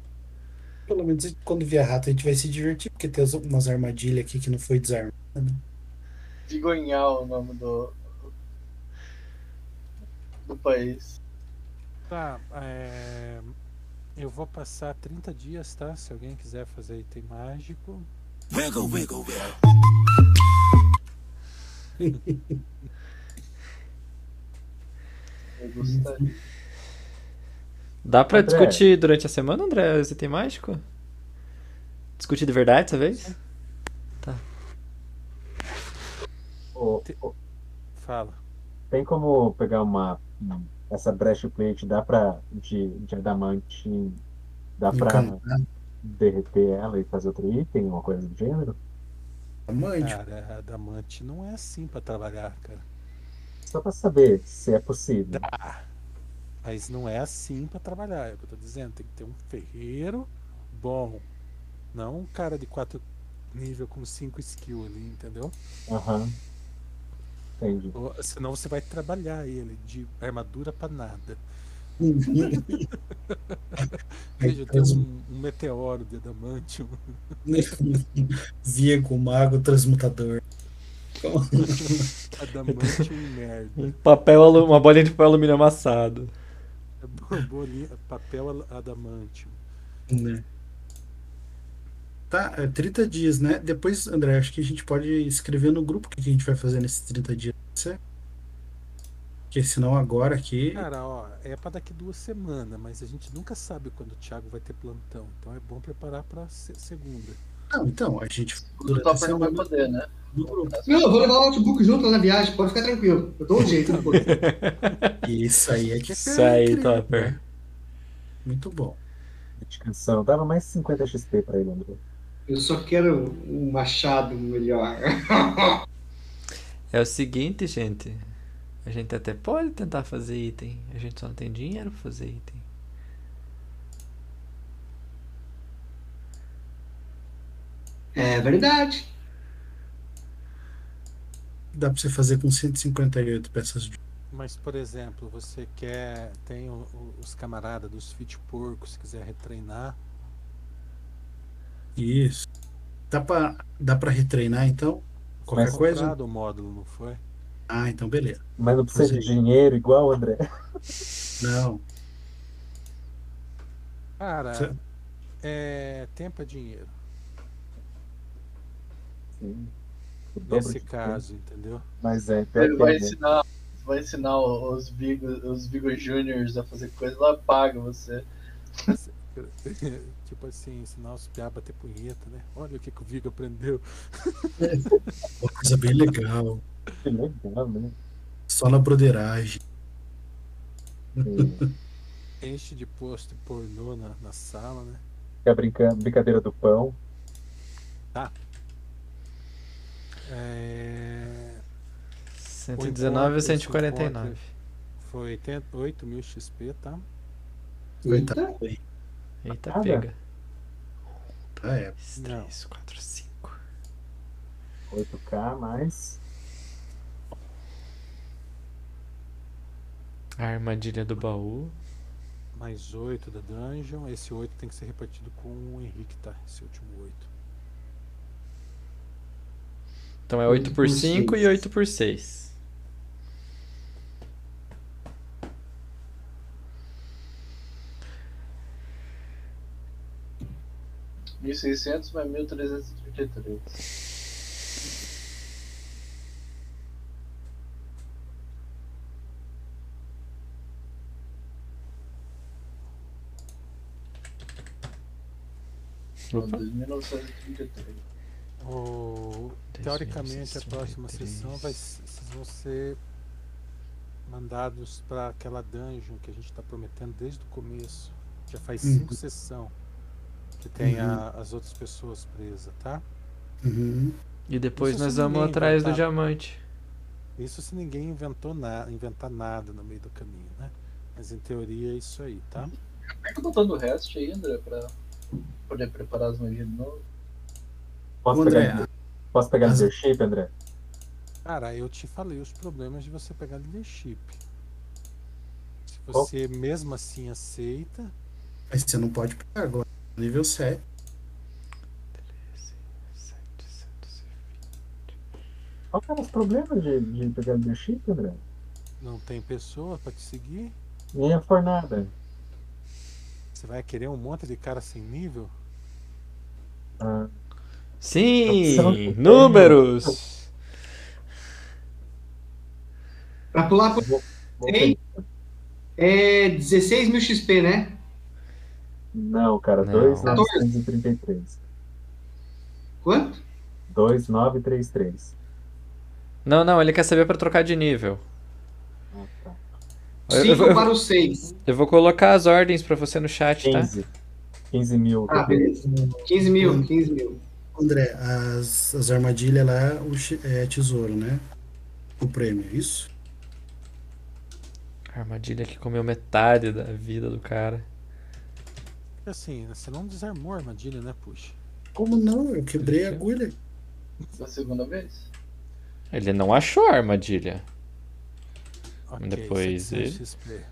Speaker 2: Pelo menos quando vier rato a gente vai se divertir, porque tem as- umas armadilhas aqui que não foi desarmada. né?
Speaker 3: Vigonhal, o nome do. Do país.
Speaker 4: Tá, é, eu vou passar 30 dias, tá? Se alguém quiser fazer item mágico.
Speaker 11: Wiggle, wiggle, wiggle.
Speaker 3: Eu gostaria.
Speaker 6: Dá pra
Speaker 5: André.
Speaker 6: discutir durante a semana, André, esse item mágico? Discutir de verdade dessa vez?
Speaker 5: Ô, ô,
Speaker 4: Fala.
Speaker 5: Tem como pegar uma. um- Essa breastplate, dá pra. de, de adamante. Dá pra
Speaker 2: Encantar.
Speaker 5: derreter ela e fazer outro item, uma coisa do gênero?
Speaker 2: Tamanho.
Speaker 4: Cara, adamante não é assim pra trabalhar, cara.
Speaker 5: Só pra saber se é possível.
Speaker 4: Dá. Mas não é assim pra trabalhar, é o que eu tô dizendo. Tem que ter um ferreiro bom. Não um cara de 4 nível com 5 skill ali, entendeu?
Speaker 5: Aham. Entendi.
Speaker 4: Senão você vai trabalhar ele de armadura pra nada. [LAUGHS] Veja, tem um, um meteoro de adamantium. [LAUGHS]
Speaker 2: Viego, mago, transmutador. [LAUGHS]
Speaker 4: Adamantium e merda.
Speaker 6: Um papel, uma bolinha de papel alumínio amassado.
Speaker 4: É bo- bolinha- papel adamantium.
Speaker 2: Né? Tá, é 30 dias, né? Depois, André, acho que a gente pode escrever no grupo o que a gente vai fazer nesses 30 dias. certo? Porque senão agora aqui.
Speaker 4: Cara, ó, é pra daqui duas semanas, mas a gente nunca sabe quando o Thiago vai ter plantão. Então é bom preparar pra se- segunda.
Speaker 2: Não, então, a gente.
Speaker 3: O
Speaker 2: durante a
Speaker 3: Topper não vai poder, né?
Speaker 1: Não, eu vou levar o notebook junto na viagem, pode ficar tranquilo. Eu dou um jeito depois. [LAUGHS]
Speaker 2: Isso aí é que é
Speaker 6: Isso aí,
Speaker 2: incrível,
Speaker 6: Topper.
Speaker 2: né? Muito bom.
Speaker 5: Descansão. Dava mais 50 XP pra ele, André.
Speaker 1: Eu só quero um machado melhor. [LAUGHS]
Speaker 6: É o seguinte, gente. A gente até pode tentar fazer item. A gente só não tem dinheiro pra fazer item.
Speaker 1: É verdade.
Speaker 2: Dá pra você fazer com 158 peças de.
Speaker 4: Mas, por exemplo, você quer. Tem o- o- os camaradas dos fit porcos, se quiser retreinar.
Speaker 2: Isso. Dá pra, dá pra retreinar então? Qualquer
Speaker 5: Mas-
Speaker 2: coisa?
Speaker 4: Comprado o módulo, não foi?
Speaker 2: Ah, então beleza.
Speaker 5: Mas não precisa de dinheiro igual, André.
Speaker 2: Não.
Speaker 4: Cara,
Speaker 2: Cê-
Speaker 4: é, tempo é dinheiro.
Speaker 5: Sim.
Speaker 4: Nesse
Speaker 5: tempo.
Speaker 4: caso, entendeu?
Speaker 5: Mas é,
Speaker 3: Ele vai
Speaker 5: né?
Speaker 3: ensinar, vai ensinar os Vigo, os Vigo Juniors a fazer coisa, lá paga você. [LAUGHS]
Speaker 4: tipo assim, ensinar os piá a bater punheta, né? Olha o que, que o Vigo aprendeu.
Speaker 2: Uma coisa bem legal.
Speaker 5: Que legal, né?
Speaker 2: Só na broderagem.
Speaker 5: Sim.
Speaker 4: Enche de posto pornô na, na sala, né?
Speaker 5: Que é a brinca- brincadeira do pão.
Speaker 4: É...
Speaker 6: 119 ou 149.
Speaker 4: Foi 80 8 mil XP, tá?
Speaker 6: Eita,
Speaker 5: Nada.
Speaker 6: pega.
Speaker 2: Ah, é.
Speaker 6: 3, 4, 5.
Speaker 5: 8K mais.
Speaker 6: A armadilha do baú.
Speaker 4: Mais 8 da dungeon. Esse 8 tem que ser repartido com o Henrique, tá? Esse último 8.
Speaker 6: Então é 8 por 5 e 8 por 6.
Speaker 3: Mil seiscentos mais mil trezentos e trinta e três.
Speaker 6: Opa.
Speaker 3: 2933.
Speaker 4: O... Teoricamente, a próxima
Speaker 6: 2.633.
Speaker 4: sessão vai, vocês vão ser mandados para aquela dungeon que a gente está prometendo desde o começo. Já faz
Speaker 2: Uhum.
Speaker 4: cinco sessões que tem a- as outras pessoas presas, tá?
Speaker 2: Uhum.
Speaker 6: E depois
Speaker 4: Isso
Speaker 6: nós vamos atrás do
Speaker 4: inventar.
Speaker 6: diamante.
Speaker 4: Isso se ninguém inventou na, inventar nada no meio do caminho, né? Mas em teoria é isso aí, tá?
Speaker 3: Como é que eu tô dando o resto aí, André, pra poder preparar as magias de novo?
Speaker 5: Posso
Speaker 2: André,
Speaker 5: pegar, posso pegar
Speaker 2: as-
Speaker 5: leadership, André?
Speaker 4: Cara, eu te falei os problemas de você pegar leadership. Se você mesmo assim aceita,
Speaker 2: Mas você não pode pegar agora. Nível 7.
Speaker 5: Qual que eram os problemas de, de pegar leadership, André?
Speaker 4: não tem pessoa pra te seguir,
Speaker 5: Nem a fornada.
Speaker 4: você vai querer um monte de cara sem nível?
Speaker 5: Ah,
Speaker 6: Sim,
Speaker 5: tem.
Speaker 6: números.
Speaker 1: Pra pular
Speaker 5: pensar.
Speaker 1: é 16 mil XP, né?
Speaker 5: Não, cara,
Speaker 6: Não.
Speaker 5: 2,933.
Speaker 1: Quanto?
Speaker 5: 2,933.
Speaker 6: Não, não, ele quer saber pra trocar de nível.
Speaker 5: Ah, tá.
Speaker 6: Eu, eu
Speaker 1: 5
Speaker 6: vou- eu-
Speaker 1: para o 6.
Speaker 6: eu vou colocar as ordens pra você no chat, tá?
Speaker 5: 15. 15 mil.
Speaker 1: Ah, beleza. 15 mil, 15 mil.
Speaker 2: André, as, as armadilhas lá o é tesouro, né? O prêmio, é isso?
Speaker 6: A armadilha que comeu metade da vida do cara.
Speaker 4: Porque assim, você não desarmou a armadilha, né, puxa?
Speaker 2: Como não? Eu quebrei a agulha.
Speaker 3: Da segunda vez?
Speaker 6: Ele não achou a armadilha.
Speaker 4: Ok,
Speaker 6: Depois
Speaker 4: 700
Speaker 6: ele-
Speaker 4: XP.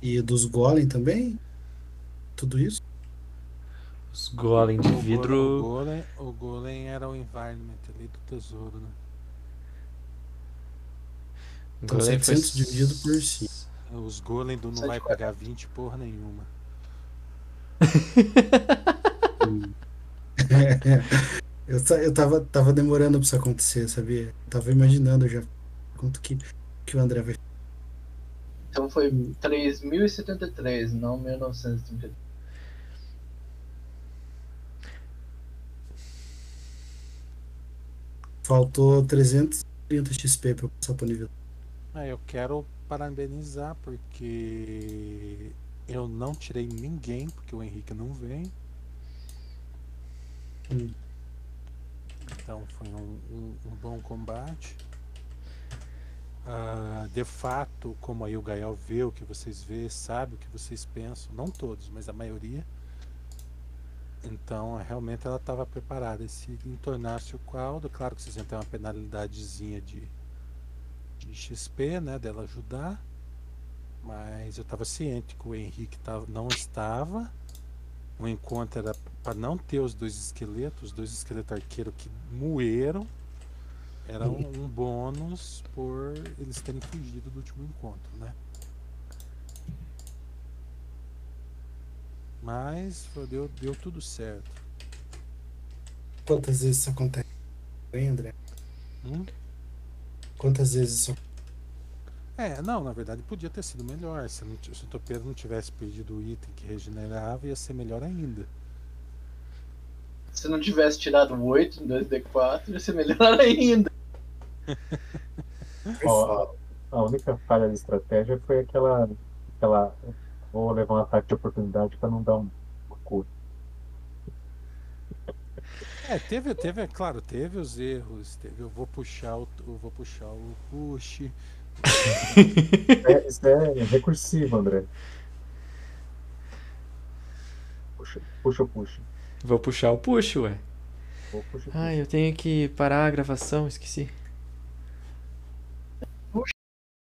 Speaker 2: E dos golem também? Tudo isso?
Speaker 6: Os golem de
Speaker 4: O go- O
Speaker 6: vidro.
Speaker 4: golem, o golem era o environment ali do tesouro, né?
Speaker 2: Então
Speaker 6: golem foi
Speaker 2: 700 dividido por 5.
Speaker 4: Os golem do não vai pegar 20 porra nenhuma. [LAUGHS]
Speaker 2: eu, eu tava, tava demorando pra isso acontecer, sabia? Eu tava imaginando já quanto que, que o André vai.
Speaker 3: Então foi 3.073, não 1933.
Speaker 2: Faltou 330 XP pra eu passar pro nível.
Speaker 4: Ah, eu quero parabenizar porque eu não tirei ninguém, porque o Henrique não vem.
Speaker 2: Hum.
Speaker 4: Então foi um, um- um bom combate. Ah, de fato, como aí o Gael vê o que vocês vê, sabe o que vocês pensam, não todos, mas a maioria. Então, realmente ela estava preparada. E se entornasse o caldo, claro que vocês iam ter uma penalidadezinha de, de XP, né, dela ajudar. Mas eu estava ciente que o Henrique tava, não estava. O encontro era para não ter os dois esqueletos, os dois esqueletos arqueiros que moeram. Era um, um bônus por eles terem fugido do último encontro, né? Mas deu, deu tudo certo.
Speaker 2: Quantas vezes isso acontece? André?
Speaker 4: Hum?
Speaker 2: Quantas vezes isso
Speaker 4: É, não, na verdade podia ter sido melhor. Se, não se o topeiro não tivesse perdido o item que regenerava, ia ser melhor ainda.
Speaker 3: Se não tivesse tirado 8 em 2D4, ia ser melhor [LAUGHS] ainda.
Speaker 5: Ó, a, a única falha de estratégia foi aquela. aquela vou levar um ataque de oportunidade pra não dar um uma cura.
Speaker 4: É, teve, teve, é claro, teve os erros. Teve, eu vou puxar o, eu vou puxar o push. [LAUGHS]
Speaker 5: É, isso é recursivo, André. Puxa, puxa, puxa.
Speaker 6: Vou puxar o push, ué.
Speaker 5: Vou puxar.
Speaker 6: Ai, eu tenho que parar a gravação, esqueci.